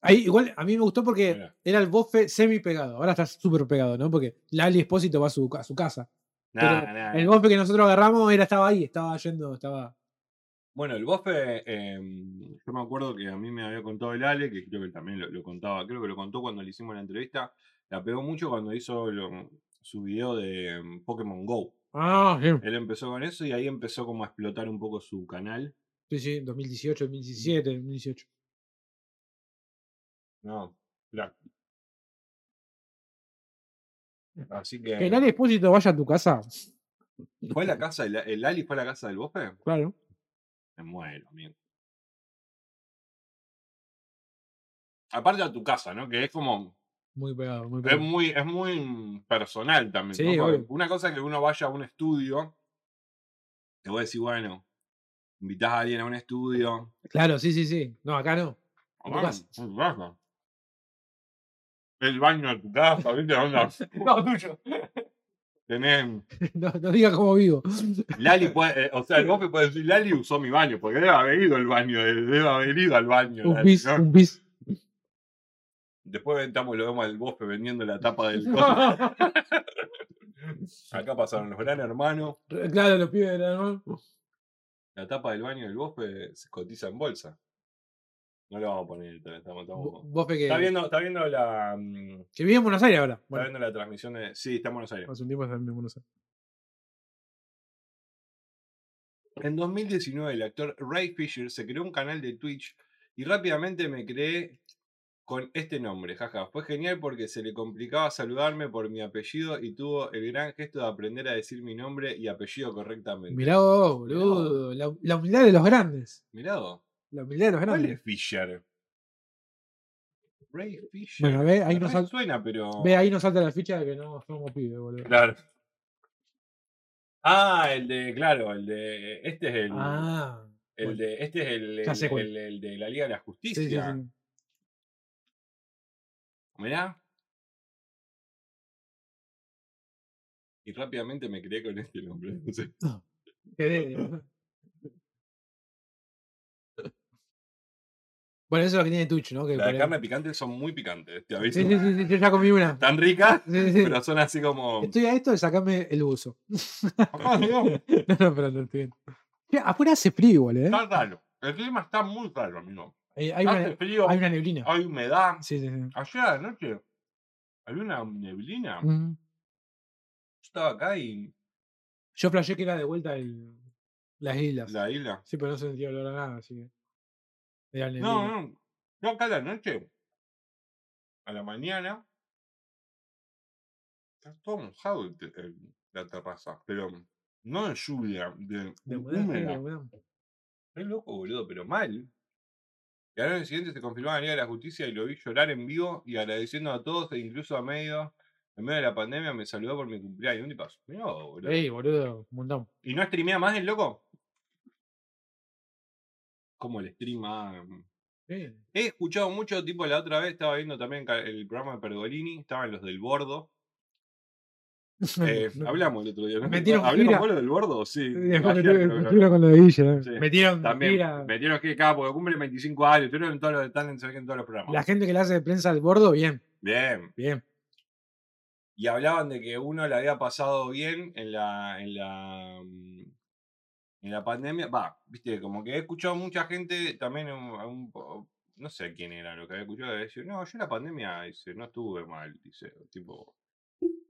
Ahí, igual a mí me gustó porque
Mirá.
era el bofe semi pegado. Ahora está súper pegado, ¿no? Porque Lali Espósito va a su, a su casa.
Nah,
Pero
nah.
el bofe que nosotros agarramos era, estaba ahí, estaba yendo, estaba.
Bueno, el bofe, em, yo me acuerdo que a mí me había contado el Ale, que creo que también lo, lo contaba, creo que lo contó cuando le hicimos la entrevista, la pegó mucho cuando hizo lo- su video de em, Pokémon Go.
Ah, sí.
Él empezó con eso y ahí empezó como a explotar un poco su canal.
Sí, sí, 2018, 2017, 2018.
No, claro. Así
Que
que.
Lali Espósito vaya a tu casa.
¿Fue la casa, el, el Lali fue a la casa del Bosque?
Claro.
Me muero, amigo. Aparte a tu casa, ¿no? Que es como.
Muy pegado, muy
Es
pegado.
muy, es muy personal también. Una cosa es que uno vaya a un estudio. Te voy a decir, bueno, invitas a alguien a un estudio.
Claro, sí, sí, sí. No, acá no. En tu casa.
El baño de tu casa, ¿viste? Onda,
No, tuyo.
tenés.
No, no digas cómo vivo.
Lali puede, eh, o sea, el bofe puede decir, Lali usó mi baño, porque debe haber ido al baño, debe haber ido al baño.
Un
¿no?
un pis.
Después estamos lo vemos al bofe vendiendo la tapa del coso. Acá pasaron los gran hermanos.
Claro, los pibes de la hermano.
La tapa del baño del bofe se cotiza en bolsa. No lo vamos a poner, estamos, estamos-
Vos fe que,
Está viendo, está viendo la. mm,
que vive en Buenos Aires ahora.
Está viendo la transmisión de. Sí, está en Buenos Aires.
hace un tiempo está en Buenos Aires.
En 2019, el actor Ray Fisher se creó un canal de Twitch y rápidamente me creé con este nombre. Jaja, fue genial porque se le complicaba saludarme por mi apellido y tuvo el gran gesto de aprender a decir mi nombre y apellido correctamente.
Mirá vos, boludo. La, la humildad de los grandes.
Mirá vos.
La humildad de los
¿Cuál
grandes.
es Fisher? Ray Fisher.
Bueno, ve, ahí nos
re
sal-
suena, pero.
Ve, ahí nos salta la ficha de que no somos pibes, boludo.
Claro. Ah, el de, claro, el de. Este es el.
Ah.
el
bueno.
de. Este es el, el,
sé cuál.
el- el de la Liga de la
Sí,
Justicia.
sí, sí.
Mirá. Y rápidamente me creé con este nombre. no sé.
Bueno, eso es lo que tiene Twitch, ¿no? Que
Las
por
de
ahí-
carne picante son muy picantes, te aviso.
Sí, sí, sí, sí, yo ya comí una.
Están ricas,
Sí, sí, sí.
pero son así como.
Estoy a esto de sacarme el buzo.
Ah, no,
No, pero no estoy bien. Che, afuera hace frío igual, ¿eh?
Está raro. El clima está muy raro, amigo.
Eh, hay,
Hace
una,
frío,
hay una neblina.
hay humedad.
Sí, sí, sí.
Ayer a la noche había una neblina. Yo estaba acá y
Yo flashé que era de vuelta el, las islas.
la isla.
Sí, pero no se sentía olor a nada, así que. Era neblina.
No, no. Yo acá a la noche, a la mañana, está todo mojado el te- el- la terraza, pero no de lluvia, de,
De humedad.
Es loco, boludo, pero mal. Y al año siguiente se confirmó la Liga de la Justicia y lo vi llorar en vivo y agradeciendo a todos e incluso a medio, en medio de la pandemia me saludó por mi cumpleaños. Un tipazo. Mirá, boludo.
Ey, boludo, un montón.
¿Y no streamea más el loco? ¿Cómo el streama? He escuchado mucho, tipo la otra vez estaba viendo también el programa de Pergolini, estaban los del Bordo. Eh, hablamos el otro día, ¿no?
Metieron
¿Hablé con del Bordo? Sí.
Después metieron, con lo de Guille. Metieron
También metieron que cada porque cumple 25 años, estuvieron en todos los, están en, se en todos los programas.
La gente que le hace de prensa al bordo, bien,
Bien.
bien.
Y hablaban de que uno le había pasado bien en la, en la, mm, en la pandemia. Va, viste, como que he escuchado mucha gente también, un- un no sé quién era lo que había escuchado, decir, no, yo en la pandemia dice, no estuve mal, dice, tipo,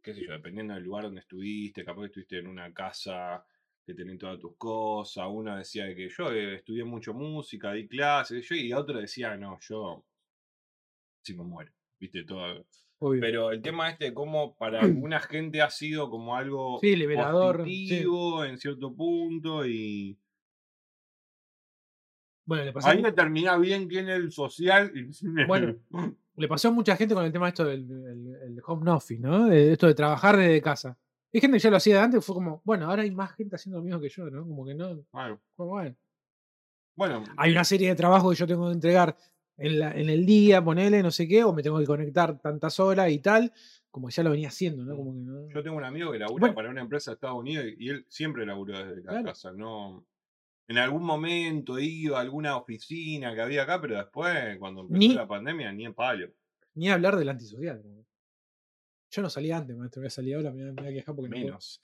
qué sé yo, dependiendo del lugar donde estuviste, capaz que estuviste en una casa que tenés todas tus cosas, uno decía que yo eh, estudié mucho música, di clases, yo, y otro decía, no, yo si me muero, viste, todo.
Obvio.
Pero el tema este, como para alguna gente ha sido como algo
Sí, liberador, sí.
positivo en cierto punto y
Bueno, le pasó,
ahí determina bien quién es el social y
Bueno, le pasó a mucha gente con el tema esto del el- el home office, ¿no? De esto de trabajar desde casa. Hay gente que ya lo hacía de antes, fue como, bueno, ahora hay más gente haciendo lo mismo que yo, ¿no? Como que no.
Bueno,
como, bueno.
bueno,
Hay una serie de trabajos que yo tengo que entregar en, la- en el día, ponele, no sé qué, o me tengo que conectar tantas horas y tal, como que ya lo venía haciendo, ¿no? Como que no.
yo tengo un amigo que labura
Bueno.
para una empresa de Estados Unidos y él siempre laburó desde la
Claro.
casa, no en algún momento iba a alguna oficina que había acá, pero después, cuando empezó
Ni-
la pandemia, ni en palo.
Ni hablar del antisocial. Yo no salía antes, maestro, voy a salir ahora, me voy a- quejar porque no.
Menos.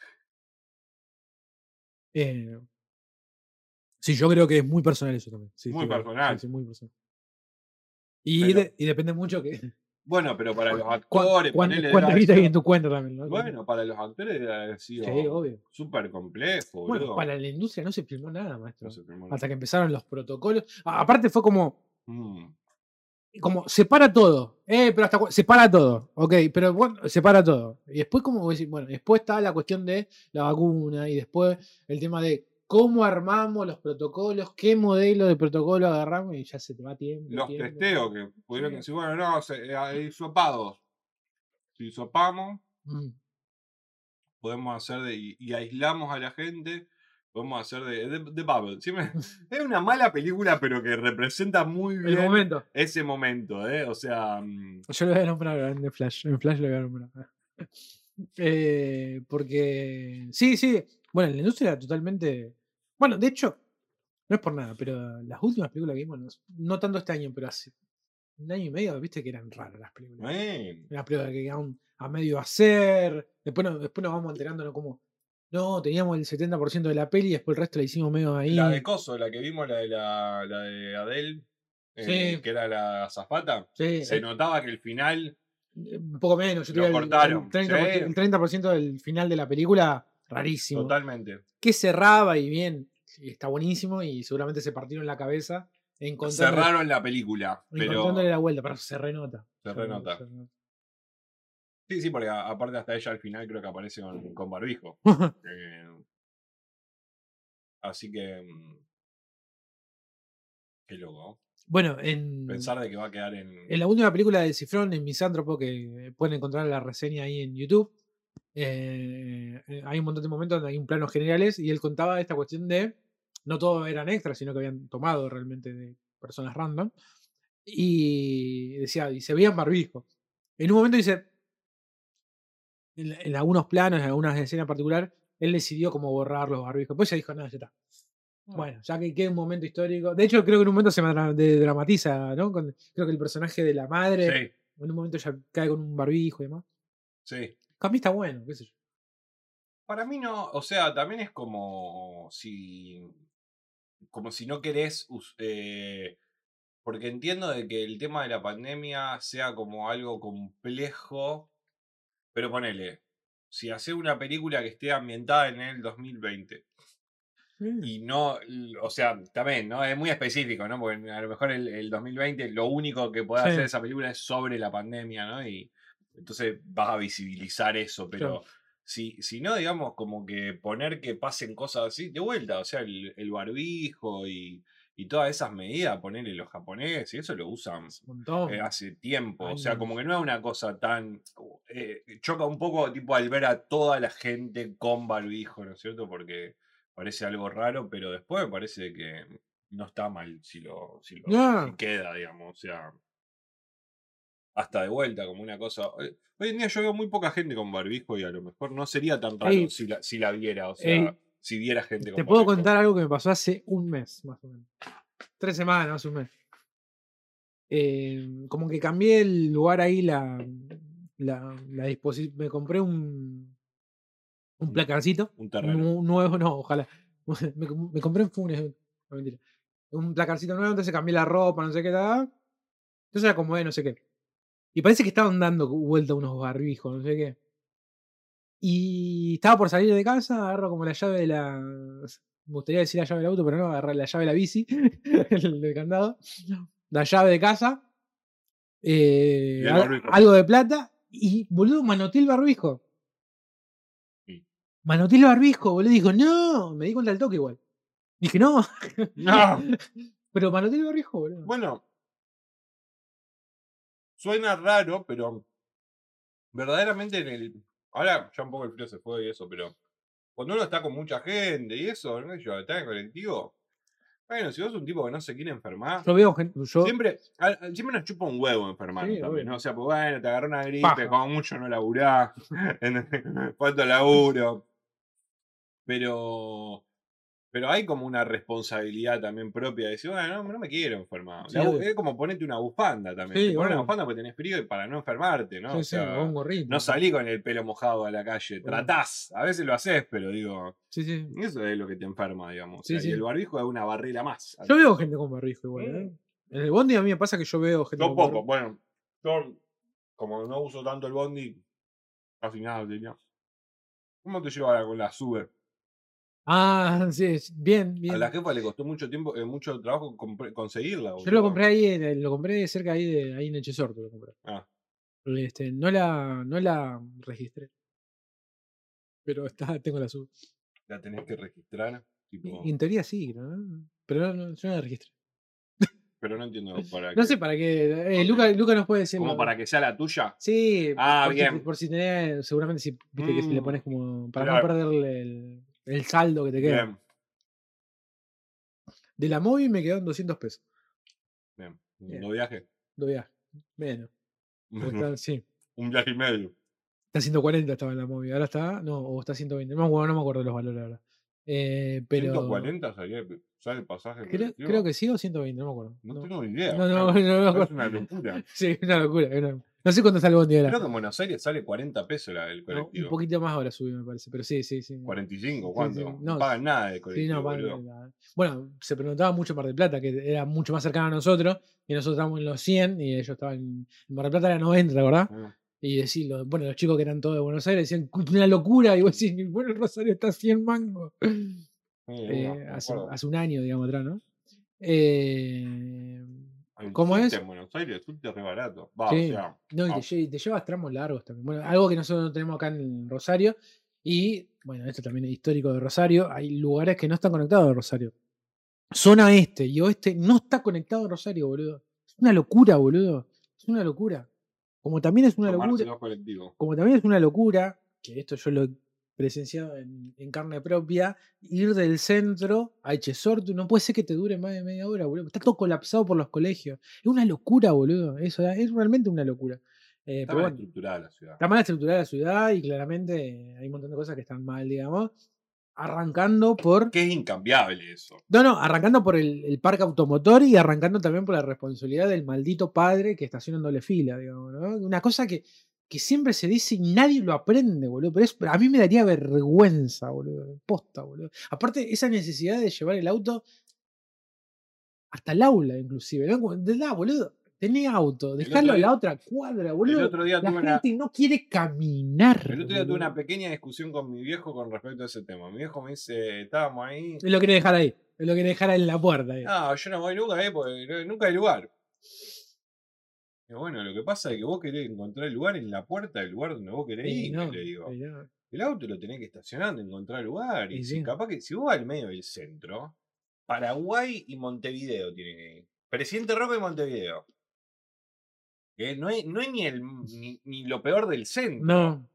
Eh, sí, yo creo que es muy personal eso también. sí,
Muy personal.
Sí, sí, muy personal. Y,
Pero-
de- y depende mucho que.
Bueno, pero para los actores,
cuán-
ponele,
¿Cuánta
debe
guita hay
haber
en tu cuenta también?
Bueno, para los actores haber sido
sí,
súper complejo,
Bueno,
boludo.
para la industria no se filmó nada, maestro.
No se filmó
Hasta que empezaron los protocolos. Aparte fue como,
Mm,
como separa todo. Eh, pero hasta cu- se para todo. Ok, pero bueno, se para todo. Y después, como bueno, después está la cuestión de la vacuna y después el tema de cómo armamos los protocolos, qué modelo de protocolo agarramos y ya se te va tiempo.
Los
tiempo.
testeos que pudieron
Sí.
decir, bueno, no, eh, hay sopados. Si sopamos,
Mm.
podemos hacer de, y, y aislamos a la gente, podemos hacer de, de, de Bubble. Es una mala película, pero que representa muy
El
bien
momento.
ese momento, ¿eh? O sea, mm,
Yo lo voy a nombrar en The Flash. En Flash lo voy a nombrar. Eh, porque. Sí, sí. Bueno, la industria era totalmente. Bueno, de hecho, no es por nada, pero las últimas películas que vimos, no, no tanto este año, pero hace un año y medio, viste que eran raras las películas.
bueno,
Las películas que quedaban a medio hacer. Después, no- después nos vamos enterando, ¿no? Como. No, teníamos el 70% de la peli y después el resto la hicimos medio ahí.
la de Coso, la que vimos, la de, la, la de Adele, eh,
Sí.
que era la azafata,
Sí,
se
eh,
notaba que el final
un poco menos. Yo
Lo
digo, el-
cortaron,
El 30%,
sí.
el 30% del final de la película, rarísimo.
totalmente.
que cerraba y bien, está buenísimo y seguramente se partieron la cabeza
Cerraron la película, pero
la vuelta, pero se renota.
Se renota.
se renota.
sí, sí, porque aparte hasta ella al final creo que aparece con, con barbijo. Eh, así que mm, qué loco.
bueno, en,
Pensar de que va a quedar en,
en la última película de Cifrón, en Misántropo, que pueden encontrar la reseña ahí en YouTube, eh, eh, hay un montón de momentos donde hay un planos generales y él contaba esta cuestión de, no todos eran extras, sino que habían tomado realmente de personas random, y decía, y se veían barbijos. En un momento dice, en, en algunos planos, en algunas escenas particular, él decidió como borrar los barbijos. Después ya dijo, no, ya está. Bueno, ya que queda un momento histórico. De hecho, creo que en un momento se dramatiza, ¿no? Creo que el personaje de la madre
Sí,
en un momento ya cae con un barbijo y demás.
sí.
A mí está bueno, qué sé yo.
Para mí no, o sea, también es como si. como si no querés. eh, porque entiendo de que el tema de la pandemia sea como algo complejo. Pero ponele. Si hacer una película que esté ambientada en el 2020
Mm.
y no, o sea, también, ¿no? Es muy específico, ¿no? Porque a lo mejor el, el 2020 lo único que puede
Sí.
hacer esa película es sobre la pandemia, ¿no? Y entonces vas a visibilizar eso, pero
Claro.
si, si no, digamos, como que poner que pasen cosas así, de vuelta, o sea, el, el barbijo y, y todas esas medidas, ponerle los japoneses, y eso lo usan
montón.
eh, hace tiempo. O sea, como que no es una cosa tan. eh, choca un poco, tipo, al ver a toda la gente con barbijo, ¿no es cierto? Porque parece algo raro, pero después me parece que no está mal si lo, si lo si queda, digamos. O sea, hasta de vuelta, como una cosa. Hoy hoy en día yo veo muy poca gente con barbijo y a lo mejor no sería tan raro
Ey.
si, la, si la viera. O sea,
Ey.
si viera gente con
Te puedo
barbijo.
contar algo que me pasó hace un mes, más o menos. Tres semanas, un mes. Eh, como que cambié el lugar ahí, la, la, la disposición. Me compré un, un
Un-
placarcito.
Un terreno.
nu- nuevo, no, ojalá. Me, com- me compré en Funes. No, mentira. Un placarcito nuevo, entonces cambié la ropa, no sé qué tal. Entonces acomodé, no sé qué. Y parece que estaban dando vuelta unos barbijos, no sé qué. Y estaba por salir de casa, agarro como la llave de la. Me gustaría decir la llave del auto, pero no, agarré la llave de la bici, el candado. La llave de casa. eh, algo de plata. Y boludo, manoteé el barbijo.
Sí.
Manoteé el barbijo, boludo. Dijo, no. Me di cuenta del toque igual. Dije, no.
¡No!
Pero manoteé el barbijo, boludo.
Bueno, suena raro, pero verdaderamente en el. Ahora ya un poco el frío se fue y eso, pero cuando uno está con mucha gente y eso, ¿no? Yo, está en colectivo. Bueno, si vos sos un tipo que no se quiere enfermar,
Yo veo gente. Yo,
siempre, al- siempre nos chupa un huevo enfermar
Sí,
también. O sea, pues bueno, te agarró una gripe,
Paja.
como mucho no laburás, falta laburo. Pero. Pero hay como una responsabilidad también propia de decir, bueno, no, no me quiero enfermar.
Sí,
La es como ponerte una bufanda también.
Sí,
te pones una bufanda porque tenés frío y para no enfermarte, ¿no?
sí,
o
sí,
sea,
un gorrito.
no salí con el pelo mojado a la calle.
Obvio.
Tratás, a veces lo haces, pero digo,
Sí, sí.
eso es lo que te enferma, digamos. O sea,
sí.
Y el barbijo es una barrera más.
Yo veo gente con barbijo igual. ¿eh? En el bondi a mí me pasa que yo veo gente
Yo
con
poco,
barbijo.
bueno, yo como no uso tanto el bondi, casi nada tenía. ¿Cómo te lleva con la sube?
Ah, sí, bien, bien.
A la jefa le costó mucho tiempo, eh, mucho trabajo conseguirla.
Yo lo compré ahí, el- lo compré cerca ahí de ahí en Echesorto, lo compré.
Ah,
Este, no la, no la registré. Pero está, tengo la sub.
la tenés que registrar. Tipo,
en teoría sí, ¿no? Pero no, no, yo no la registré.
pero no entiendo para
No
qué.
sé para qué. Eh, Luca, Luca nos puede decir.
Como para que sea la tuya.
Sí,
Ah,
por, si-
bien.
por si tenés, seguramente si viste que si le
Mm,
pones como. Para
claro.
no perder el, el saldo que te queda.
Bien,
De la móvil me quedaron 200 pesos.
bien.
Bien.
No viaje.
Do viaje. Menos. está- sí.
Un viaje y medio.
Está 140 estaba en la móvil. Ahora está. No, o está 120. No, me acuerdo- no me acuerdo los valores ahora. Eh, pero.
140 salía sale el pasaje.
Creo, creo que sí o 120, no me acuerdo.
No,
No,
tengo ni idea.
no, no,
boludo.
no me
Es
acuerdo.
una locura.
Sí, una locura. una- No sé cuánto el bondi ahora.
Creo que en Buenos Aires sale 40 pesos la, el
No,
colectivo.
un poquito más ahora subió, me parece. Pero sí, sí, sí.
45,
Sí,
¿cuánto?
sí,
No,
no,
pagan nada de
Sí,
colectivo.
no, pa-
boludo.
la- Bueno, se preguntaba mucho Mar del Plata, que era mucho más cercano a nosotros, y nosotros estábamos en los 100 y ellos estaban en, Mar del Plata era 90, ¿te acordás?
Ah,
Y decir, bueno, los chicos que eran todos de Buenos Aires decían, una locura, y vos decís, bueno, el Rosario está a 100 mangos.
sí,
Eh,
no,
hace, hace un año, digamos, atrás, ¿no? Eh,
El
¿cómo es?
En Buenos Aires, el subte es re barato. Va,
Sí.
o sea,
no, y te, lle- te llevas tramos largos también. Bueno, algo que nosotros no tenemos acá en Rosario. Y, bueno, esto también es histórico de Rosario. Hay lugares que no están conectados a Rosario. Zona este y oeste no está conectado a Rosario, boludo. Es una locura, boludo. Es una locura. Como también es una
tomarse
locura. Como también es una locura, que esto yo lo presenciado en, en carne propia, ir del centro a Echesortu. No puede ser que te dure más de media hora, boludo. Está todo colapsado por los colegios. Es una locura, boludo. Eso es realmente una locura. Eh,
Está mal
bueno,
estructurada la ciudad.
Está mal estructurada la ciudad y claramente hay un montón de cosas que están mal, digamos. Arrancando por.
Que es incambiable eso.
No, no, arrancando por el, el parque automotor y arrancando también por la responsabilidad del maldito padre que estaciona en doble fila, digamos, ¿no? Una cosa que, que siempre se dice y nadie lo aprende, boludo. Pero es- a mí me daría vergüenza, boludo. Posta, boludo. Aparte, esa necesidad de llevar el auto hasta el aula, inclusive. De nada, boludo. Tenés auto, dejarlo en la otra cuadra, boludo.
otro día
la
tuve una-
gente no quiere caminar.
El otro día tuve una pequeña discusión con mi viejo con respecto a ese tema. Mi viejo me dice, estábamos ahí.
Él lo quiere dejar ahí. Él lo quiere dejar en la puerta. ahí.
No, yo no voy nunca, eh, porque nunca hay lugar. Bueno, lo que pasa es que vos querés encontrar el lugar en la puerta del lugar donde vos querés ir,
no,
le digo.
no.
El auto lo tenés que estacionar, encontrar lugar. Y,
Y
si
sí.
capaz que si vos vas al medio del centro, Paraguay y Montevideo tiene que ir. Presidente Roca y Montevideo. No es, no es ni, el, ni, ni lo peor del centro.
No.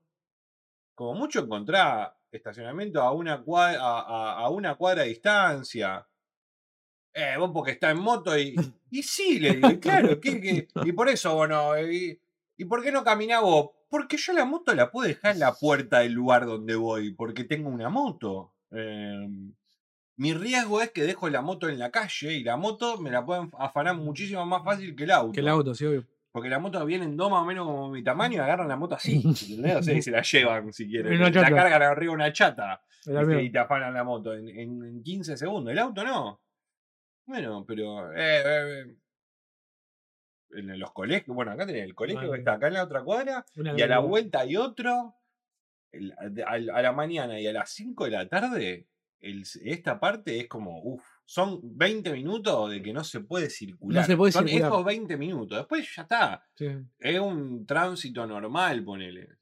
Como mucho encontrar estacionamiento a una cuadra, a, a- a una cuadra de distancia. Eh, vos porque está en moto y. Y sí, le digo, y claro, ¿qué- qué? y por eso, bueno, y, ¿y por qué no caminás vos? Porque yo la moto la puedo dejar en la puerta del lugar donde voy, porque tengo una moto. Em, mi riesgo es que dejo la moto en la calle y la moto me la pueden afanar muchísimo más fácil que el auto.
Que el auto, sí, obvio.
Porque la moto viene en dos más o menos como mi tamaño y agarran la moto así. ¿entendés? O sea, y se la llevan si quieren. La cargan arriba una chata y te afanan la moto en, en- en 15 segundos. El auto no. Bueno, pero. eh, eh, eh, en los colegios. Bueno, acá tenés el colegio
Ah,
que está acá en la otra cuadra.
Una
Y a la vuelta hay otro. el- a, a la mañana y a las 5 de la tarde. el- esta parte es como. Uff. Son 20 minutos de que no se puede circular.
se puede
Son
circular.
esos 20 minutos. Después ya está.
Sí.
Es un tránsito normal, ponele.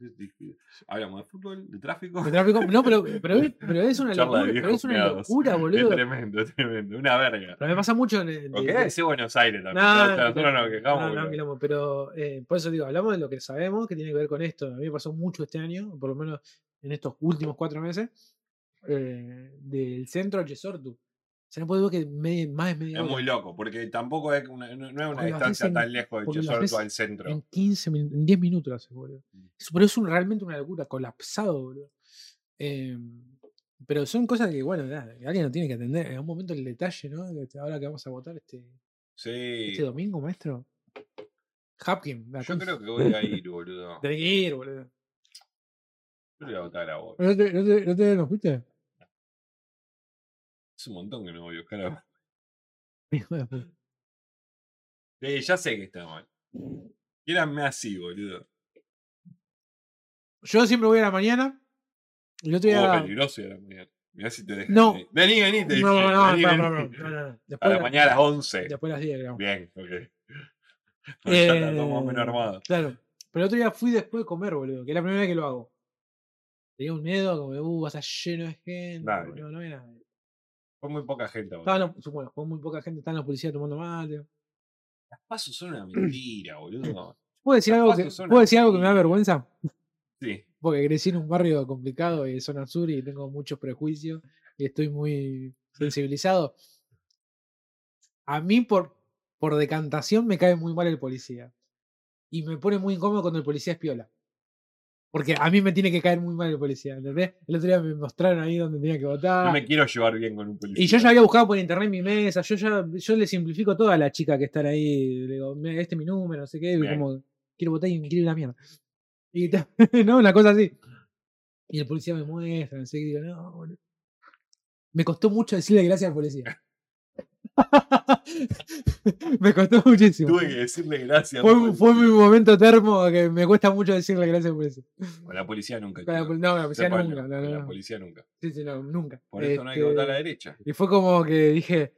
Hablamos de fútbol, de tráfico.
De tráfico- No, pero, pero, es- pero es una locura. Pero es una locura, boludo.
tremendo, es tremendo. Una verga.
Pero me pasa mucho. en- de- de-
ser Buenos Aires también.
No, no,
nosotros nos quejamos.
no, no,
pero-
quilombo, pero eh, por eso digo, hablamos de lo que sabemos que tiene que ver con esto. A mí me pasó mucho este año, por lo menos en estos últimos cuatro meses, eh, del centro Yesortu. O sea, no puedo ver que más de media
Es
hora.
muy loco, porque tampoco es una, no, no es una distancia
en-
tan lejos de Chesorto al centro.
En 15 minutos, en 10 minutos lo haces, boludo.
Mm.
Pero es un- realmente una locura, colapsado, boludo. Eh, pero son cosas que, bueno, nada, alguien lo tiene que atender. En un momento el detalle, ¿no? Este- Ahora que vamos a votar este,
Sí.
este domingo, maestro. Hapkin.
Yo creo que voy a ir, boludo.
Tenés que ir, boludo.
Yo le voy a votar a vos.
¿No te, no te, no te nos fuiste?
Un montón que no voy a buscar a
de.
Sí, ya sé que está mal. Quieranme así, boludo.
Yo siempre voy a la mañana. Y el otro
Oh,
día.
peligroso ir a la mañana. Mirá si te dejan.
No.
ahí. Vení, vení, te dije.
No, no, no,
vení,
no, no, no, no, no, no.
A
Después,
la
de-
mañana a las 11.
después de las 10, creo.
Bien, ok. No, ya está todo más o menos
Eh,
armado.
Claro. Pero el otro día fui después de comer, boludo. Que es la primera vez que lo hago. Tenía un miedo, como, uh, va a estar lleno de gente.
Dale.
boludo, no había nadie.
Fue muy poca gente. boludo.
Estaban bueno, fue muy poca gente, estaban los policías tomando mate.
Las pasos son una mentira, boludo.
¿Puedo decir
Las
algo que, ¿puedo decir algo que me da vergüenza?
Sí.
Porque crecí en un barrio complicado y zona sur y tengo muchos prejuicios y estoy muy sensibilizado. A mí por, por decantación me cae muy mal el policía. Y me pone muy incómodo cuando el policía es piola. Porque a mí me tiene que caer muy mal el policía, ¿entendés? El otro día me mostraron ahí donde tenía que votar.
No me quiero llevar bien con un policía.
Y yo ya había buscado por internet mi mesa, yo ya yo le simplifico todo a la chica que están ahí, le digo, "Mira, este es mi número, no sé qué, y como quiero votar y me quiero ir a la mierda. Y no, una cosa así. Y el policía me muestra, no sé qué, digo, no, boludo. Me costó mucho decirle gracias al policía. me costó muchísimo.
Tuve que decirle gracias.
Fue,
por-
fue mi momento termo que me cuesta mucho decirle gracias al policía.
Con la policía nunca.
Con la no, la policía nunca. No,
con
no,
la policía nunca.
Sí, sí, no, nunca.
Por eso no hay que votar a la
Este,
derecha.
Y fue como que dije,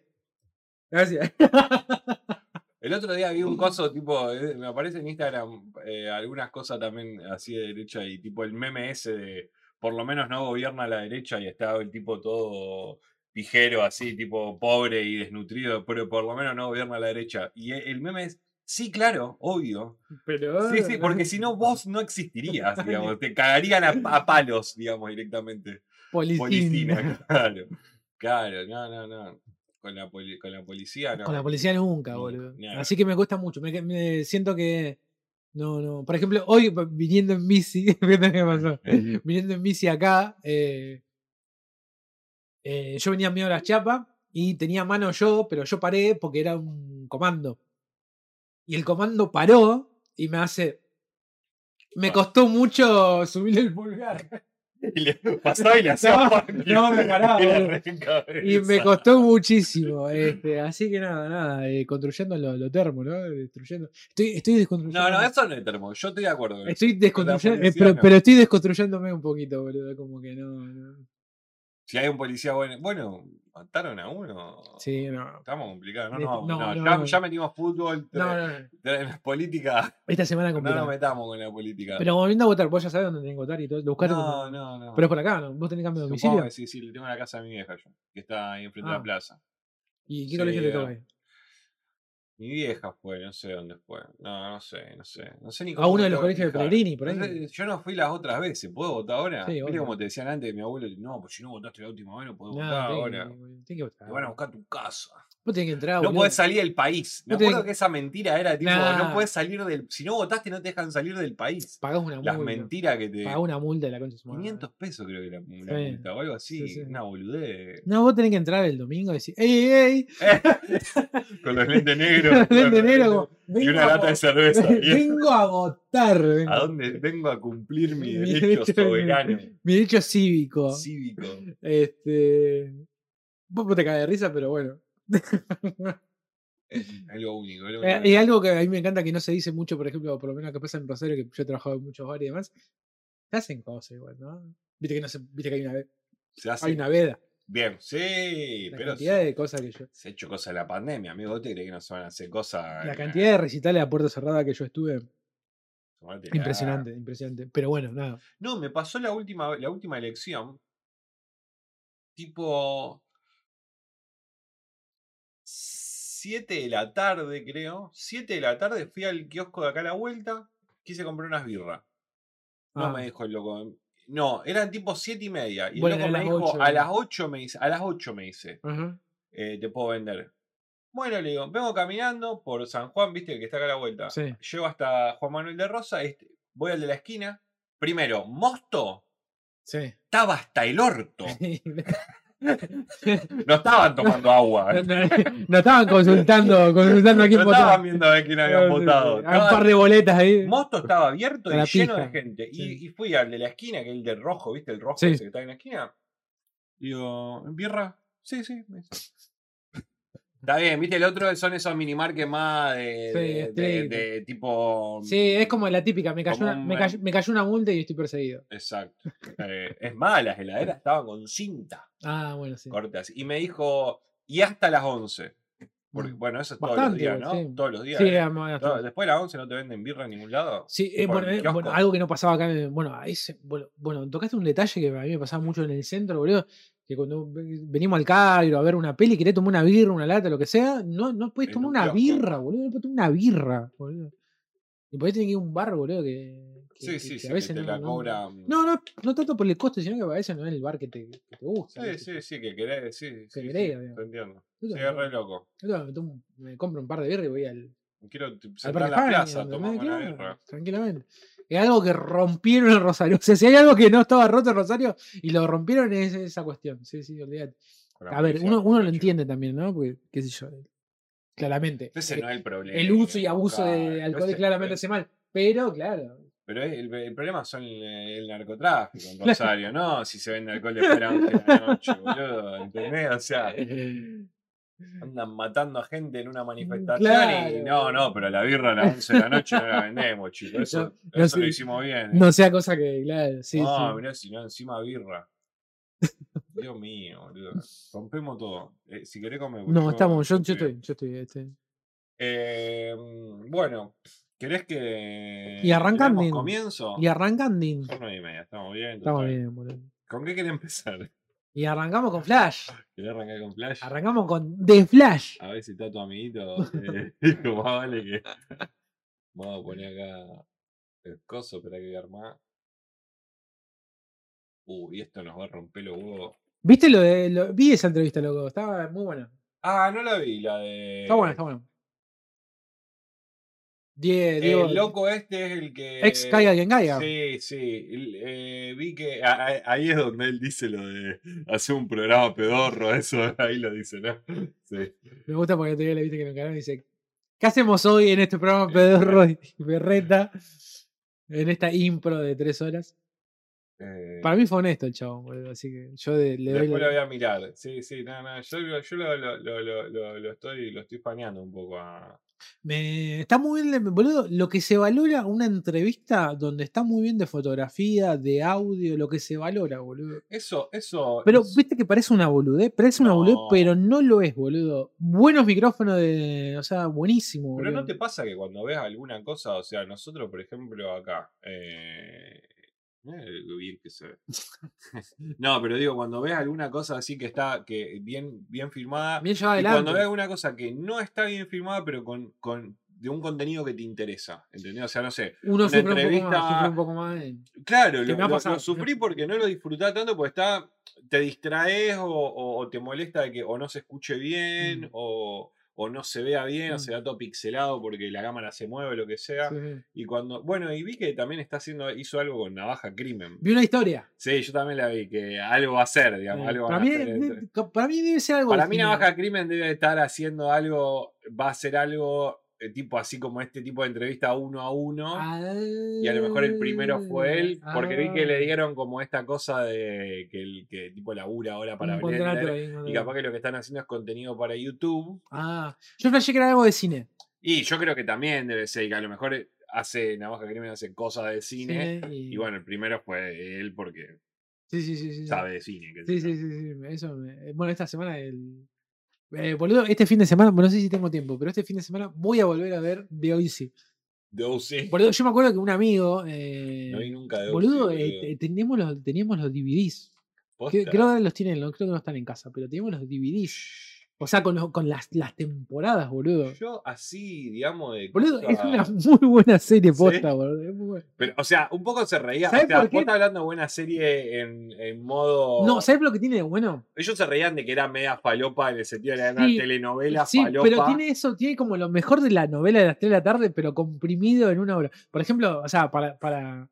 gracias.
El otro día vi un coso tipo, eh, me aparece en Instagram eh, algunas cosas también así de derecha y tipo el meme ese de por lo menos no gobierna la derecha y está el tipo todo pijero así, tipo pobre y desnutrido, pero por lo menos no gobierna la derecha. Y e- el meme es, sí, claro, obvio.
Pero,
Sí, sí, porque si no vos no existirías, digamos, te cagarían a, a palos, digamos, directamente.
Policía.
Policía, claro. Claro, no, no, no. Con la, poli- con la policía no.
Con la policía nunca,
Nunca,
boludo.
nada.
Así que me cuesta mucho. Me, me siento que. No, no. Por ejemplo, hoy viniendo en bici, qué pasó. Viniendo en bici acá, eh, eh, yo venía medio a las chapas y tenía mano yo, pero yo paré porque era un comando. Y el comando paró y me hace. Me
Ah.
costó mucho subirle el pulgar.
Y le pasaba y le hacía
No, no me paraba,
Y
Y me costó muchísimo. Este, así que nada, nada, eh, construyendo lo, lo termo, ¿no? Destruyendo. Estoy, estoy desconstruyendo.
No, no, eso no es termo. Yo estoy de acuerdo.
Estoy desconstruyendo, eh,
policía
pero,
no.
pero estoy desconstruyéndome un poquito, boludo. Como que no. no.
Si hay un policía bueno. Bueno, mataron a uno.
Sí, no.
Estamos complicados. No, no,
no,
no,
no,
ya,
no.
ya metimos fútbol.
No, no, no.
política.
Esta semana
No
complicada.
nos metamos con la política.
pero volviendo a votar, vos ya sabés dónde tenés que votar y todo. Lo buscaste.
no, no, no.
Pero es por acá, ¿no? Vos tenés cambio de domicilio.
sí, sí, le tengo en la casa de mi vieja yo, que está ahí enfrente de
Ah.
la plaza.
¿Y qué colegio te
Sí,
toca ahí?
Mi vieja fue, no sé dónde fue. No, no sé, no sé. No sé ni
A
cómo
uno de los
tengo
colegios de. Pellegrini, por
No
ahí.
sé, yo no fui las otras veces, ¿puedo votar ahora?
Sí, obvio.
como te decían antes, mi abuelo, no, pues si no votaste la última vez no podés
No,
votar ahora.
tenés que votar.
Te van a buscar a tu casa.
Vos tenés que entrar,
No
boludo.
podés salir del país. Me
tenés
acuerdo que esa mentira era tipo,
Nah.
no puedes salir del. Si no votaste, no te dejan salir del país.
Pagás una multa.
Las mentiras que te.
Pagás una multa de la concha de su madre.
500 pesos creo que era la
Sí,
multa o algo así.
sí, sí.
Una boludez.
No, vos tenés que entrar el domingo y decir, ¡ey, ey, ey!
Con los lentes negros. Y
"Vengo
una lata de cerveza.
Vengo a votar. vengo.
¿A dónde vengo a cumplir mi
Mi
derecho
derecho-
soberano
Mi derecho cívico.
cívico?
Este. Vos te caes de risa, pero bueno.
Algo único. algo
Eh,
único.
y algo que a mí me encanta que no se dice mucho, por ejemplo, por lo menos que pasa en Rosario, que yo he trabajado en muchos bares y demás. Se hacen cosas igual, ¿no? Viste que no se, viste que hay una,
Se hace
hay una veda.
Bien, sí,
La
pero
cantidad de cosas que yo.
se ha hecho cosas de la pandemia, amigo. ¿Vos te crees que no se van a hacer cosas?
La cantidad de recitales a puerta cerrada que yo estuve. Impresionante, impresionante. Pero bueno, nada.
No, me pasó la última, la última elección. Tipo. 7 de la tarde, creo. 7 de la tarde fui al kiosco de acá a la vuelta. Quise comprar unas birras. No
Ah,
me dijo el loco. No, eran tipo 7 y media. Y
Bueno, a
me dijo, a las 8 me dice, a las 8 me dice, eh, te puedo vender. Bueno, le digo, vengo caminando por San Juan, viste, el que está acá a la vuelta.
Sí.
Llego hasta Juan Manuel de Rosa, este, voy al de la esquina. Primero, Mosto
Sí.
estaba hasta el orto. No estaban tomando agua.
no,
¿eh?
no- no estaban consultando, consultando a quién
No
votar.
estaban viendo a ver quién habían votado.
Hay un par de boletas ahí.
Mosto estaba abierto y lleno de gente. Y,
Sí.
y fui al de la esquina, que es el del rojo, ¿viste? El rojo
Sí.
ese que está en la esquina. Digo, ¿birra? Sí, sí. Está bien, viste, el otro son esos minimarques más de,
Sí,
de- de-
estricto.
de tipo.
Sí, es como la típica, me cayó, una,
un
me,
me-
cayó, me cayó una multa y estoy perseguido.
Exacto. Eh, es más, las heladeras estaban con cinta,
Ah, bueno, sí.
cortas. Y me dijo, y hasta las 11. Porque,
Mm.
bueno, eso es todos los días, ¿no?
sí.
Todos los días.
Sí,
eh.
además,
No, después de las 11 no te venden birra en ningún lado.
Sí, eh, bueno, eh, algo que no pasaba acá, bueno, ahí se- bueno, bueno, tocaste un detalle que a mí me pasaba mucho en el centro, boludo, que cuando ve- venimos al Cairo a ver una peli, querés tomar una birra, una lata, lo que sea, no, no puedes
En
tomar
un
una birra, boludo, no puedes tomar una birra, boludo. Y ahí tenés que ir a un bar, boludo, que, que-
Sí,
que-
sí,
que
sí,
a
que
veces
te
no,
la
no-
cobran.
No, no, no tanto por el costo, sino que a veces no es el bar que te, que te gusta.
Sí, sí, sí, que querés, sí, sí, sí,
querés,
te
digamos.
entiendo.
Yo
Sí, es re loco.
Yo me, tomo- me compro un par de birras y voy al,
Quiero sentar en la plaza, tomamos una birra.
Tranquilamente. Es algo que rompieron en Rosario. O sea, si hay algo que no estaba roto en Rosario y lo rompieron es esa cuestión. Sí, sí, olvídate. A ver, uno, uno lo entiende también, ¿no? Porque, qué sé yo. Claramente.
Ese
eh,
no es el problema.
el uso y abuso de alcohol
ese-
claramente hace mal. Pero, claro.
Pero el, el problema son el, el narcotráfico en Rosario, ¿no? Si se vende alcohol de 11 de la noche, boludo. ¿Entendés? O sea, andan matando a gente en una manifestación y no, no, pero la birra a las 11 de la noche no la vendemos, chicos. Eso,
No, no
eso lo hicimos bien.
No sea cosa que, claro, sí,
no,
sí.
mirá, si no, encima birra. Dios mío, boludo. Rompemos todo. Eh, si querés comer.
No, estamos, yo, yo
estoy-
yo estoy, este.
Eh, bueno, ¿querés que.
Y arrancan
comienzo?
Y arrancan, Din.
Son nueve y media, estamos bien.
Estamos bien, boludo.
¿Con qué querés empezar?
Y arrancamos con Flash.
¿Querés arrancar con Flash?
Arrancamos con The Flash.
A ver si está tu amiguito. Eh, más vale que. Vamos a poner acá el coso, espera que armar. Uy, esto nos va a romper los huevos.
¿Viste lo de.? lo- vi esa entrevista, loco. Estaba muy buena.
Ah, no la vi, la de.
Está buena, está buena. Die- Diego,
El loco este es el que.
ex Caiga quien caiga.
Sí, sí. eh, vi que a- a- ahí es donde él dice lo de hacer un programa pedorro, eso ahí lo dice, ¿no? Sí.
Me gusta porque todavía le viste que en el canal dice: ¿Qué hacemos hoy en este programa Pedro y Berreta? En esta impro de tres horas.
Eh,
Para mí fue honesto el chabón, boludo, Así que yo de- le doy.
después
la-
lo voy a mirar. Sí, sí, no, no. Yo, lo- yo lo, lo, lo, estoy, lo estoy faneando un poco a.
Me, está muy bien, boludo. Lo que se valora una entrevista donde está muy bien de fotografía, de audio, lo que se valora, boludo.
Eso, eso.
Pero
es-
viste que parece una boludez, parece una boludez, pero no lo es, boludo. Buenos micrófonos de. O sea, buenísimo,
Pero
boludo.
no te pasa que cuando ves alguna cosa, o sea, nosotros, por ejemplo, acá. Eh, lo bien que se ve. no, pero digo, cuando ves alguna cosa así que está que bien, bien filmada.
Bien
cuando ves alguna cosa que no está bien filmada, pero con, con de un contenido que te interesa. ¿Entendés? O sea, no sé.
Uno
una
sufre un, poco más,
entrevista-
un poco más. eh.
Claro, lo, lo- lo sufrí porque no lo disfrutaba tanto, porque está, te distraes o, o- o te molesta de que o no se escuche bien
Mm.
o, o no se vea bien o
Mm.
se da todo pixelado porque la cámara se mueve, lo que sea.
Sí.
Y cuando, bueno, y vi que también está haciendo, hizo algo con Navaja Crimen.
Vi una historia.
Sí, yo también la vi, que algo va a hacer, digamos,
eh,
algo
para, mí,
hacer
para mí debe ser algo.
para mí. Navaja Crimen debe estar haciendo algo, va a hacer algo tipo así como este tipo de entrevista uno a uno. Y a lo mejor el primero fue él, porque vi que le
Ah,
dieron como esta cosa de que el que tipo labura ahora para
un ahí,
Y capaz que lo que están haciendo es contenido para YouTube.
Ah, yo flashé que era algo de cine.
Y yo creo que también debe ser, que a lo mejor hace Navaja Crimen hace cosas de cine.
Y,
Y bueno, el primero fue él porque
sí, sí, sí,
sabe de cine.
Sí, sí, sí, sí, Eso me- Bueno, esta semana el. Eh, boludo, este fin de semana, bueno, no sé si tengo tiempo, pero este fin de semana voy a volver a ver The Odyssey.
De OC.
Boludo, yo me acuerdo que un amigo. eh,
No vi nunca de
boludo, eh, teníamos, los, teníamos los DVDs. Creo que ahora los tienen, creo que no están en casa, pero teníamos los DVDs. O sea, con, con las, las temporadas, boludo.
Yo así, digamos, de.
Boludo, es una muy buena serie
¿Sí?
posta, boludo. es muy buena.
Pero, o sea, un poco se reía. O
¿Sabes
sea,
por qué?
vos estás hablando de buena serie en, en modo.
No, ¿sabes lo que tiene de bueno?
Ellos se reían de que era media falopa en el sentido de una
Sí,
telenovela
Sí,
falopa.
pero tiene eso, tiene como lo mejor de la novela de las 3 de la tarde, pero comprimido en una hora. Por ejemplo, o sea, para, para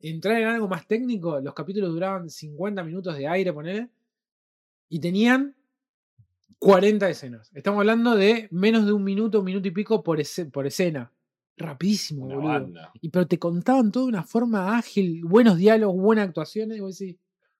entrar en algo más técnico, los capítulos duraban 50 minutos de aire, ponele, y tenían 40 escenas. Estamos hablando de menos de un minuto, un minuto y pico por, ese- por escena. Rapidísimo,
Una
boludo.
banda.
Y pero te contaban todo de una forma ágil, buenos diálogos, buenas actuaciones, y vos decís,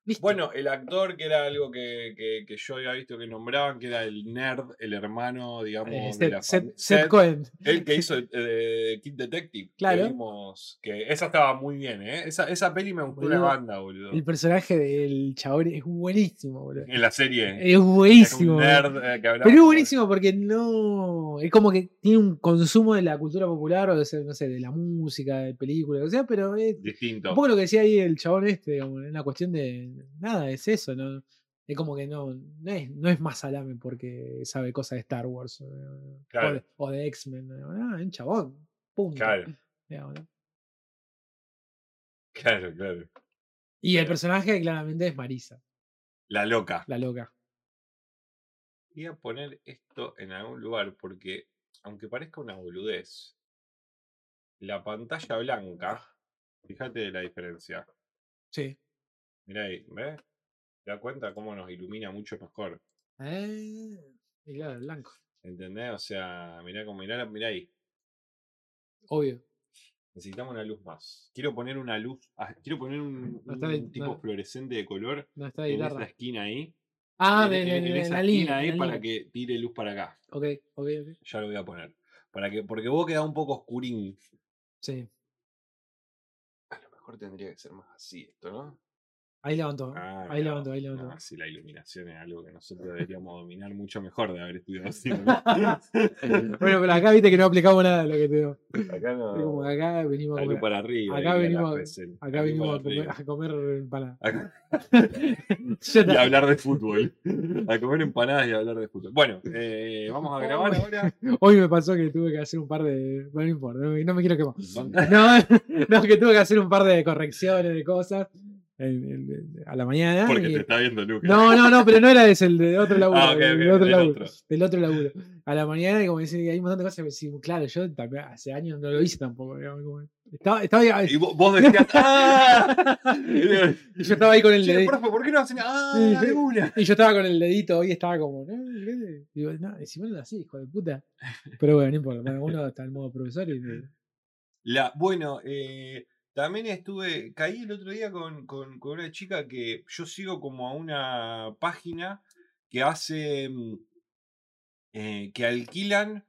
Listo.
Bueno, el actor que era algo que, que- que yo había visto que nombraban, que era el nerd, el hermano, digamos,
Eh,
de la
Seth- Seth Cohen.
el que hizo eh, Kid Detective.
Claro.
Que vimos, que esa estaba muy bien, ¿eh? Esa, esa peli me gustó una
Boludo,
banda, boludo.
El personaje del chabón es buenísimo, boludo.
En la serie.
Es buenísimo.
un
boludo.
nerd eh, que
Pero es buenísimo porque no. Es como que tiene un consumo de la cultura popular o de, no sé, de la música, de películas, o sea, pero es
distinto.
un poco lo que decía ahí el chabón este, digamos, es una cuestión de. Nada, es eso, ¿no? Es como que no, no, es, no es más salame porque sabe cosas de Star Wars o de,
Claro.
o de- o de X-Men. Ah, un chabón. Punto.
Claro,
digamos, ¿no?
claro, claro.
Y el personaje claramente es Marisa,
La loca.
la loca.
Voy a poner esto en algún lugar porque, aunque parezca una boludez, la pantalla blanca, fíjate la diferencia.
Sí.
Mirá ahí, ¿ves? ¿Te das cuenta cómo nos ilumina mucho mejor?
Eh, y claro, el blanco.
¿Entendés? O sea, mirá, como, mirá, mirá ahí.
Obvio.
Necesitamos una luz más. Quiero poner una luz, ah, quiero poner un,
No está
un
bien,
tipo
no.
fluorescente de color
No está de
en esa esquina ahí.
Ah,
en,
de,
en-
de-
en
de
esa
la
esquina
línea.
ahí
la
para
línea.
que tire luz para acá.
Ok, ok, ok.
Ya lo voy a poner. Para que, porque vos queda un poco oscurín.
Sí.
A lo mejor tendría que ser más así esto, ¿no?
Ahí levantó.
Ah,
ahí
no,
levantó, ahí levantó.
No, sí, la iluminación es algo que nosotros deberíamos dominar mucho mejor de haber estudiado cine.
bueno, pero acá viste que no aplicamos nada de lo que te digo.
acá no.
Es como que acá venimos a comer.
para arriba.
acá venimos- Acá venimos
para
a comer, a comer empanadas.
Acá- y
está.
hablar de fútbol. A comer empanadas y hablar de fútbol. Bueno, eh, vamos a grabar ahora.
Hoy me pasó que tuve que hacer un par de. Bueno, no importa, no, me- quiero quemar. No, no, que tuve que hacer un par de correcciones de cosas a la mañana.
Porque
y-
te está viendo Lucas.
No, no, no, pero no era ese, el de otro laburo.
Ah, ok,
el
ok,
de otro
del
laburo,
otro.
Del otro laburo. A la mañana, y como decir, hay un montón de cosas. sí, claro, yo también hace años no lo hice tampoco. digamos, como- estaba, estaba,
Y vos, decías, ¡ah!
y yo estaba ahí con el
Che,
dedito.
profe, ¿por qué no hacen ¡Ah!
Sí,
de una!
Y yo estaba con el dedito hoy estaba como, ¿no? ¿Qué? Digo, no así, hijo de puta. Pero bueno, no importa. bueno, uno está en modo profesor y.
La, bueno, eh, también estuve, caí el otro día con, con- con una chica que yo sigo como a una página que hace, mm, eh, que alquilan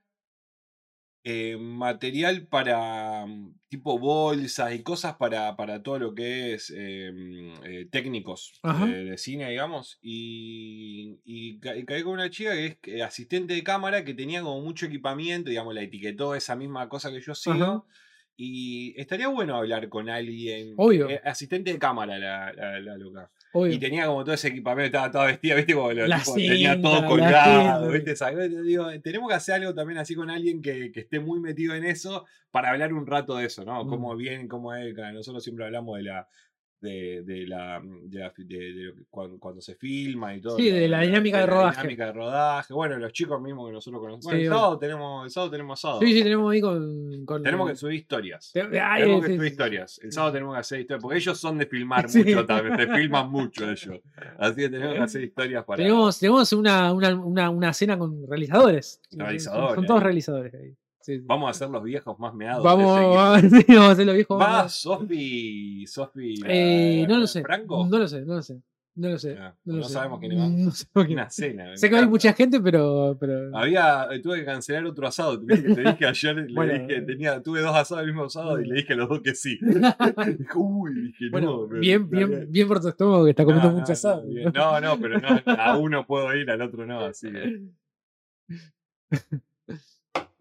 eh, material para mm, tipo bolsas y cosas para, para todo lo que es eh, mm, eh, técnicos de, cine, digamos. Y, y ca- y caí con una chica que es asistente de cámara que tenía como mucho equipamiento, digamos, la etiquetó esa misma cosa que yo sigo.
Ajá.
Y estaría bueno hablar con alguien.
Obvio.
eh, asistente de cámara, la, la, la loca.
Obvio.
Y tenía como todo ese equipamiento, estaba toda vestida, ¿viste? Como lo- tenía todo colgado, ¿viste? Digo, tenemos que hacer algo también así con alguien que, que esté muy metido en eso para hablar un rato de eso, ¿no?
Mm.
Cómo bien, cómo es. Nosotros siempre hablamos de la. De, de la, de, la- de- de lo que- cuando, cuando se filma y todo.
Sí, de la dinámica de
la
rodaje.
dinámica de rodaje. Bueno, los chicos mismos que nosotros conocemos. Bueno,
Sí,
el sábado tenemos, el sábado tenemos sábado.
Sí, sí, tenemos ahí con. con
Tenemos
el-
que subir historias.
Te- ay,
Tenemos que subir historias. El sábado tenemos que hacer historias. Porque ellos son de filmar mucho también. Te filman mucho ellos. Así que tenemos que hacer historias para.
Tenemos, tenemos una, una, una, una cena con realizadores. Son-
Realizadores,
Son todos
ahí.
realizadores ahí. Sí.
Vamos a ser los viejos más meados.
Vamos, sí, vamos a hacer lo viejo.
equipo. ¿Va Sofi? Sofi. la-
Eh, no lo sé.
¿Franco?
No lo sé, no lo sé. No lo sé.
Ah,
no, lo
no
sé.
sabemos quiénes van.
No sabemos quién-
Una cena.
Sé que hay mucha gente, pero. pero...
Había, eh, tuve que cancelar otro asado. Te dije, te dije ayer, le
Bueno,
dije, tenía, tuve dos asados el mismo sábado y le dije a los dos que sí. Uy, dije,
bueno,
no.
bien, bien, bien por tu estómago que está comiendo mucho asado.
no. No, no, pero no, a uno puedo ir, al otro no, así que.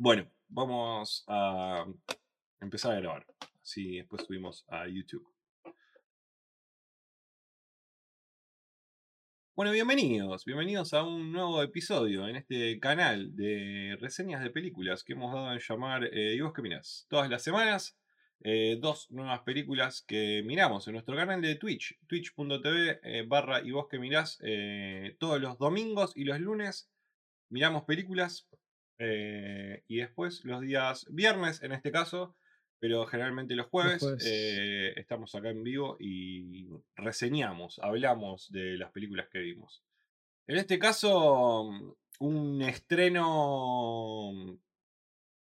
Bueno, vamos a empezar a grabar. Así después subimos a YouTube. Bueno, bienvenidos, bienvenidos a un nuevo episodio en este canal de reseñas de películas que hemos dado en llamar eh, ¿Y vos qué mirás? Todas las semanas, eh, dos nuevas películas que miramos en nuestro canal de Twitch, twitch.tv eh, barra ¿Y vos qué mirás? Eh, todos los domingos y los lunes miramos películas eh, y después los días viernes en este caso, pero generalmente los jueves,
jueves.
eh, estamos acá en vivo y reseñamos, hablamos de las películas que vimos. En este caso, un estreno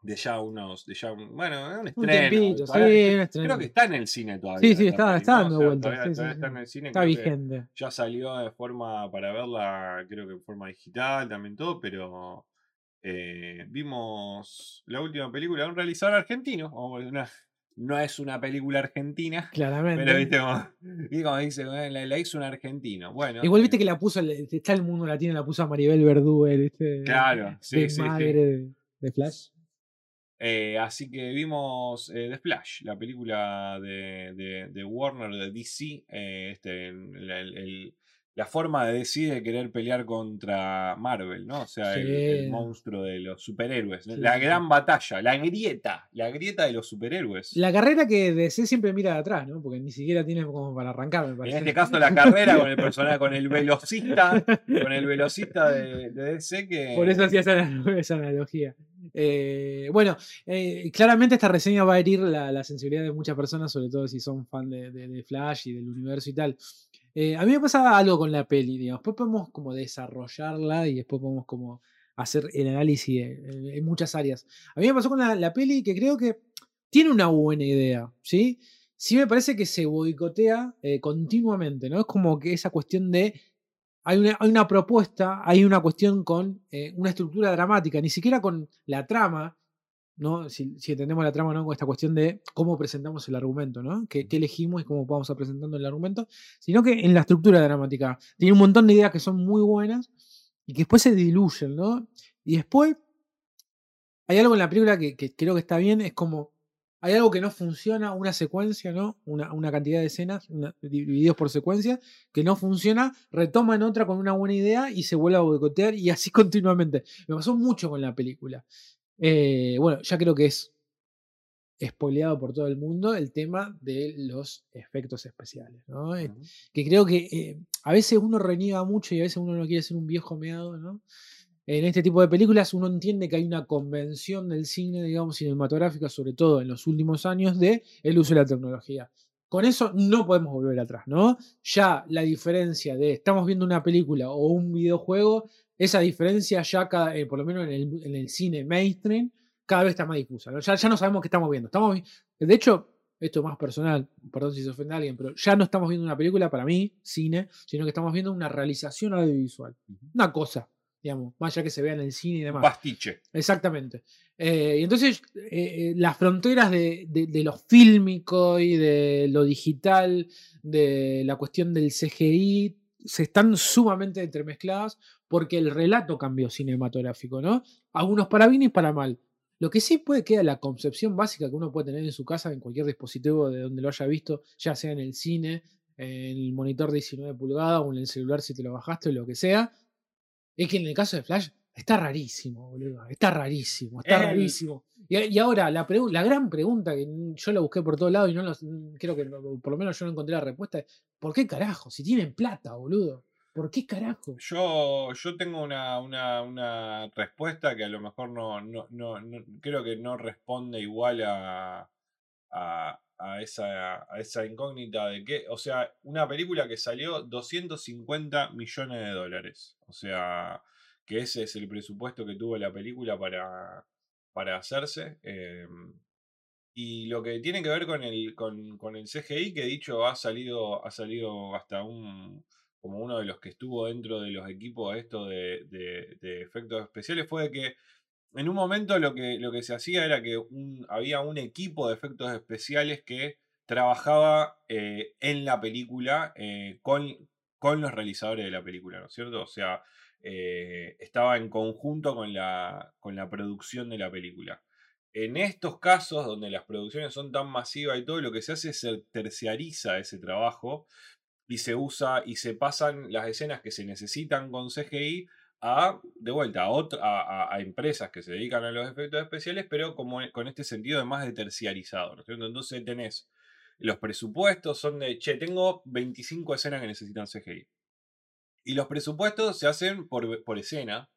de ya unos, de ya, un- bueno, un
Un
estreno.
sí, un estreno.
Creo que está en el cine todavía.
Sí, sí, está, está dando vueltas.
todavía-
sí, sí,
todavía
sí.
está en el cine.
Está vigente.
ya salió de forma para verla, creo que en forma digital también todo, pero eh, vimos la última película de un realizador argentino. una- no es una película argentina,
Claramente.
pero viste como, y como dice, "Eh, la, la hizo un argentino. Bueno,
Igual viste
eh,
que la puso, está el mundo latino, la puso a Maribel Verdú, el, este,
Claro, sí,
de
sí, sí.
madre de, de Flash.
Eh, así que vimos eh, The Flash, la película de, de- de Warner, de DC. este, el- el- el- la forma de DC de querer pelear contra Marvel, ¿no? O sea, el, monstruo de los superhéroes. la
sí,
gran batalla, la grieta, la grieta de los superhéroes.
La carrera que DC siempre mira de atrás, ¿no? Porque ni siquiera tiene como para arrancar, me
en
parece.
este caso, la carrera con el personaje, con el velocista, con el velocista de, de DC que.
Por eso hacía esa, esa analogía. Eh, bueno, eh, claramente esta reseña va a herir la, la sensibilidad de muchas personas, sobre todo si son fan de, de- de Flash y del universo y tal. Eh, a mí me pasaba algo con la peli, digamos. Después podemos como desarrollarla y después podemos como hacer el análisis en, muchas áreas. A mí me pasó con la, la peli que creo que tiene una buena idea, ¿sí? Sí me parece que se boicotea eh, continuamente, ¿no? Es como que esa cuestión de hay una, hay una propuesta, hay una cuestión con eh, una estructura dramática, ni siquiera con la trama, ¿no? Si, si entendemos la trama, ¿no? Con esta cuestión de cómo presentamos el argumento, ¿no? ¿Qué, qué elegimos y cómo vamos a presentando el argumento, sino que en la estructura dramática. Tiene un montón de ideas que son muy buenas y que después se diluyen, ¿no? Y después hay algo en la película que, que creo que está bien, es como hay algo que no funciona, una secuencia, ¿no? Una, una cantidad de escenas una- divididos por secuencia, que no funciona, retoman otra con una buena idea y se vuelve a boicotear y así continuamente. Me pasó mucho con la película. Eh, bueno, ya creo que es spoileado por todo el mundo el tema de los efectos especiales, ¿no? Eh, que creo que eh, a veces uno reniega mucho y a veces uno no quiere ser un viejo meado, ¿no? En este tipo de películas uno entiende que hay una convención del cine, digamos, cinematográfica, sobre todo en los últimos años, de el uso de la tecnología. Con eso no podemos volver atrás, ¿no? Ya la diferencia de estamos viendo una película o un videojuego, esa diferencia ya cada, eh, por lo menos en el, en el cine mainstream, cada vez está más difusa. ¿no? Ya, ya no sabemos qué estamos viendo. Estamos, de hecho, esto es más personal, perdón si se ofende a alguien, pero ya no estamos viendo una película para mí, cine, sino que estamos viendo una realización audiovisual. Una cosa, digamos, más allá que se vea en el cine y demás.
pastiche.
Exactamente. Eh, y entonces, eh, las fronteras de, de- de lo fílmico y de lo digital, de la cuestión del CGI, se están sumamente entremezcladas porque el relato cambió cinematográfico, ¿no? Algunos para bien y para mal. Lo que sí puede quedar la concepción básica que uno puede tener en su casa, en cualquier dispositivo de donde lo haya visto, ya sea en el cine, en el monitor de 19 pulgadas o en el celular si te lo bajaste o lo que sea, es que en el caso de Flash está rarísimo, boludo. Está rarísimo, está
El-
rarísimo. Y, y ahora, la, gran pregunta que yo la busqué por todos lados y no los- creo que por lo menos yo no encontré la respuesta es: ¿por qué carajo? Si tienen plata, boludo. ¿Por qué carajo?
Yo, yo tengo una, una, una respuesta que a lo mejor no, no, no, no- creo que no responde igual a, a, a esa, a esa incógnita de que, o sea, una película que salió 250 millones de dólares. O sea, que ese es el presupuesto que tuvo la película para, para hacerse. em, y lo que tiene que ver con el, CGI, que dicho ha salido, ha salido hasta un como uno de los que estuvo dentro de los equipos esto de, efectos especiales, fue que en un momento lo que, lo que se hacía era que había un equipo de efectos especiales que trabajaba eh, en la película eh, con, con los realizadores de la película, ¿no es cierto? O sea, eh, estaba en conjunto con la, con la producción de la película. En estos casos, donde las producciones son tan masivas y todo, lo que se hace es se terciariza ese trabajo y se usa y se pasan las escenas que se necesitan con CGI a, de vuelta, a, otra- a, empresas que se dedican a los efectos especiales, pero e- con este sentido de más de terciarizado. ¿no? Entonces tenés los presupuestos son de, che, tengo 25 escenas que necesitan CGI. Y los presupuestos se hacen por, por escena.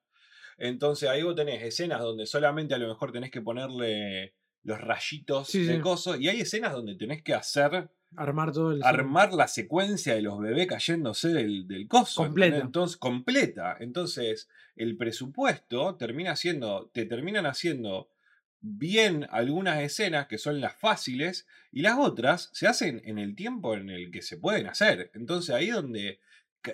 Entonces ahí vos tenés escenas donde solamente a lo mejor tenés que ponerle los rayitos
Sí,
de
sí.
coso. Y hay escenas donde tenés que hacer
Armar todo el.
armar la secuencia de los bebés cayéndose del, del coso.
Completa.
¿entendés? Entonces, completa. Entonces, el presupuesto termina siendo, te terminan haciendo bien algunas escenas que son las fáciles y las otras se hacen en el tiempo en el que se pueden hacer. Entonces ahí es donde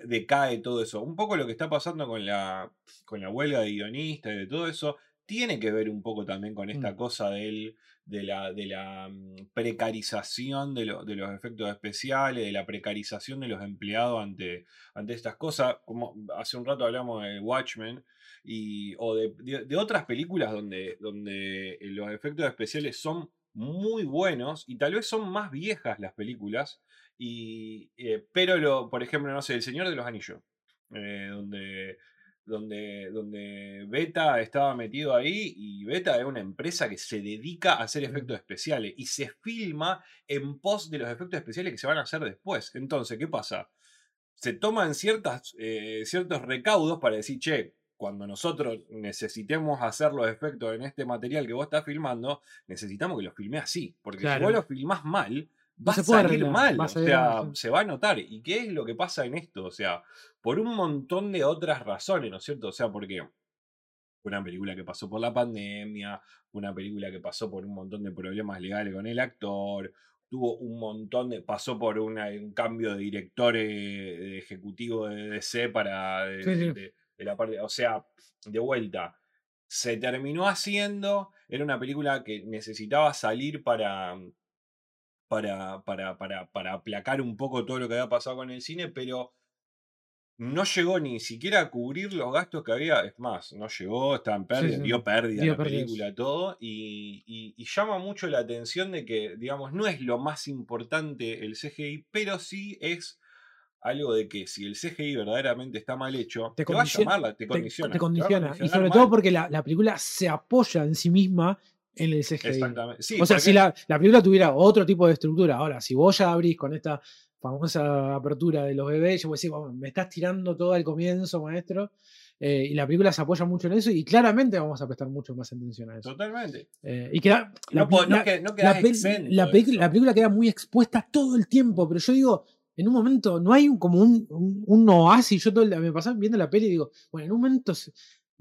decae todo eso. Un poco lo que está pasando con la, con la huelga de guionistas y de todo eso tiene que ver un poco también con esta
Mm.
cosa del, de la, de la mm, precarización de, lo- de los efectos especiales, de la precarización de los empleados ante, ante estas cosas. Como hace un rato hablamos de Watchmen y, o de, de- de otras películas donde, donde los efectos especiales son muy buenos y tal vez son más viejas las películas, y, eh, pero lo, por ejemplo, no sé, El Señor de los Anillos, eh, donde, donde, donde Beta estaba metido ahí y Beta es una empresa que se dedica a hacer efectos especiales y se filma en pos de los efectos especiales que se van a hacer después. Entonces, ¿qué pasa? se toman ciertas, eh, ciertos recaudos para decir, che, cuando nosotros necesitemos hacer los efectos en este material que vos estás filmando, necesitamos que lo filme así. Porque si vos lo filmás mal, va
se
a salir mal.
va
O
salir
sea,
sí.
se va a notar. ¿Y qué es lo que pasa en esto? O sea, por un montón de otras razones, ¿no es cierto? O sea, porque una película que pasó por la pandemia, una película que pasó por un montón de problemas legales con el actor, tuvo un montón de. pasó por una- un cambio de director eh, de ejecutivo de DC para. de,
Sí, sí.
de- de la parte. O sea, de vuelta. Se terminó haciendo. Era una película que necesitaba salir para. Para, para, para, para aplacar un poco todo lo que había pasado con el cine, pero no llegó ni siquiera a cubrir los gastos que había. Es más, no llegó, estaba en pérdida,
sí.
dio pérdida
Dio
la
pérdidas.
película, todo. Y, y- y llama mucho la atención de que, digamos, no es lo más importante el CGI, pero sí es algo de que si el CGI verdaderamente está mal hecho,
Te
te, va a
condiciona-
llamar, la- te condiciona.
te condiciona. Y sobre
mal.
todo porque la, la película se apoya en sí misma en el CGI.
Exactamente. Sí,
o sea,
porque-
si la, la película tuviera otro tipo de estructura, ahora, si vos ya abrís con esta famosa apertura de los bebés, yo voy a decir, "Bueno, me estás tirando todo al comienzo, maestro. eh, y la película se apoya mucho en eso y claramente vamos a prestar mucho más atención a eso.
Totalmente.
Eh, y queda,
no
la-
no
la,
exento
la película queda muy expuesta todo el tiempo, pero yo digo, en un momento no hay un- como un, un, un oasis. Yo todo el- me pasaba viendo la peli y digo, bueno, en un momento se-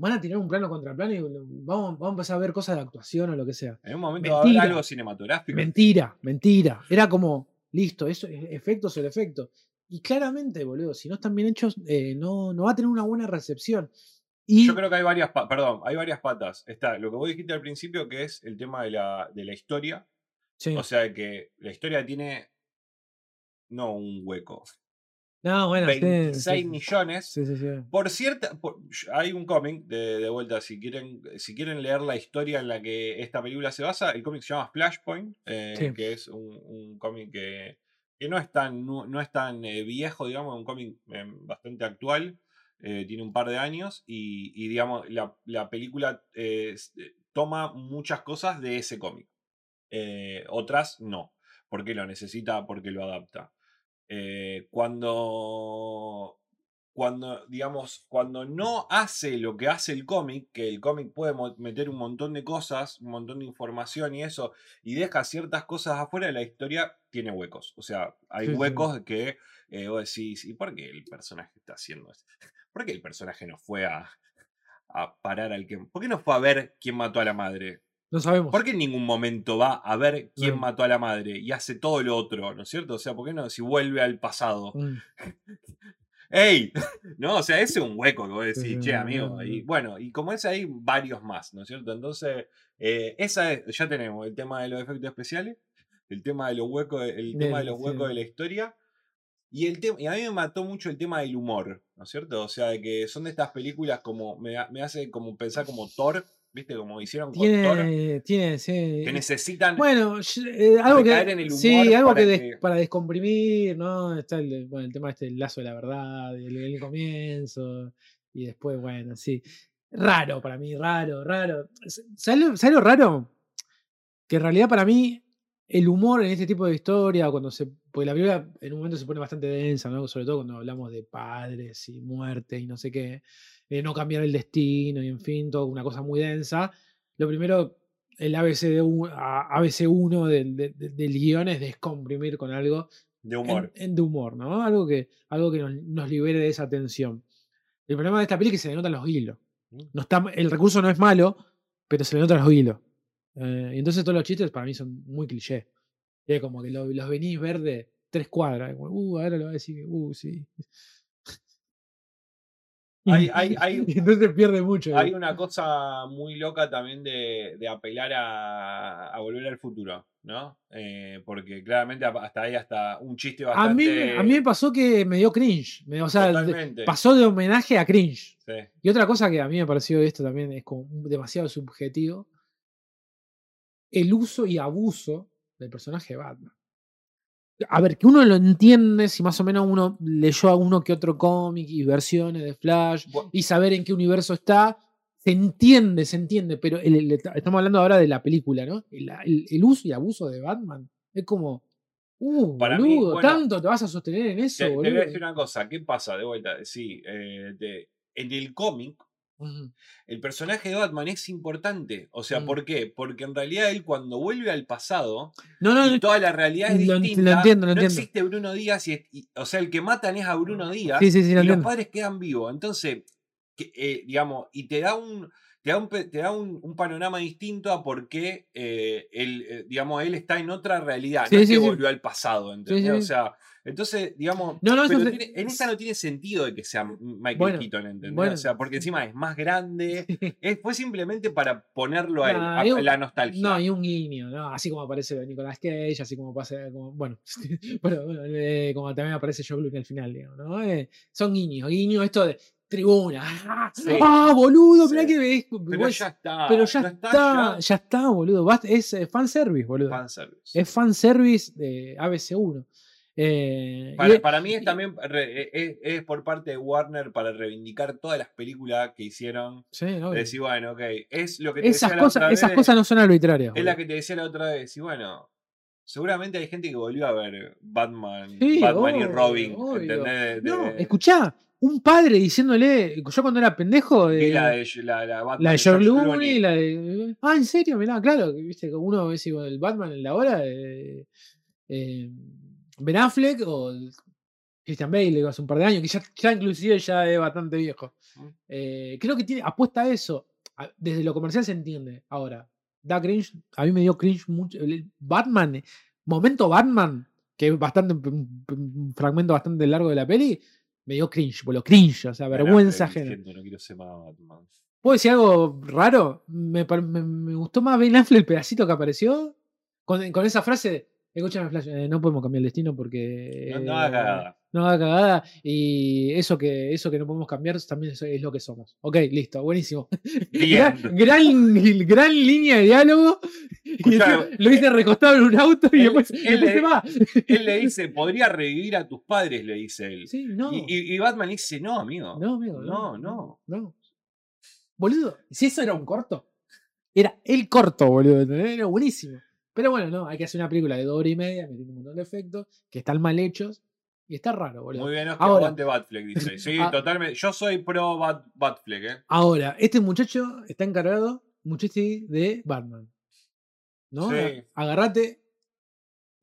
van a tirar un plano contra plano y vamos, vamos a empezar a ver cosas de actuación o lo que sea.
En un momento va a haber algo cinematográfico.
Mentira, mentira. Era como, listo, eso es efecto sobre efecto. Y claramente, boludo, si no están bien hechos, eh, no, no va a tener una buena recepción. Y
Yo creo que hay varias, perdón, hay varias patas. Está lo que vos dijiste al principio, que es el tema de la, de la historia.
sí.
O sea, que la historia tiene no un hueco.
No, bueno, sí,
26
sí, sí.
millones.
Sí.
Por cierta, por- hay un cómic de, de vuelta, si quieren, si quieren leer la historia en la que esta película se basa, el cómic se llama Flashpoint, eh, que es un, un cómic que, que no es tan, no, no es tan eh, viejo, digamos, un cómic eh, bastante actual, eh, tiene un par de años y, y, digamos, la, la película toma muchas cosas de ese cómic. Otras no, porque lo necesita, porque lo adapta. Eh, cuando, cuando, digamos, cuando no hace lo que hace el cómic, que el cómic puede meter un montón de cosas, un montón de información y eso, y deja ciertas cosas afuera, la historia tiene huecos. O sea, hay
Sí, sí.
huecos que eh, vos decís, ¿y por qué el personaje está haciendo esto? ¿Por qué el personaje no fue a, a parar al que... ¿Por qué no fue a ver quién mató a la madre?
No sabemos.
¿Por qué en ningún momento va a ver quién mató a la madre y hace todo lo otro, ¿no es cierto? O sea, ¿por qué no si vuelve al pasado?
Mm.
¡Ey! No, o sea, ese es un hueco que vos decís, che, amigo. Y
no.
bueno, y como ese hay varios más, ¿no es cierto? Entonces, eh, esa es, ya tenemos el tema de los efectos especiales, el tema de los huecos, el tema de los huecos
sí.
de la historia. Y, el tema, y a mí me mató mucho el tema del humor, ¿no es cierto? O sea, de que son de estas películas como, me, me hace como pensar como Thor, ¿viste? Como hicieron con Thor,
Tiene, tiene, sí.
que necesitan
Bueno, eh, algo que.
en el
sí,
humor
algo
para
que, des-
que-
para descomprimir, ¿no? Está el, bueno, el tema este del lazo de la verdad, el, el comienzo, y después, bueno, sí. Raro para mí, raro, raro. S- ¿Sabes lo, sabes lo raro? Que en realidad para mí el humor en este tipo de historia, cuando se. Porque la película en un momento se pone bastante densa, ¿no? Sobre todo cuando hablamos de padres y muerte y no sé qué. De no cambiar el destino y en fin, toda una cosa muy densa. Lo primero, el ABC de un- a- ABC1 del, de- de- del guion es descomprimir con algo
de humor.
en de humor, ¿no? Algo que, algo que nos, nos libere de esa tensión. El problema de esta peli es que se le notan los hilos.
Mm.
No está, el recurso no es malo, pero se le notan los hilos. Eh, y entonces todos los chistes para mí son muy cliché. Es como que lo- los venís ver de tres cuadras. uh, ahora lo va a decir, uh, sí.
Hay- hay- hay-
y entonces pierde mucho.
Hay una cosa muy loca también de, de apelar a, a volver al futuro, ¿no? Eh, porque claramente hasta ahí hasta un chiste
a, mí,
bastante.
a mí me pasó que me dio cringe. me- o sea,
Totalmente.
pasó de homenaje a cringe.
Sí.
Y otra cosa que a mí me pareció esto también es como demasiado subjetivo. El uso y abuso del personaje de Batman. A ver, que uno lo entiende si más o menos uno leyó a uno que otro cómic y versiones de Flash y saber en qué universo está, se entiende, se entiende, pero el- el- estamos hablando ahora de la película, ¿no? El, uso y abuso de Batman es como, uh,
Para mí,
boludo,
bueno,
tanto te vas a sostener en eso,
Te, te voy
boludo.
a decir una cosa, ¿qué pasa? De vuelta, sí, eh, de- en el cómic, El personaje de Batman es importante. O sea,
Mm.
¿por qué? Porque en realidad él cuando vuelve al pasado,
No, no,
y toda la realidad es
lo ent- lo
distinta,
entiendo, lo
no
entiendo.
existe Bruno Díaz, y, y- o sea, el que matan es a Bruno Díaz,
sí, sí, sí,
y
lo
los padres quedan vivos. Entonces, que, eh, digamos, y te da un, te da un, te da un, un panorama distinto a por qué eh, él, eh, digamos, él está en otra realidad,
Sí,
no es
sí,
que
sí.
volvió al pasado, ¿entendés?
sí,
O sea, entonces, digamos,
No, no, eso
pero
se-
tiene- en esta no tiene sentido de que sea Michael
Bueno,
Keaton, ¿entendés?
bueno.
O sea, porque encima es más grande, es, fue simplemente para ponerlo a él,
Nah,
a-
un-
la nostalgia.
No, y un guiño, ¿no? Así como aparece Nicolás Cage, así como pasa, como, bueno, pero, bueno, eh, como también aparece Joe Bluth al final, digamos, ¿no? Eh, son guiños, guiños, esto de tribuna. ¡Ah,
Sí.
ah, boludo! Mirá
Sí.
que ves.
pero ya está.
pero ya
no
está,
ya.
ya está, boludo. Es eh, fanservice, boludo.
Fanservice.
Es fanservice de ABC1. Eh,
Para,
es-
para mí es también re- es, es por parte de Warner para reivindicar todas las películas que hicieron.
sí,
decir, bueno, ok, es lo que te
esas
decía la
cosas,
otra
esas
vez,
cosas no son arbitrarias.
Es la que te decía la otra vez. Y bueno, seguramente hay gente que volvió a ver Batman,
Sí,
Batman y Robin. ¿Entendés?
No,
de-
escuchá, un padre diciéndole, yo cuando era pendejo, eh,
la de, la, la Batman
La de George
Clooney.
La de. Ah, ¿en serio? Mirá, claro, viste, uno igual el Batman en la hora, eh, Ben Affleck o Christian Bale hace un par de años, que ya, ya inclusive ya es bastante viejo.
Mm.
Eh, creo que tiene, apuesta a eso. Desde lo comercial se entiende. Ahora, da cringe, a mí me dio cringe mucho. Batman, eh, momento Batman, que es bastante un, fragmento bastante largo de la peli, me dio cringe, boludo, cringe, o sea, vergüenza ajena.
No quiero ser más Batman.
¿Puedo decir algo raro? Me, par- me- me gustó más Ben Affleck el pedacito que apareció con, con esa frase de, escúchame Flash, eh, no podemos cambiar el destino porque...
No, no haga
eh,
cagada.
No haga cagada y eso que, eso que no podemos cambiar también es, es lo que somos. Ok, listo, buenísimo. gran, gran, gran línea de diálogo.
Escuchá,
lo hice recostado en un auto y
él-
después,
él
después se va.
Él le dice, podría revivir a tus padres, le dice él.
Sí, no.
Y, y- y Batman le dice, no, amigo.
No, amigo.
No, no.
No. Boludo, si eso era un corto, era el corto, boludo. Era buenísimo. Pero bueno, no, hay que hacer una película de dos horas y media, metiendo un montón de efectos, que están mal hechos, y está raro, boludo.
Muy bien, es que
Ahora-
aguante Batfleck, dice. Sí,
Ah.
totalmente. Yo soy pro Bat, Batfleck, ¿eh?
Ahora, este muchacho está encargado, muchacho de Batman. ¿No?
Sí.
Agarrate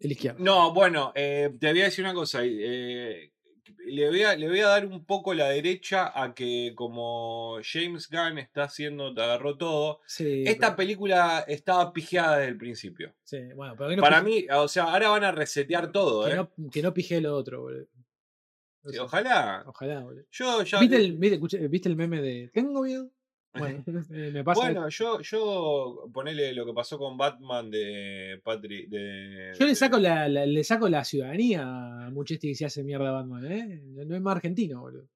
el izquierdo.
No, bueno, eh, te voy a decir una cosa. eh, le, voy a, le voy a dar un poco la derecha a que como James Gunn está haciendo, te agarró todo.
Sí,
Esta
pero-
película estaba pijeada desde el principio.
sí, bueno, pero que no
Para
pije-
mí, o sea, ahora van a resetear todo,
que
¿eh?
no, que no pije lo otro, boludo. O
Sí,
sea,
Ojalá.
Ojalá, boludo.
Yo ya.
¿Viste el, ¿Viste el meme de Tengo miedo? Bueno, eh, me pasa.
Bueno, yo, yo ponele lo que pasó con Batman de Patrick. De,
Yo le saco la, la- le saco la ciudadanía a Muchetti que se hace mierda a Batman, ¿eh? No es más argentino, boludo.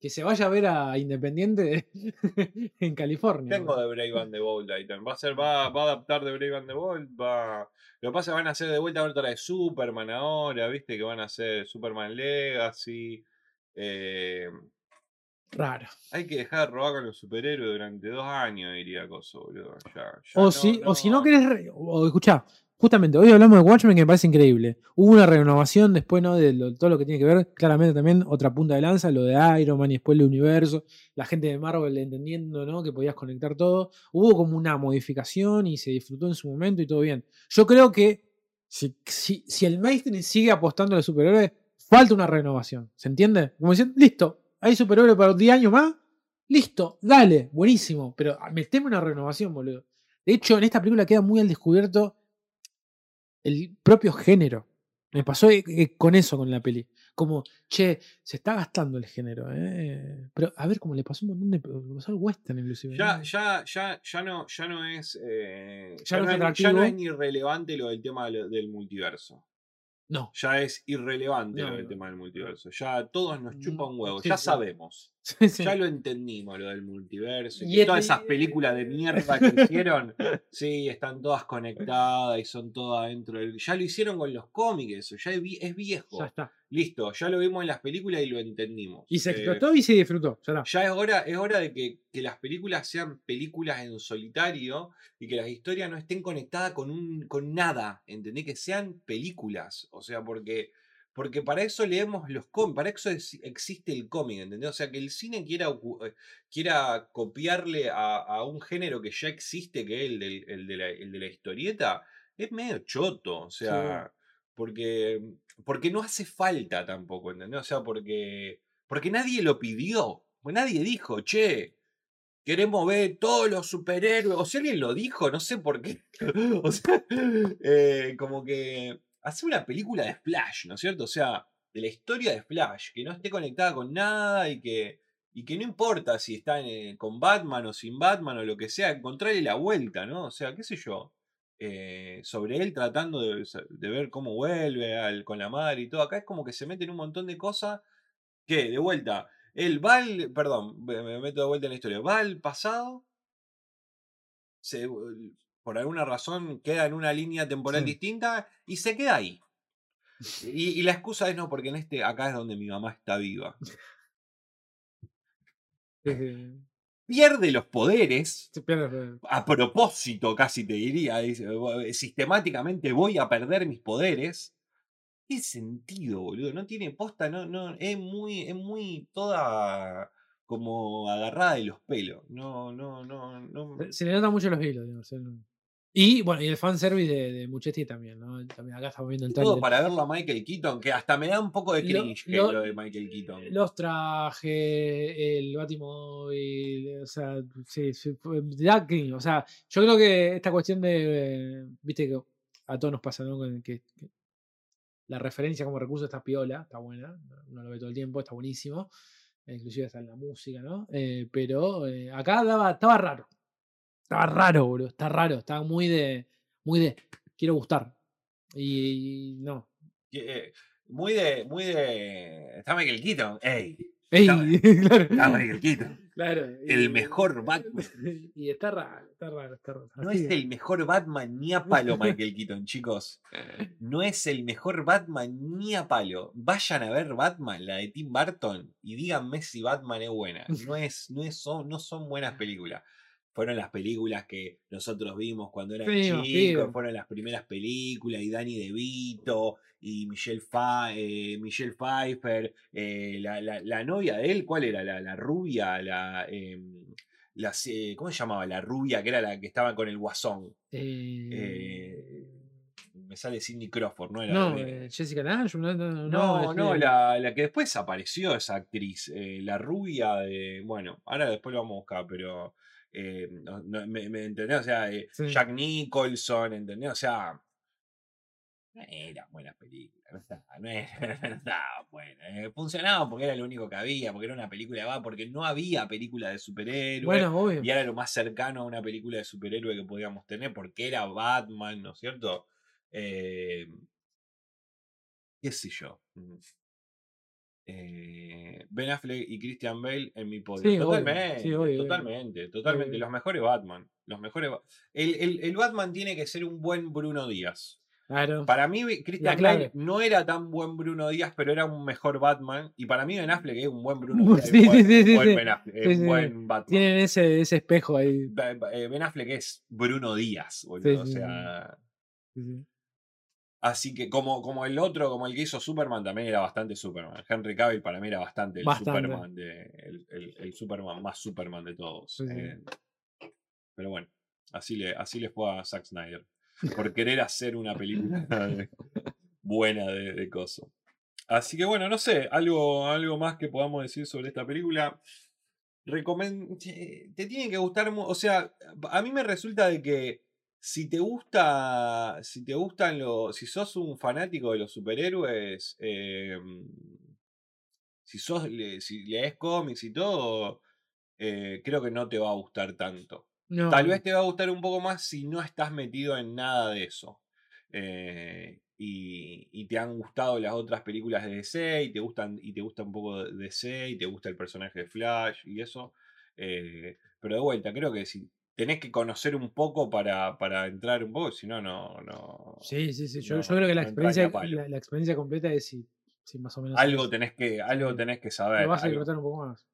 Que se vaya a ver a Independiente en California.
Tengo de Brave and the Bold ahí también. Va a ser, va, va a adaptar de Brave and the Bold. Va... Lo que pasa es que van a hacer de vuelta otra de Superman ahora, viste que van a hacer Superman Legacy. Eh,
Raro.
hay que dejar de robar con los superhéroes durante dos años, diría Coso, boludo. Ya- ya
O,
no-
si, o si no querés. re- O, escuchá, justamente, hoy hablamos de Watchmen que me parece increíble. Hubo una renovación después, ¿no? De lo- todo lo que tiene que ver. Claramente también otra punta de lanza, lo de Iron Man y después el universo. La gente de Marvel entendiendo, ¿no? Que podías conectar todo. Hubo como una modificación y se disfrutó en su momento y todo bien. Yo creo que si, si, si el mainstream sigue apostando a los superhéroes, falta una renovación. ¿Se entiende? Como dicen, listo, hay superhéroes para 10 años más. Listo, dale, buenísimo. Pero ah, meteme una renovación, boludo. De hecho, en esta película queda muy al descubierto el propio género. Me pasó eh, eh, con eso con la peli. Como, che, se está gastando el género. ¿eh? Pero a ver, como le pasó un montón de. Le pasó al western, inclusive.
Ya,
¿no?
ya, ya, ya no, ya no es. eh,
Ya
ya,
no es
ya no es ni relevante lo del tema del multiverso.
No.
Ya es irrelevante
No, no.
tema del multiverso. Ya a todos nos chupa un huevo.
Sí,
ya
sí.
sabemos.
Sí, sí.
Ya lo entendimos, lo del multiverso. Y, todas esas películas de mierda que hicieron, sí, están todas conectadas y son todas dentro del. Ya lo hicieron con los cómics, eso. Ya es, vie- es viejo.
Ya está.
Listo, ya lo vimos en las películas y lo entendimos.
Y se
Eh,
explotó y se disfrutó. Ya está.
ya es hora, es hora de que, que las películas sean películas en solitario y que las historias no estén conectadas con, un, con nada, ¿entendés? Que sean películas, o sea, porque, porque para eso leemos los cómics, para eso es- existe el cómic, ¿entendés? O sea, que el cine quiera, eh, quiera copiarle a, a un género que ya existe, que es el, del- el de, la, el de la historieta, es medio choto, o sea, porque, porque no hace falta tampoco, ¿entendés? O sea, porque, porque nadie lo pidió, pues nadie dijo, che, queremos ver todos los superhéroes, o si alguien lo dijo, no sé por qué, o sea, eh, como que hacer una película de Flash, ¿no es cierto? O sea, de la historia de Flash, que no esté conectada con nada y que, y que no importa si está en- con Batman o sin Batman o lo que sea, encontrarle la vuelta, ¿no? O sea, qué sé yo. eh, sobre él tratando de, ver cómo vuelve al- con la madre y todo. Acá es como que se meten un montón de cosas que, de vuelta, él va al, perdón, me meto de vuelta en la historia, va al pasado, se, por alguna razón queda en una línea temporal
Sí.
distinta y se queda ahí. Y, y la excusa es no, porque en este, acá es donde mi mamá está viva.
Sí, sí.
Pierde los poderes,
Se pierde,
a propósito casi te diría, dice, "Vo- sistemáticamente voy a perder mis poderes. ¿Qué sentido, boludo? No tiene posta, no, no, es muy, es muy toda como agarrada de los pelos. No, no, no, no.
Se- le notan mucho los hilos, digamos, Y bueno, y el fanservice de, de Muchetti también, ¿no? También acá estamos viendo el
Todo
trailer.
para verlo a Michael Keaton, que hasta me da un poco de
Lo-
cringe que
lo-
lo de Michael Keaton.
Los trajes, el Batimóvil, o sea, sí, sí, da cringe, O sea, yo creo que esta cuestión de, eh, viste que a todos nos pasa, ¿no? Con que, que la referencia como recurso está piola, está buena, uno lo ve todo el tiempo, está buenísimo, inclusive está en la música, ¿no? Eh, pero eh, acá daba, estaba raro, estaba raro, boludo, está raro, estaba muy de, muy de, quiero gustar. Y, no.
Eh, Muy de, muy de. Está Michael Keaton. ¡Ey!
Ey, claro.
Está Michael Keaton.
Claro,
El
y-
mejor Batman.
Y está raro, está raro, está raro.
No
Así
es
que-
el mejor Batman ni a palo, Michael Keaton, chicos. No es el mejor Batman ni a palo. Vayan a ver Batman, la de Tim Burton, y díganme si Batman es buena. No, es, no, es, son, no son buenas películas. Fueron las películas que nosotros vimos cuando eran
Sí,
chicos, fueron las primeras películas, y Danny DeVito, y Michelle, Fa- eh, Michelle Pfeiffer, eh, la, la- la novia de él, ¿cuál era? La, la rubia, la, la se- ¿cómo se llamaba? La rubia, que era la que estaba con el guasón.
Eh,
Eh, me sale Cindy Crawford, ¿no? Era
no, eh, Jessica Lange, no, no, no,
no,
es,
no,
eh,
la, la que después apareció esa actriz, eh, la rubia de. Bueno, ahora después lo vamos a buscar, pero. Eh, no- no, me, me entendés? O sea, eh,
Sí.
Jack Nicholson, ¿entendés? O sea. No eran buenas películas, no estaban, no era- no buenas. eh, funcionaban porque era lo único que había, porque era una película de va, porque no había película de superhéroes.
Bueno, obvio.
Y era lo más cercano a una película de superhéroe que podíamos tener, porque era Batman, ¿no es cierto? Eh, qué sé yo. Eh, ben Affleck y Christian Bale en mi podio.
Sí,
totalmente,
sí, obvio, obvio.
totalmente, totalmente.
Obvio.
Los mejores Batman. Los mejores. Ba- El, el- el Batman tiene que ser un buen Bruno Díaz.
Claro.
Para mí, Christian. Bale no era tan buen Bruno Díaz, pero era un mejor Batman. Y para mí, Ben Affleck es un buen Bruno Díaz.
sí,
buen,
sí, sí,
buen. Ben Affleck, Batman.
Tienen ese, ese espejo ahí.
Ba- eh, Ben Affleck es Bruno Díaz, boludo. O sea.
Sí, sí.
Así que como, como el otro, como el que hizo Superman, también era bastante Superman. Henry Cavill para mí era bastante el
Bastante.
Superman de. El, el- el Superman más Superman de todos.
Sí,
eh, pero bueno, así le, así le fue a Zack Snyder. Por querer hacer una película de- buena de, de coso. Así que bueno, no sé, algo, algo más que podamos decir sobre esta película. recomen- te tiene que gustar, o sea, a mí me resulta de que si te gusta, si te gustan los, si sos un fanático de los superhéroes, em, si sos, le- si lees cómics y todo, eh, creo que no te va a gustar tanto.
No,
Tal vez te va a gustar un poco más si no estás metido en nada de eso. Eh, y, y te han gustado las otras películas de DC y te gustan y te gusta un poco de DC y te gusta el personaje de Flash y eso. eh, pero de vuelta, creo que si tenés que conocer un poco para, para entrar un poco, si no, no, no.
Sí, sí, sí. Yo,
no-
yo creo que la
no
experiencia, la, la experiencia completa es si, si más o menos.
Algo tenés que, algo tenés que
lo
saber.
vas a disfrutar un poco más.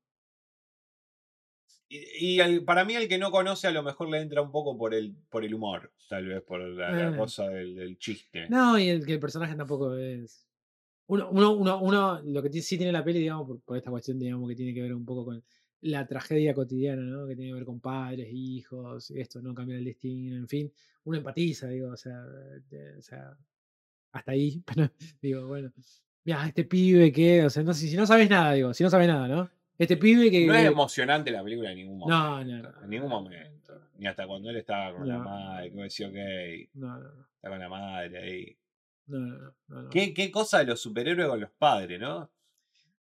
Y, y para mí, el que no conoce, a lo mejor le entra un poco por el, por el humor, tal vez, por la, la
Eh.
cosa del, del chiste.
No, y el que el personaje tampoco es. Uno, uno, uno, uno lo que sí tiene la peli, digamos, por, por esta cuestión, digamos, que tiene que ver un poco con la tragedia cotidiana, ¿no? Que tiene que ver con padres, hijos, esto, no cambiar el destino, en fin. Uno empatiza, digo, o sea, o sea, hasta ahí, pero digo, bueno, mira, este pibe que, o sea, no, si, si no sabes nada, digo, si no sabes nada, ¿no? Este pibe que.
No es emocionante la película en ningún momento.
no, no, no.
En ningún momento. Ni hasta cuando él estaba con la madre, que decía, ok,
No, no, no.
está con la madre ahí.
No, no, no, no, no.
¿Qué, qué cosa de los superhéroes con los padres, ¿no?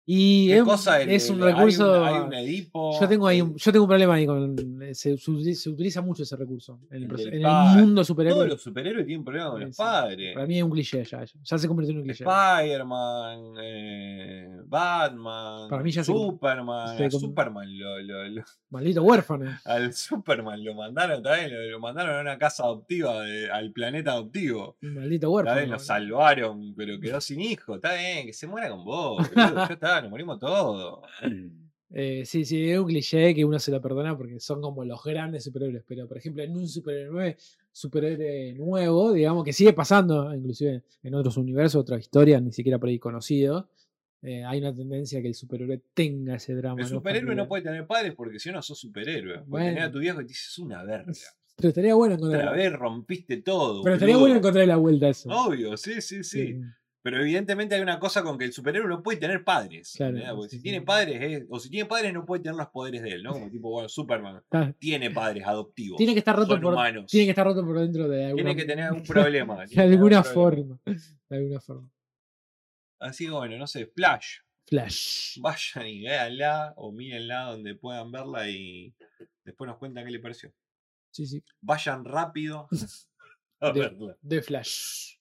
Y
¿Qué
es, un-
cosa el-
es un
el- hay
recurso.
Hay un, Edipo.
Yo tengo ahí un, yo tengo un problema ahí con. Se, se utiliza- mucho ese recurso en el, en el mundo
Todos
superhéroe.
los superhéroes tienen problemas con
Sí,
los padres.
Para mí es un cliché ya. Ya, se convirtió en un cliché.
Spider-Man, eh, Batman,
Para mí ya
Superman.
se
a Superman lo, lo- lo-
Maldito huérfano.
al Superman lo mandaron también, lo, mandaron a una casa adoptiva, de- al planeta adoptivo.
Maldito huérfano.
lo salvaron, pero quedó sin hijo. Está bien, que se muera con vos. boludo, Ya está, nos morimos todos.
Eh, sí, sí, es un cliché que uno se lo perdona porque son como los grandes superhéroes. Pero, por ejemplo, en un superhéroe, superhéroe nuevo, digamos, que sigue pasando, inclusive en otros universos, otras historias, ni siquiera por ahí conocidos, eh, hay una tendencia que el superhéroe tenga ese drama.
El superhéroe no puede tener padres porque si no, sos superhéroe. Porque tenés a
Bueno.
tu viejo y te dices una verga.
Pero estaría bueno
Otra
encontrar.
vez rompiste todo.
Pero estaría
boludo.
bueno encontrar la vuelta a eso.
Obvio, sí, sí, sí.
Sí.
Pero evidentemente hay una cosa con que el superhéroe no puede tener padres.
Claro.
Porque
sí,
si
sí.
tiene padres, es- o si tiene padres, no puede tener los poderes de él, ¿no? Como tipo, bueno, Superman tiene padres adoptivos.
tiene que estar roto por.
humanos.
Tiene que estar roto por dentro de alguna
Tiene que tener algún problema.
De alguna forma. De alguna forma.
Así que bueno, no sé, Flash.
Flash.
Vayan y véanla o mírenla donde puedan verla y después nos cuentan qué le pareció.
Sí, sí.
Vayan rápido a
De,
verla.
de Flash.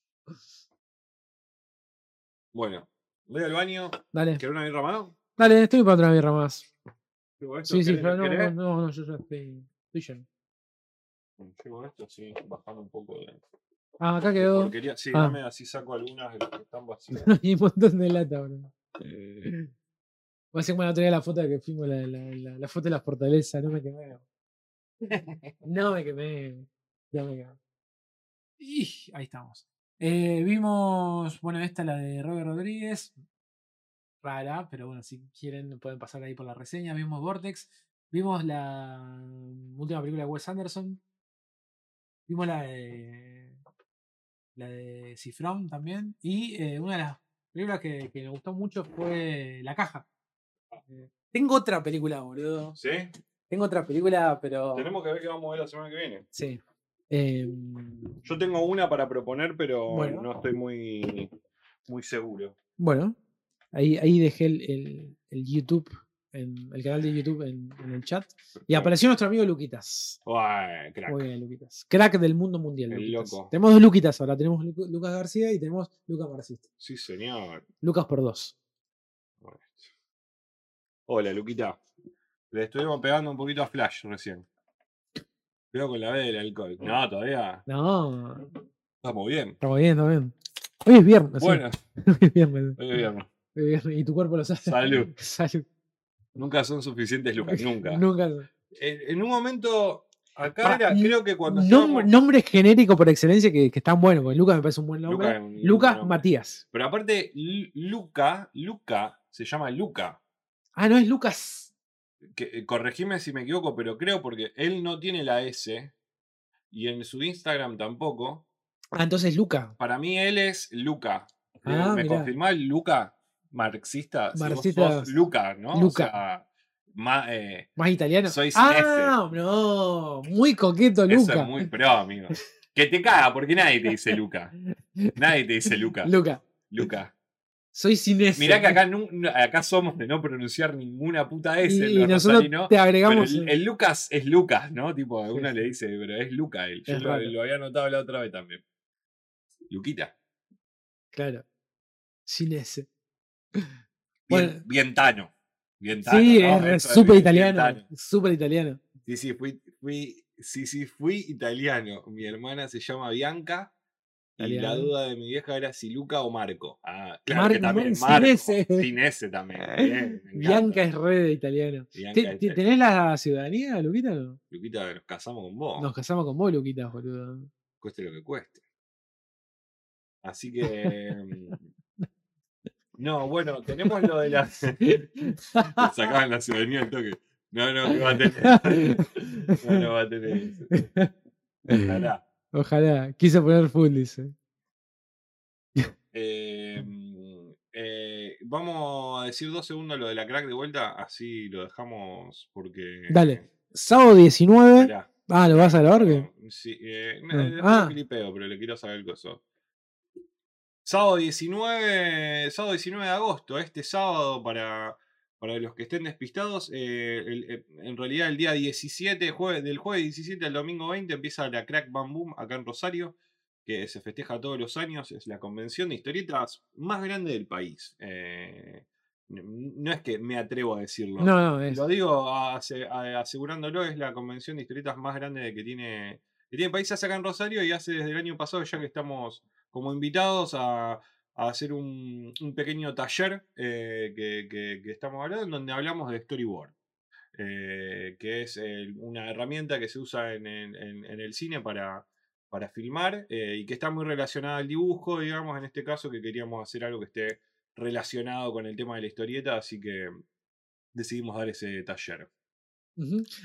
Bueno, voy al baño.
Dale.
¿Querés una birra más?
Dale, estoy para otra birra más. Sí, sí,
¿querés-
pero no, no, no, yo ya estoy, estoy lleno.
Llevo esto, sí, bajando un poco de
Ah, acá quedó.
porquería. Sí,
Ah.
dame así saco algunas de las que están vacías.
Hay un montón de lata, bro. Voy a hacer como la otra día la foto de que fuimos la, la, la, la foto de la fortaleza. No me quemé. No me quemé. Ya me quemé. Y ahí estamos. Eh, vimos, bueno, esta la de Robert Rodríguez. Rara, pero bueno, si quieren pueden pasar ahí por la reseña. Vimos Vortex. Vimos la última película de Wes Anderson. Vimos la de. La de Cifrón también. Y eh, una de las películas que, que me gustó mucho fue La Caja. Eh, tengo otra película, boludo.
¿Sí?
Tengo otra película, pero.
Tenemos que ver qué vamos a ver la semana que viene.
Sí. Em,
Yo tengo una para proponer, pero
Bueno.
no estoy muy, muy seguro.
bueno, ahí, ahí dejé el, el- el YouTube, en, el canal de YouTube en, en el chat. Y apareció nuestro amigo Luquitas.
Uy, crack.
Muy bien, Luquitas. Crack del mundo mundial.
El loco.
Tenemos dos Luquitas ahora. Tenemos Lu- Lucas García y tenemos Lucas Marcista.
Sí, señor.
Lucas por dos.
Hola, Luquita. Le estuvimos pegando un poquito a Flash recién. Cuidado con la B del alcohol. No, todavía
No,
estamos bien.
estamos bien, estamos bien. Hoy es viernes. sí,
Bueno,
Hoy es viernes.
hoy es viernes.
hoy es viernes, Y tu cuerpo lo sabe.
Salud.
Salud.
Nunca son suficientes, Lucas. Nunca.
Nunca.
En, en un momento, acá era, creo que cuando
Nom- nombre genérico por excelencia que, que están buenos, porque Lucas me parece un buen nombre.
Lucas nombre.
Matías.
Pero aparte, Lu- Luca, Luca, se llama Luca.
Ah, no es Lucas.
Que, eh, corregime si me equivoco, pero creo porque él no tiene la S y en su Instagram tampoco.
Ah, entonces Luca.
Para mí él es Luca. Eh,
Ah,
¿Me
mirá.
confirmás Luca? Marxista. Si vos
Marxista.
sos Luca, ¿no?
Luca.
O sea, Más, eh,
Más italiano.
Cinese.
ah, no. Muy coqueto,
eso
Luca.
es muy pro, amigo. Que te caga, porque nadie te dice Luca. Nadie te dice Luca.
Luca.
Luca.
Soy cinese.
Mirá que acá, acá somos de no pronunciar ninguna puta S.
y,
los
nosotros te
pero
agregamos.
el, el Lucas es Lucas, ¿no? Tipo, uno
sí.
le dice, pero es Luca él. Yo lo, había notado la otra vez también. Luquita.
Claro. Cinese.
Bien,
Bueno.
bien tano. Bien tano,
Sí,
¿no?
es- súper italiano. Súper italiano.
Sí, sí, fui, fui, sí, sí, fui italiano. Mi hermana se llama Bianca. Y la duda de mi vieja era si Luca o Marco. Ah, claro que
Marco,
también.
sin
Marco.
ese.
Sin ese también. Bien,
Bianca es re de italiano.
Bianca
¿Te-
es
te-
italiana.
¿Tenés la ciudadanía, Luquita? No?
Luquita, nos casamos con vos.
Nos casamos con vos, Luquita, boludo.
Cueste lo que cueste. Así que. mm, No, bueno, tenemos lo de la. Le sacaban la ciudadanía al toque. No, no, que va a tener. No, no va a tener eso. Ojalá.
Ojalá. Quise poner full, dice.
Eh, mm, eh, vamos a decir dos segundos lo de la crack de vuelta, así lo dejamos porque.
Dale. Sábado 19.
Esperá,
Ah, ¿lo vas a la orgue?
no, sí, eh,
No. Ah.
lo clipeo, pero le quiero saber el coso. Sábado 19, sábado 19 de agosto, este sábado para, para los que estén despistados, eh, el- eh, en realidad el día 17, jueves, del jueves 17 al domingo 20 empieza la Crack Bam Boom acá en Rosario, que se festeja todos los años, es la convención de historietas más grande del país. Eh, no es que me atrevo a decirlo.
No, no, es.
Lo digo ase- asegurándolo, es la convención de historietas más grande que tiene, que tiene el país, hace acá en Rosario y hace desde el año pasado ya que estamos como invitados a, a hacer un, pequeño taller eh, que, que- estamos hablando, en donde hablamos de storyboard. eh, que es una herramienta que se usa en- en el cine para, para filmar eh, y que está muy relacionada al dibujo, digamos, en este caso que queríamos hacer algo que esté relacionado con el tema de la historieta, así que decidimos dar ese taller.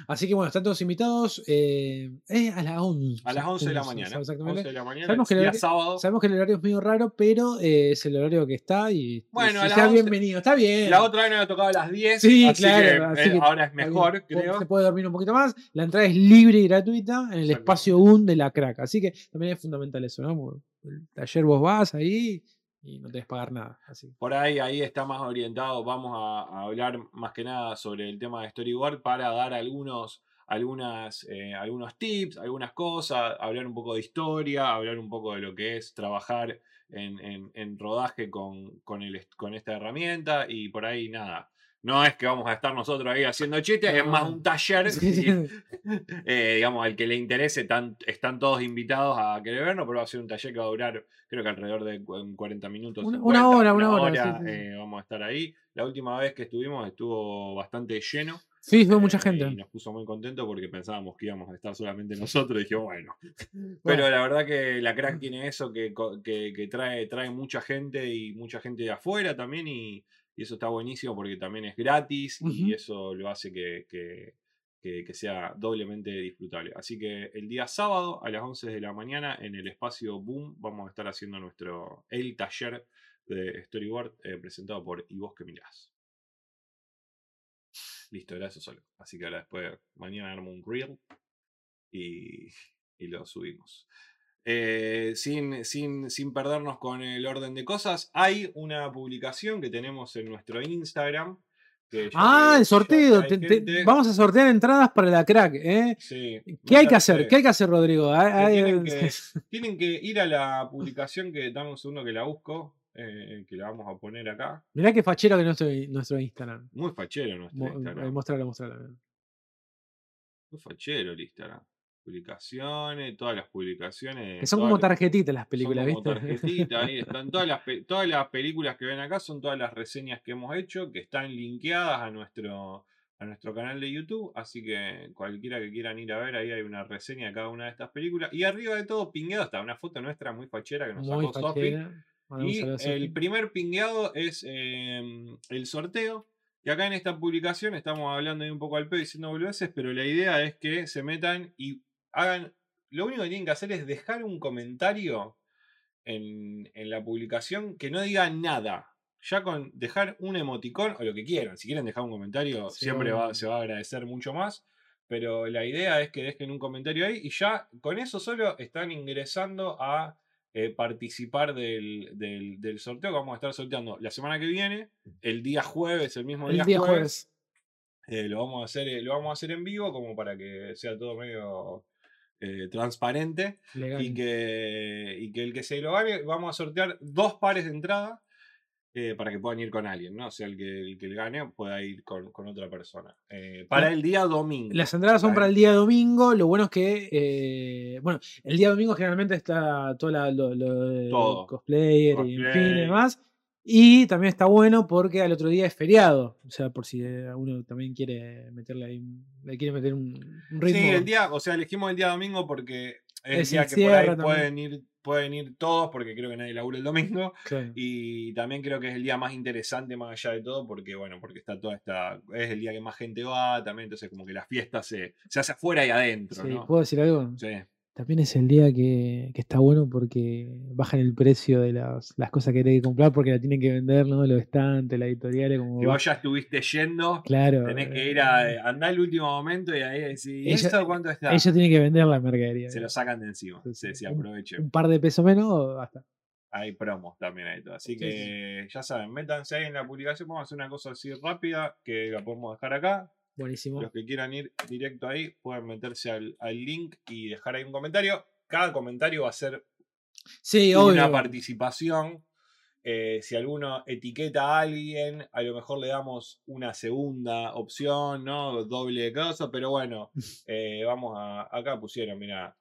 Así que bueno, están todos invitados eh, eh, a las 11.
A las 11 de la
11,
mañana.
Exactamente.
11 de la mañana,
Sabemos que el horario-
sábado.
Sabemos que el horario es medio raro, pero eh, es el horario que está y
Bueno,
y
a las
sea
11
bienvenido. Está bien.
La otra vez nos había tocado a las 10.
Sí,
así
claro,
que,
así
eh,
que
ahora es
bien.
mejor, creo.
Se puede dormir un poquito más. La entrada es libre y gratuita en el espacio UN de la crack. Así que también es fundamental eso, ¿no? El taller vos vas ahí y no tenés que pagar nada. Así.
Por ahí, ahí está más orientado. Vamos a, hablar más que nada sobre el tema de storyboard para dar algunos, algunas, eh, algunos tips, algunas cosas, hablar un poco de historia, hablar un poco de lo que es trabajar en, en- en rodaje con, con, el, con esta herramienta y por ahí nada. No es que vamos a estar nosotros ahí haciendo chistes, es más un taller.
Sí,
eh, digamos, al que le interese, tan- están todos invitados a querer verlo, pero va a ser un taller que va a durar, creo que alrededor de cu- 40 minutos.
Una-
50,
una hora, una hora, sí, sí.
eh, vamos a estar ahí. La última vez que estuvimos estuvo bastante lleno.
Sí, fue mucha
eh,
gente.
Y nos puso muy contentos porque pensábamos que íbamos a estar solamente nosotros. Y dijimos, bueno.
Bueno.
Pero la verdad que la crack tiene eso que, que- que trae, trae mucha gente y mucha gente de afuera también. Y, y eso está buenísimo porque también es gratis y eso lo hace que, que- que- que sea doblemente disfrutable. Así que el día sábado a las 11 de la mañana en el espacio Boom vamos a estar haciendo nuestro el taller de storyboard eh, presentado por Y vos que mirás. Listo, era eso solo. Así que ahora después, mañana armo un reel y, y lo subimos. Eh, sin, sin, sin perdernos con el orden de cosas, hay una publicación que tenemos en nuestro Instagram.
Ah, el sorteo. te- te- vamos a sortear entradas para la crack, ¿eh?
Sí,
¿Qué hay que hacer? ¿Qué hay que hacer, Rodrigo? Hay-
Que
hay-
tienen, que, tienen que ir a la publicación que dame un segundo que la busco, eh, que la vamos a poner acá.
Mirá qué fachero que es nuestro, nuestro Instagram.
Muy fachero nuestro
Mo-
Instagram.
Mostralo, mostralo.
Muy fachero el Instagram. Publicaciones, todas las publicaciones.
Que son como tarjetitas las
son
películas,
como
¿viste?
tarjetitas, ahí están todas las, todas las películas que ven acá, son todas las reseñas que hemos hecho, que están linkeadas a nuestro, a nuestro canal de YouTube. Así que cualquiera que quieran ir a ver, ahí hay una reseña de cada una de estas películas. Y arriba de todo, pingueado, está una foto nuestra muy fachera que nos
Muy
sacó Sofi. Y el primer pingueado es eh, el sorteo. Que acá en esta publicación estamos hablando ahí un poco al pedo diciendo boludeces, pero la idea es que se metan y hagan. Lo único que tienen que hacer es dejar un comentario en, en la publicación que no diga nada. ya con dejar un emoticón o lo que quieran. Si quieren dejar un comentario,
Sí,
siempre va- se va a agradecer mucho más. Pero la idea es que dejen un comentario ahí y ya con eso solo están ingresando a eh, participar del, del- del sorteo que vamos a estar sorteando la semana que viene, el día jueves, el mismo
El
día,
día
jueves.
jueves.
Eh, lo, vamos a hacer, eh, lo vamos a hacer en vivo como para que sea todo medio eh, transparente
Legal.
y que, y que el que se lo gane, vamos a sortear dos pares de entrada eh, para que puedan ir con alguien, ¿no? O sea, el que el que gane pueda ir con, con otra persona. Eh, para el día domingo.
Las entradas son para el día domingo. Lo bueno es que, eh, bueno, el día domingo generalmente está todo la- lo, lo de
Todo.
cosplayer y en fin y
Cosplay.
demás. Y también está bueno porque al otro día es feriado. O sea, por si eh, uno también quiere meterle ahí, le quiere meter un, un ritmo.
Sí, el día, o sea, elegimos el día domingo porque es
Es
el día que por ahí
también.
pueden ir, pueden ir todos, porque creo que nadie labura el domingo.
Claro.
Y también creo que es el día más interesante más allá de todo, porque bueno, porque está toda esta. Es el día que más gente va también, entonces como que la fiesta se, se hace afuera y adentro,
Sí,
¿no?
¿Puedo decir algo?
Sí.
También es el día que, que está bueno porque bajan el precio de las, las cosas que hay que comprar porque la tienen que vender, ¿no? Los estantes, las editoriales, como va-
vos ya estuviste yendo,
Claro.
tenés que
eh,
ir a andar el último momento y ahí decir, ¿y
Ella-
esto cuánto está?
Ellos tienen que vender la mercadería.
Se lo sacan de encima.
Sí,
Sí, aprovechen.
Un par de pesos menos, basta.
Hay promos también ahí todo. Así
Sí,
que ya saben, métanse ahí en la publicación. Vamos a hacer una cosa así rápida que la podemos dejar acá.
Buenísimo.
Los que quieran ir directo ahí pueden meterse al, al link y dejar ahí un comentario. Cada comentario va a ser
Sí,
una
obvio.
participación. Eh, si alguno etiqueta a alguien, a lo mejor le damos una segunda opción, ¿no? Doble cosa, pero bueno, eh, vamos a. Acá pusieron, mira.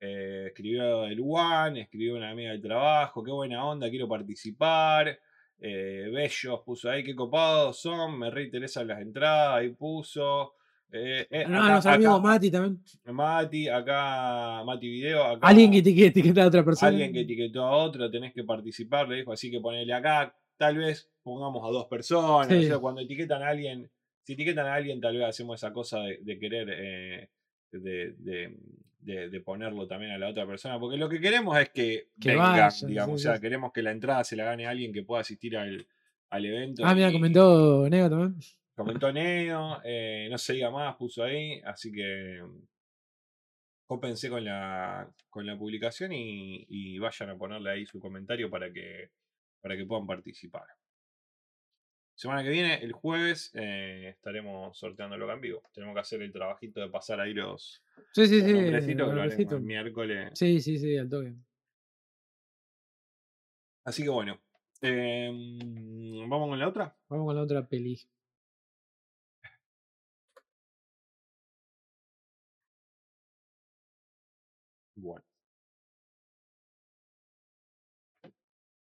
escribió el One, escribió una amiga del trabajo, qué buena onda, quiero participar. Eh, Bellos puso ahí, qué copados son, me reinteresan las entradas, ahí puso. Eh, eh,
No,
acá- acá-
Mati también.
Mati, acá Mati Video, acá
Alguien que etiqueta a otra persona.
alguien que etiquetó a otro, tenés que participar, le dijo, así que ponele acá, tal vez pongamos a dos personas,
Sí.
o sea, cuando etiquetan a alguien, si etiquetan a alguien, tal vez hacemos esa cosa de, de querer eh, de, de- de- de ponerlo también a la otra persona, porque lo que queremos es que,
vayan,
digamos,
sí,
o sea, queremos que la entrada se la gane a alguien que pueda asistir al, al evento.
Ah, mira, comentó Neo también.
Comentó Neo, eh, no se diga más, puso ahí, así que cópense con la, con la publicación y, y vayan a ponerle ahí su comentario para que, para que puedan participar. Semana que viene, el jueves, eh, estaremos sorteándolo en vivo. Tenemos que hacer el trabajito de pasar ahí los,
Sí, sí,
los
sí.
nombrecitos, que lo haremos
nombrecito.
el miércoles.
Sí, sí, sí, al toque.
Así que bueno, em, ¿vamos con la otra?
Vamos con la otra peli.
Bueno.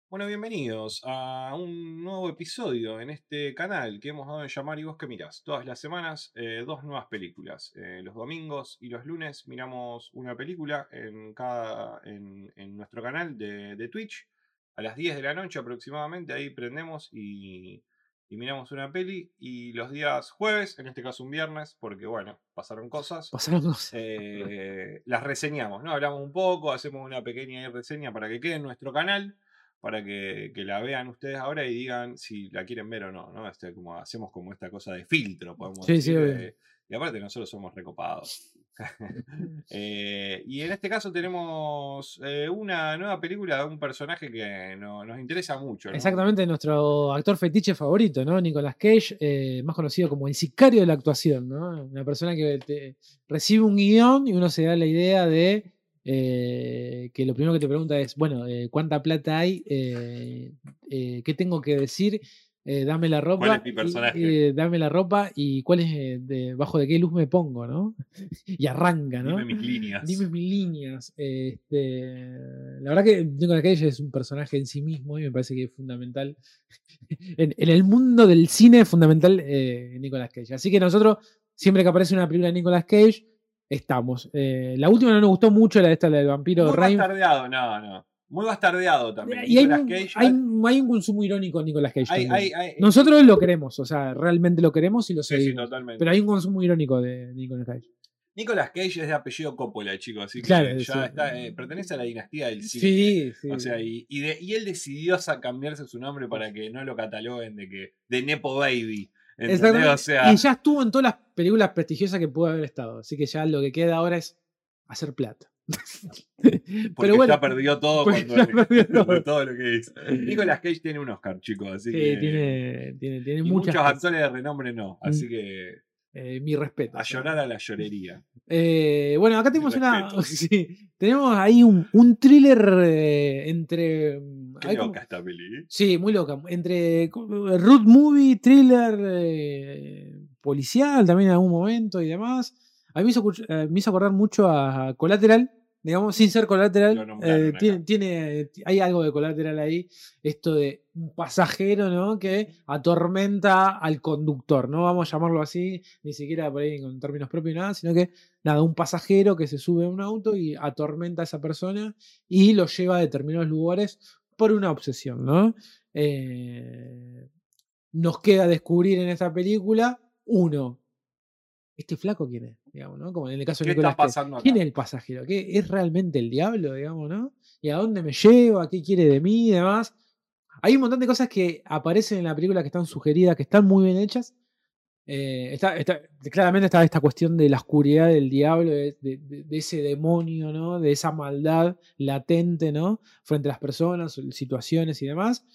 Bueno, bienvenidos a un nuevo episodio en este canal que hemos dado en llamar Y vos que mirás. Todas las semanas, eh, dos nuevas películas. Eh, los domingos y los lunes miramos una película en, cada, en, en nuestro canal de, de Twitch. A las 10 de la noche aproximadamente, ahí prendemos y, y miramos una peli. Y los días jueves, en este caso un viernes, porque bueno, pasaron cosas.
Pasaron cosas.
eh, las reseñamos, ¿no? Hablamos un poco, hacemos una pequeña reseña para que quede en nuestro canal, para que, que la vean ustedes ahora y digan si la quieren ver o no, ¿no? Este, como, hacemos como esta cosa de filtro, podemos
Sí,
decir. y aparte nosotros somos recopados. Eh, y en este caso tenemos eh, una nueva película de un personaje que no- nos interesa mucho. ¿no?
Exactamente, nuestro actor fetiche favorito, ¿no? Nicolas Cage, eh, más conocido como el sicario de la actuación, ¿no? Una persona que te- recibe un guion y uno se da la idea de eh, que lo primero que te pregunta es, bueno, eh, ¿cuánta plata hay? Eh, ¿Qué tengo que decir? Dame la ropa.
¿Cuál es mi personaje?
dame la ropa y cuál es de- bajo de qué luz me pongo, ¿no? y arranca, ¿no?
Dime mis líneas.
Dime mis líneas. Este, la verdad que Nicolas Cage es un personaje en sí mismo y me parece que es fundamental. En, en el mundo del cine es fundamental Nicolas Cage. Así que nosotros, siempre que aparece una película de Nicolas Cage, estamos. Eh, la última no nos gustó mucho, la de esta, la del vampiro
Muy
Rain.
bastardeado, no, no. Muy bastardeado también.
Y hay, un-
Cage,
hay, un- hay un consumo irónico en Nicolas Cage.
hay-
Nosotros lo queremos, o sea, realmente lo queremos y lo
Sí, sí,
seguimos.
totalmente.
pero hay un consumo irónico de Nicolas Cage.
Nicolas Cage es de apellido Coppola, chicos, así que
Claro,
ya
sí.
está, eh, pertenece a la dinastía del cine.
Sí, sí.
O sea, y, y de- y él decidió cambiarse su nombre para que no lo cataloguen de que de Nepo Baby.
Exactamente.
O sea,
Y ya estuvo en todas las películas prestigiosas que pudo haber estado. Así que ya lo que queda ahora es hacer plata.
porque
Pero bueno,
ya perdió todo
porque
cuando
ya perdió todo.
lo que hizo. Nicolas Cage tiene un Oscar, chicos, así
sí,
que
tiene, tiene, tiene muchas
muchos actores de renombre no,
Mm.
así que
Eh, mi respeto.
a llorar a la llorería.
Eh, bueno, acá tenemos una. sí, tenemos ahí un, un thriller eh, entre.
Qué
hay como-
loca esta peli.
Sí, muy loca. Entre root movie, thriller policial también en algún momento y demás. A mí me hizo, me hizo acordar mucho a Collateral, digamos, sin ser
nombraron
eh, tiene, tiene- hay algo de Collateral ahí. Esto de un pasajero, ¿no? Que atormenta al conductor, ¿no? Vamos a llamarlo así, ni siquiera por ahí con términos propios nada, sino que nada, un pasajero que se sube a un auto y atormenta a esa persona y lo lleva a determinados lugares por una obsesión, ¿no? Eh, nos queda descubrir en esta película, uno, ¿este flaco quién es? Digamos, ¿no? Como en el caso de
¿Qué está
Cage.
pasando acá?
¿Quién es el pasajero? ¿Qué, ¿Es realmente el diablo, digamos, no? ¿Y a dónde me lleva? ¿Qué quiere de mí y demás? Hay un montón de cosas que aparecen en la película que están sugeridas, que están muy bien hechas. Eh, está, está- claramente está esta cuestión de la oscuridad del diablo, de- de ese demonio, ¿no? De esa maldad latente, ¿no? Frente a las personas, situaciones y demás.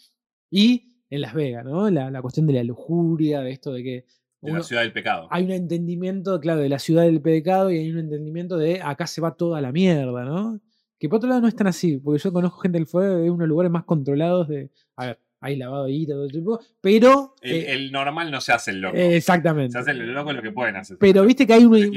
Y en Las Vegas, ¿no? La, la cuestión de la lujuria, de esto de que
De la ciudad del pecado.
hay un entendimiento, claro, de la ciudad del pecado y hay un entendimiento de acá se va toda la mierda, ¿no? Que por otro lado no es tan así, porque yo conozco gente del fuego de unos lugares más controlados de. A ver, hay lavado de guita, todo tipo, pero.
El,
eh,
el normal no se hace el loco.
exactamente.
se hace el loco lo que pueden hacer.
Pero viste que hay un,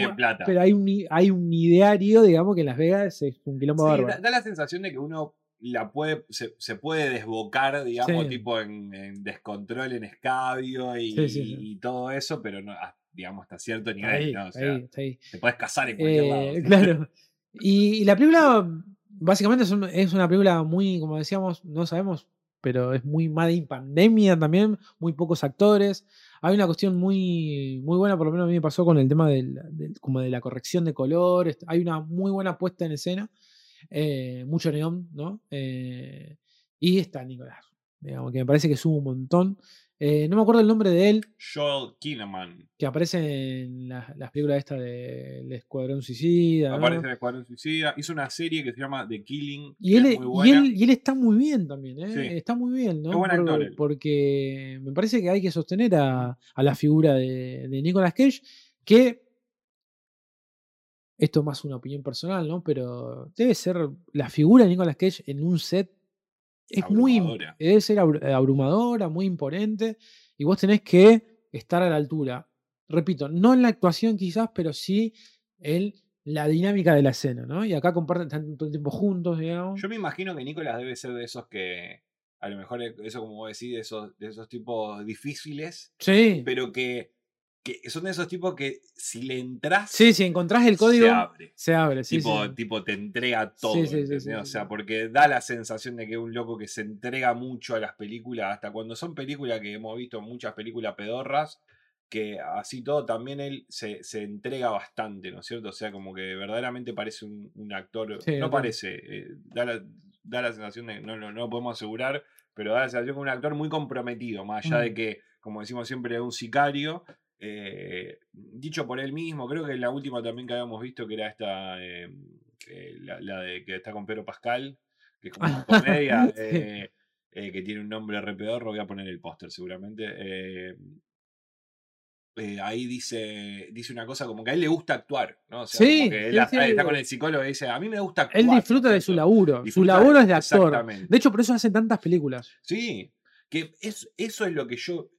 pero hay un, hay un ideario, digamos, que en Las Vegas es un quilombo
Sí,
bárbaro.
da, da la sensación de que uno la puede, se, se puede desbocar, digamos,
Sí.
tipo en, en descontrol, en escabio y,
Sí, sí, sí.
y todo eso, pero no, ah, digamos, hasta cierto nivel,
ahí,
¿no? O sea,
ahí, está ahí.
te puedes casar en cualquier lado.
Eh, claro. Y, y la película, básicamente, es, un- es una película muy, como decíamos, no sabemos, pero es muy made in pandemia también, muy pocos actores. Hay una cuestión muy, muy buena, por lo menos a mí me pasó con el tema del, del- como de la corrección de colores. Hay una muy buena puesta en escena, eh, mucho neón, ¿no? Eh, y está Nicolás, digamos, que me parece que sube un montón. Eh, no me acuerdo el nombre de él,
Joel Kinnaman.
que aparece en las, las películas esta del Escuadrón Suicida.
Aparece en Escuadrón Suicida. Hizo una serie que se llama The Killing.
Y
que
él,
es
y,
muy buena.
él, y él está muy bien también, ¿eh?
Sí.
Está muy bien, ¿no?
Es buen actor.
Porque me parece que hay que sostener a, a la figura de, de Nicolas Cage, que esto es más una opinión personal, ¿no? Pero debe ser la figura de Nicolas Cage en un set es muy debe ser abru- abrumadora, muy imponente y vos tenés que estar a la altura. Repito, no en la actuación quizás, pero sí en la dinámica de la escena, ¿no? Y acá comparten todo el tiempo juntos, digamos.
Yo me imagino que Nicolás debe ser de esos que, a lo mejor, e- eso como vos decís, de esos, de esos tipos difíciles,
Sí.
pero que, que son de esos tipos que si le entras,
Sí, si encontrás el código,
se abre.
se abre. Sí,
tipo,
sí,
tipo, te entrega todo.
sí, sí,
o sea, porque da la sensación de que es un loco que se entrega mucho a las películas, hasta cuando son películas que hemos visto, muchas películas pedorras, que así todo también él se, se entrega bastante, ¿no es cierto? O sea, como que verdaderamente parece un, un actor. No parece, eh, da, la, da la sensación de, no, no, no lo podemos asegurar, pero da la sensación que es un actor muy comprometido, más allá de
Mm.
que, como decimos siempre, es un sicario. Eh, dicho por él mismo, creo que la última también que habíamos visto, que era esta, eh, eh, la, la de que está con Pedro Pascal, que es como una comedia, eh, que tiene un nombre re pedorro, voy a poner el póster seguramente. ahí dice, dice una cosa como que a él le gusta actuar, ¿no? O sea, como
Sí,
que él
sí,
está, con el psicólogo y dice, a mí me gusta actuar.
Él
¿no es
disfruta de su laburo. Su laburo es de actor. De hecho, por eso hace tantas películas.
Sí, que es, eso es lo que yo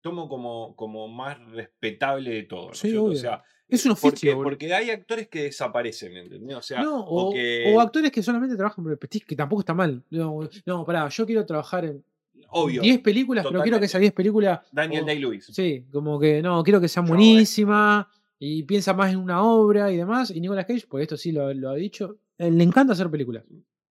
tomo como, como más respetable de todo. ¿no es
Sí, obvio.
O sea,
Es un
eh, porque,
oficio. boludo.
porque hay actores que desaparecen, ¿entendés? O sea,
no,
o,
o,
que,
o actores que solamente trabajan por el que tampoco está mal. No, no, pará, yo quiero trabajar en
obvio,
10 películas, pero quiero que esas 10 películas.
Daniel Day-Lewis.
Sí, como que no, quiero que sean
Yo,
buenísimas y piensa más en una obra y demás. Y Nicolas Cage, pues esto sí lo, lo ha dicho, eh, le encanta hacer películas.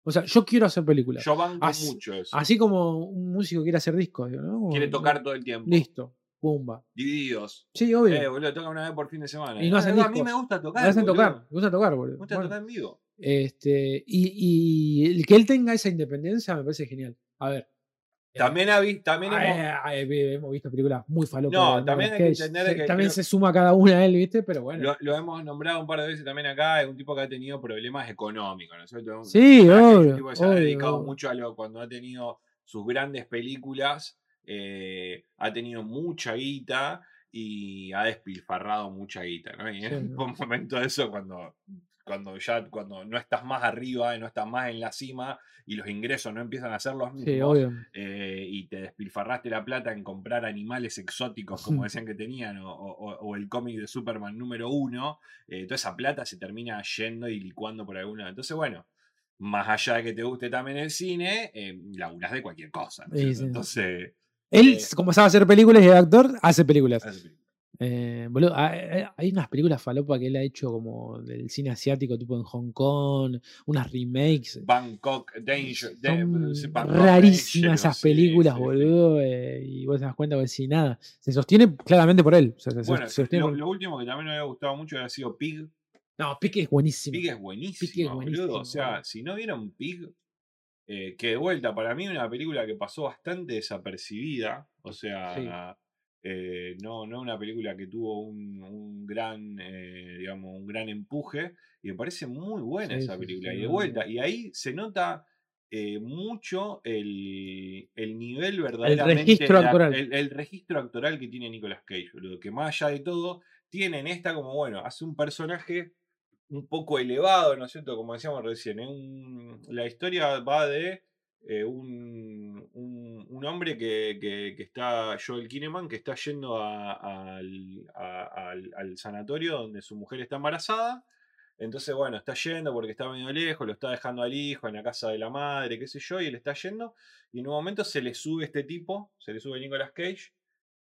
O sea, yo quiero hacer películas.
Yo banco
Así-
mucho eso.
Así como un músico quiere hacer discos, ¿no? Como-
Quiere tocar todo el tiempo.
Listo. pumba.
Divididos.
Sí, obvio.
Eh, boludo, toca una vez por fin de semana.
Y no
Ah,
hacen
verdad, a mí
discos.
me gusta tocar.
me hacen
boludo.
tocar, me gusta tocar, boludo.
Me gusta
Bueno,
tocar en vivo.
este, y, y el que él tenga esa independencia me parece genial. A ver. Eh,
También, ha vi- también hemos,
eh, eh, eh, hemos visto películas muy falopas.
No, también hay que entender
Se-
que
También
creo-
se suma cada una a él, ¿viste? Pero bueno.
lo, lo hemos nombrado un par de veces también acá, es un tipo que ha tenido problemas económicos, ¿no es cierto?
Sí, obvio,
Un tipo que se ha dedicado
obvio.
mucho a lo cuando ha tenido sus grandes películas, eh, ha tenido mucha guita y ha despilfarrado mucha guita, ¿no? Y
Sí,
en
¿no?
un momento de eso cuando cuando ya cuando no estás más arriba y no estás más en la cima y los ingresos no empiezan a ser los mismos
Sí,
eh, y te despilfarraste la plata en comprar animales exóticos como decían que tenían, o, o- o el cómic de Superman número uno, eh, toda esa plata se termina yendo y licuando por alguna. Entonces, bueno, más allá de que te guste también el cine, eh, laburás de cualquier cosa. ¿no es
Sí,
cierto?
sí.
Entonces,
Él,
eh,
como sabe hacer películas y actor, hace películas.
hace-
Eh, boludo, hay, hay- hay unas películas falopa que él ha hecho como del cine asiático, tipo en Hong Kong, unas remakes.
Bangkok Danger. de-
Son
Bangkok
rarísimas esas
sí,
películas,
sí, sí.
boludo. eh, y vos te das cuenta que si nada. Se sostiene claramente por él. o sea, se- se-
Bueno,
se sostiene
lo,
por-
lo último que también me había gustado mucho ha sido Pig.
No, Pique es buenísimo.
Pig es buenísimo,
buenísimo,
boludo. O sea, si no vieron Pig, eh, que de vuelta, para mí una película que pasó bastante desapercibida. O sea, eh, no, no una película que tuvo un, un gran, eh, digamos, un gran empuje. Y me parece muy buena
Sí,
esa película.
sí,
y de vuelta, y ahí se nota eh, mucho el, el nivel verdaderamente.
registro actoral.
El, el registro actoral que tiene Nicolas Cage, boludo. Que más allá de todo, tiene en esta como, bueno, hace un personaje un poco elevado, ¿no es cierto? Como decíamos recién. Un- la historia va de eh, un, un- un hombre que, que- que está, Joel Kinnaman, que está yendo a- al, a- al- al sanatorio donde su mujer está embarazada. Entonces, bueno, está yendo porque está medio lejos, lo está dejando al hijo en la casa de la madre, qué sé yo, y él está yendo. Y en un momento se le sube este tipo, se le sube Nicolas Cage,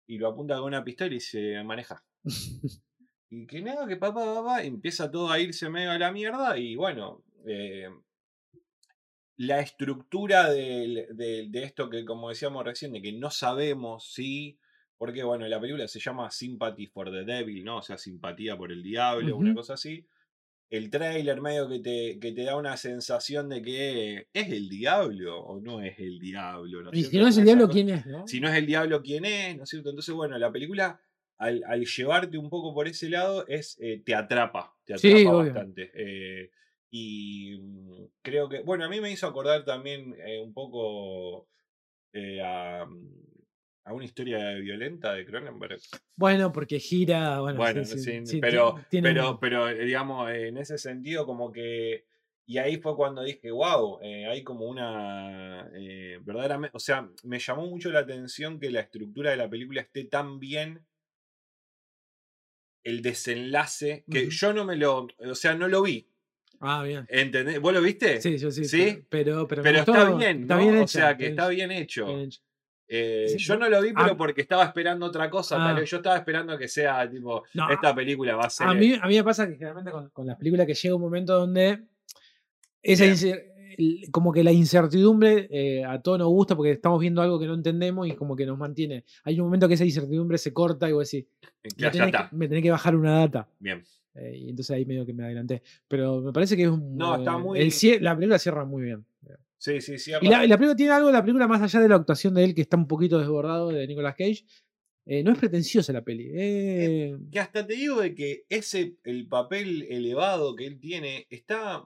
y lo apunta con una pistola y se maneja. Y que nada, que papá, papá, empieza todo a irse medio a la mierda y bueno, eh, la estructura de, de esto que como decíamos recién, de que no sabemos si, porque bueno, la película se llama Sympathy for the Devil, ¿no? O sea, simpatía por el diablo, una
Ujú.
cosa así. El trailer medio que te, que te da una sensación de que es el diablo o no es el diablo. ¿no
Y si no es el diablo,
cosa-
¿quién es? no?
si no es el diablo, ¿quién es? ¿No es cierto? Entonces, bueno, la película, al, al llevarte un poco por ese lado, es te atrapa, te atrapa
Sí, obvio.
bastante. eh, y mm, creo que, bueno, a mí me hizo acordar también eh, un poco eh, a, mm, a una historia violenta de Cronenberg.
Bueno, porque gira. Bueno,
Bueno,
sí, sí,
sí,
sí,
pero, pero, pero, eh, digamos, en ese sentido, como que. Y ahí fue cuando dije, wow, hay como una. verdaderamente. O sea, me llamó mucho la atención que la estructura de la película esté tan bien. El desenlace, que yo no me lo. O sea, no lo vi.
Ah, bien.
¿Entendés? ¿Vos lo viste?
Sí, yo sí.
¿Sí?
Pero, pero,
Pero está bien,
Está
¿no?
bien
o sea, que
está
está
bien
bien hecho.
bien.
Eh,
Sí,
yo
no-
lo vi, pero
a-
porque estaba esperando otra cosa. tal
Ah.
vez. Yo estaba esperando que sea tipo,
No,
esta película va a ser.
A mí, a mí me pasa que generalmente con, con las películas que llega un momento donde esa
Bien.
como que la incertidumbre eh, a todos nos gusta porque estamos viendo algo que no entendemos y como que nos mantiene. Hay un momento que esa incertidumbre se corta y vos decís,
Ya,
me tenés, que,
está.
me tenés que bajar una data.
Bien.
Eh, y entonces ahí medio que me adelanté. Pero me parece que es un.
No, está
eh,
muy-
el la película cierra muy bien.
Sí, sí, sí.
Y la, película tiene algo, la película más allá de la actuación de él, que está un poquito desbordado de Nicolas Cage, eh, no es pretenciosa la peli. eh,
que hasta te digo de que ese, el papel elevado que él tiene, está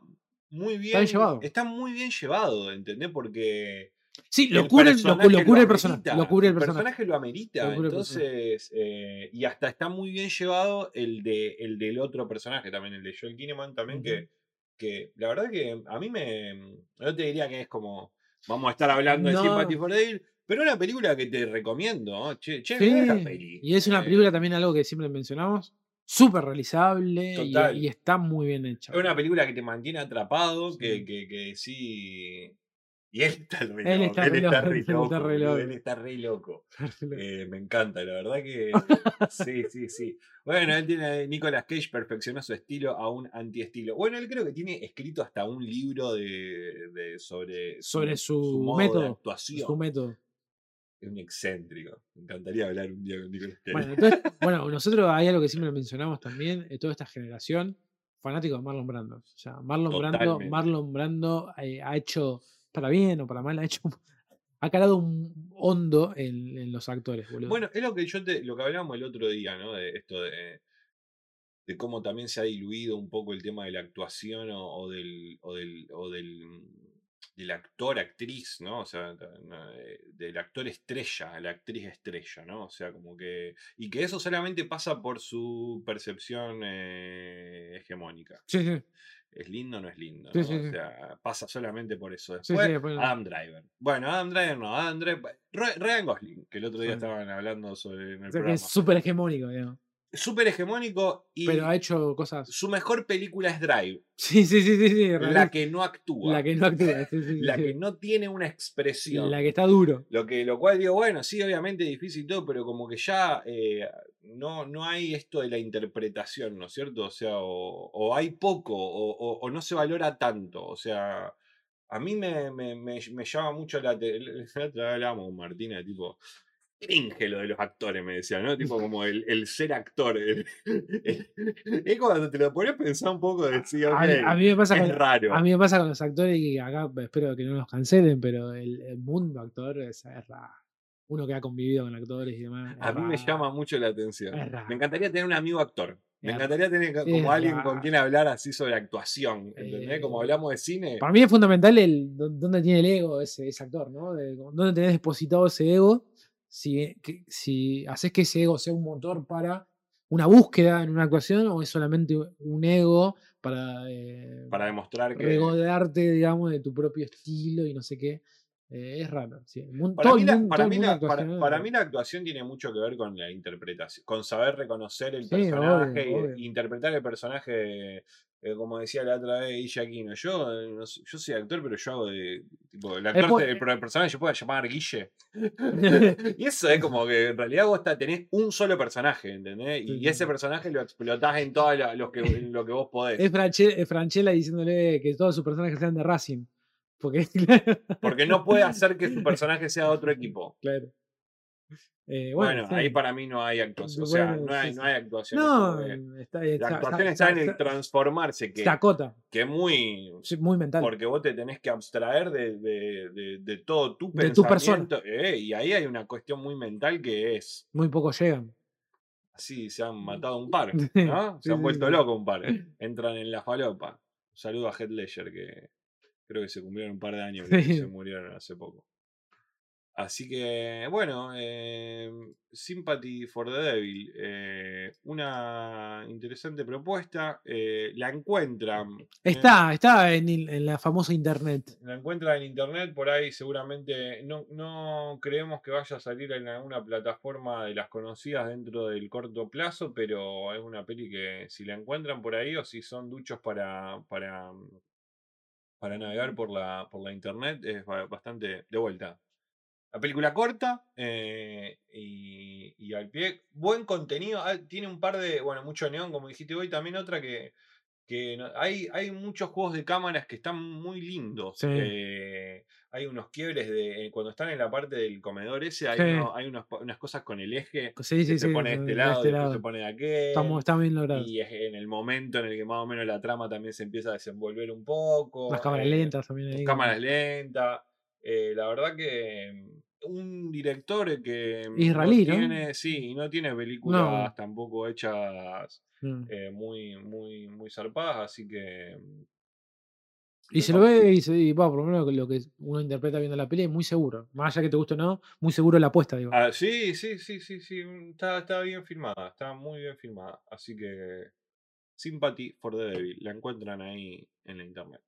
muy bien,
bien llevado.
está muy bien llevado, ¿entendés? Porque
sí, lo
el
cubre, el- lo,
personaje
lo cubre el personaje.
amerita,
Lo cubre el personaje.
lo amerita,
Lo personaje.
entonces, eh, y hasta está muy bien llevado el, de, el del otro personaje también, el de Joel Kinnaman también, que, que la verdad que a mí me, no te diría que es como, vamos a estar hablando
No.
de Sympathy for the Devil, pero una película que te recomiendo, che, che,
Sí,
esta peli.
Y es una
Eh,
película también algo que siempre mencionamos, súper realizable y, está muy bien hecha.
Es una película que te mantiene atrapado, que, que, que sí. Y él está re
Él
loco.
está
Él está
loco,
re
él está
loco.
re
boludo,
loco.
Él está re loco. Eh, me encanta, la verdad que. Sí, sí, sí. Bueno, él tiene. Nicolas Cage perfeccionó su estilo a un antiestilo. Bueno, él creo que tiene escrito hasta un libro de, de- sobre,
Sobre su,
modo
método.
de actuación.
Su método.
es un excéntrico. Me encantaría hablar un día con Nicolas Cage.
Bueno, entonces, bueno, nosotros hay algo que siempre mencionamos también, eh, toda esta generación, fanático de Marlon Brando. O sea, Marlon Brando,
Totalmente.
Marlon Brando eh, ha hecho, para bien o para mal, ha hecho ha calado un hondo en, en los actores, boludo.
Bueno, es lo que yo te, lo que hablábamos el otro día, ¿no? De esto de, de cómo también se ha diluido un poco el tema de la actuación o, o del, o del, o del, del actor, actriz, ¿no? O sea, eh, del actor estrella, la actriz estrella, ¿no? O sea, como que. Y que eso solamente pasa por su percepción eh, hegemónica.
sí, sí,
¿Es lindo o no es lindo?
Sí,
¿no?
sí,
O sea, pasa solamente por eso.
Sí,
Después,
sí, después-
Adam Driver. Bueno, Adam Driver no, Adam Driver. Ry- Ryan Gosling, que el otro día estaban hablando sobre en el
o sea, que
programa.
es súper hegemónico, digamos.
Súper hegemónico y
Pero ha hecho cosas.
su mejor película es Drive,
Sí, sí, sí, sí, sí.
la que no actúa,
La que no actúa. sí, sí,
la que no tiene una expresión.
La que está duro.
Lo, que, lo cual digo, bueno, sí, obviamente difícil y todo, pero como que ya eh, no, no hay esto de la interpretación, ¿no es cierto? O sea, o, o hay poco, o, no se valora tanto. O sea, a mí me, me, me- me llama mucho la con Martina, tipo, cringe lo de los actores, me decía, ¿no? Tipo como el, el ser actor. el- el- es cuando te lo pones a pensar un poco, decir,
A,
ok,
mí- a mí me pasa
es
con,
raro.
a mí me pasa con los actores y acá espero que no los cancelen, pero el, el mundo actor es, es raro. Uno que ha convivido con actores y demás.
A mí me llama mucho la atención. Me encantaría tener un amigo actor. Me
Es
encantaría tener como alguien con quien hablar así sobre actuación. ¿Entendés? Como
Eh,
hablamos de cine.
Para mí es fundamental el dó- dónde tiene el ego ese, ese actor, ¿no? De- dónde tenés depositado ese ego. Si, que- si haces que ese ego sea un motor para una búsqueda en una actuación o es solamente un ego para, eh,
Para demostrar que.
regodearte, digamos, de tu propio estilo y no sé qué. Eh, es raro. sí.
Para mí, la,
mun-
para,
todo el
mí
mundo
la, para-
actuacional
para
es
mí la actuación tiene mucho que ver con la interpretación, con saber reconocer el
Sí,
personaje
obvio.
interpretar el personaje, eh, como decía la otra vez Guille Aquino. Yo, eh, no yo soy actor, pero yo hago de. Tipo, el actor, personaje se puede llamar Guille. y eso es como que en realidad vos tenés un solo personaje, ¿entendés?
Sí,
Y ese personaje lo explotás en todo lo, lo que, en lo que vos podés.
Es Franchella diciéndole que todos sus personajes sean de Racing. Porque,
Porque no puede hacer que su personaje sea de otro equipo.
claro. Eh,
Bueno,
bueno, sí.
ahí para mí no hay actuación. O sea, no hay,
sí,
no
sí.
hay actuación.
No,
porque
está,
la actuación
está-
está en el transformarse, que,
se acota.
que es muy.
Sí, muy mental.
Porque vos te tenés que abstraer de, de- de- de todo tu
De tu persona.
pensamiento. eh, y ahí hay una cuestión muy mental que es.
Muy pocos llegan.
Así se han matado un par,
Sí,
¿no?
sí,
Se han
sí,
vuelto
sí.
locos un par. Entran en la falopa. Un saludo a Heath Ledger, que creo que se cumplieron un par de años que
Sí.
se murieron hace poco. Así que, bueno, eh, Sympathy for the Devil, eh, una interesante propuesta. eh, la encuentran.
Está, está en, en la famosa internet.
la encuentran en internet, por ahí seguramente no, no creemos que vaya a salir en alguna plataforma de las conocidas dentro del corto plazo, pero es una peli que si la encuentran por ahí o si son duchos para, para, para navegar por la, por la internet, es ba- bastante de vuelta. La película corta eh, y, y al pie. Buen contenido. ah, Tiene un par de. Bueno, mucho neón, como dijiste hoy. También otra que. que no- hay, hay muchos juegos de cámaras que están muy lindos.
Sí.
eh, hay unos quiebres de. eh, Cuando están en la parte del comedor ese, hay,
Sí.
uno- hay unos unas cosas con el eje.
Sí,
que
sí,
se pone de este lado,
este lado.
se pone de aquel.
Está, está bien logrado.
Y es en el momento en el que más o menos la trama también se empieza a desenvolver un poco.
Las cámaras
eh,
lentas también ahí.
cámaras lentas. eh, la verdad que un director que
Israelí,
no
¿no?
tiene, sí, y no tiene películas tampoco hechas
Mm.
eh, muy, muy, muy zarpadas, así que
Y se lo ve y, se, y va, por lo menos lo que uno interpreta viendo la peli es muy seguro. Más allá que te guste o no, muy seguro la apuesta, digo.
Ah, sí, sí, sí, sí, sí, está, está bien filmada, está muy bien filmada, así que Sympathy for the Devil, la encuentran ahí en la internet.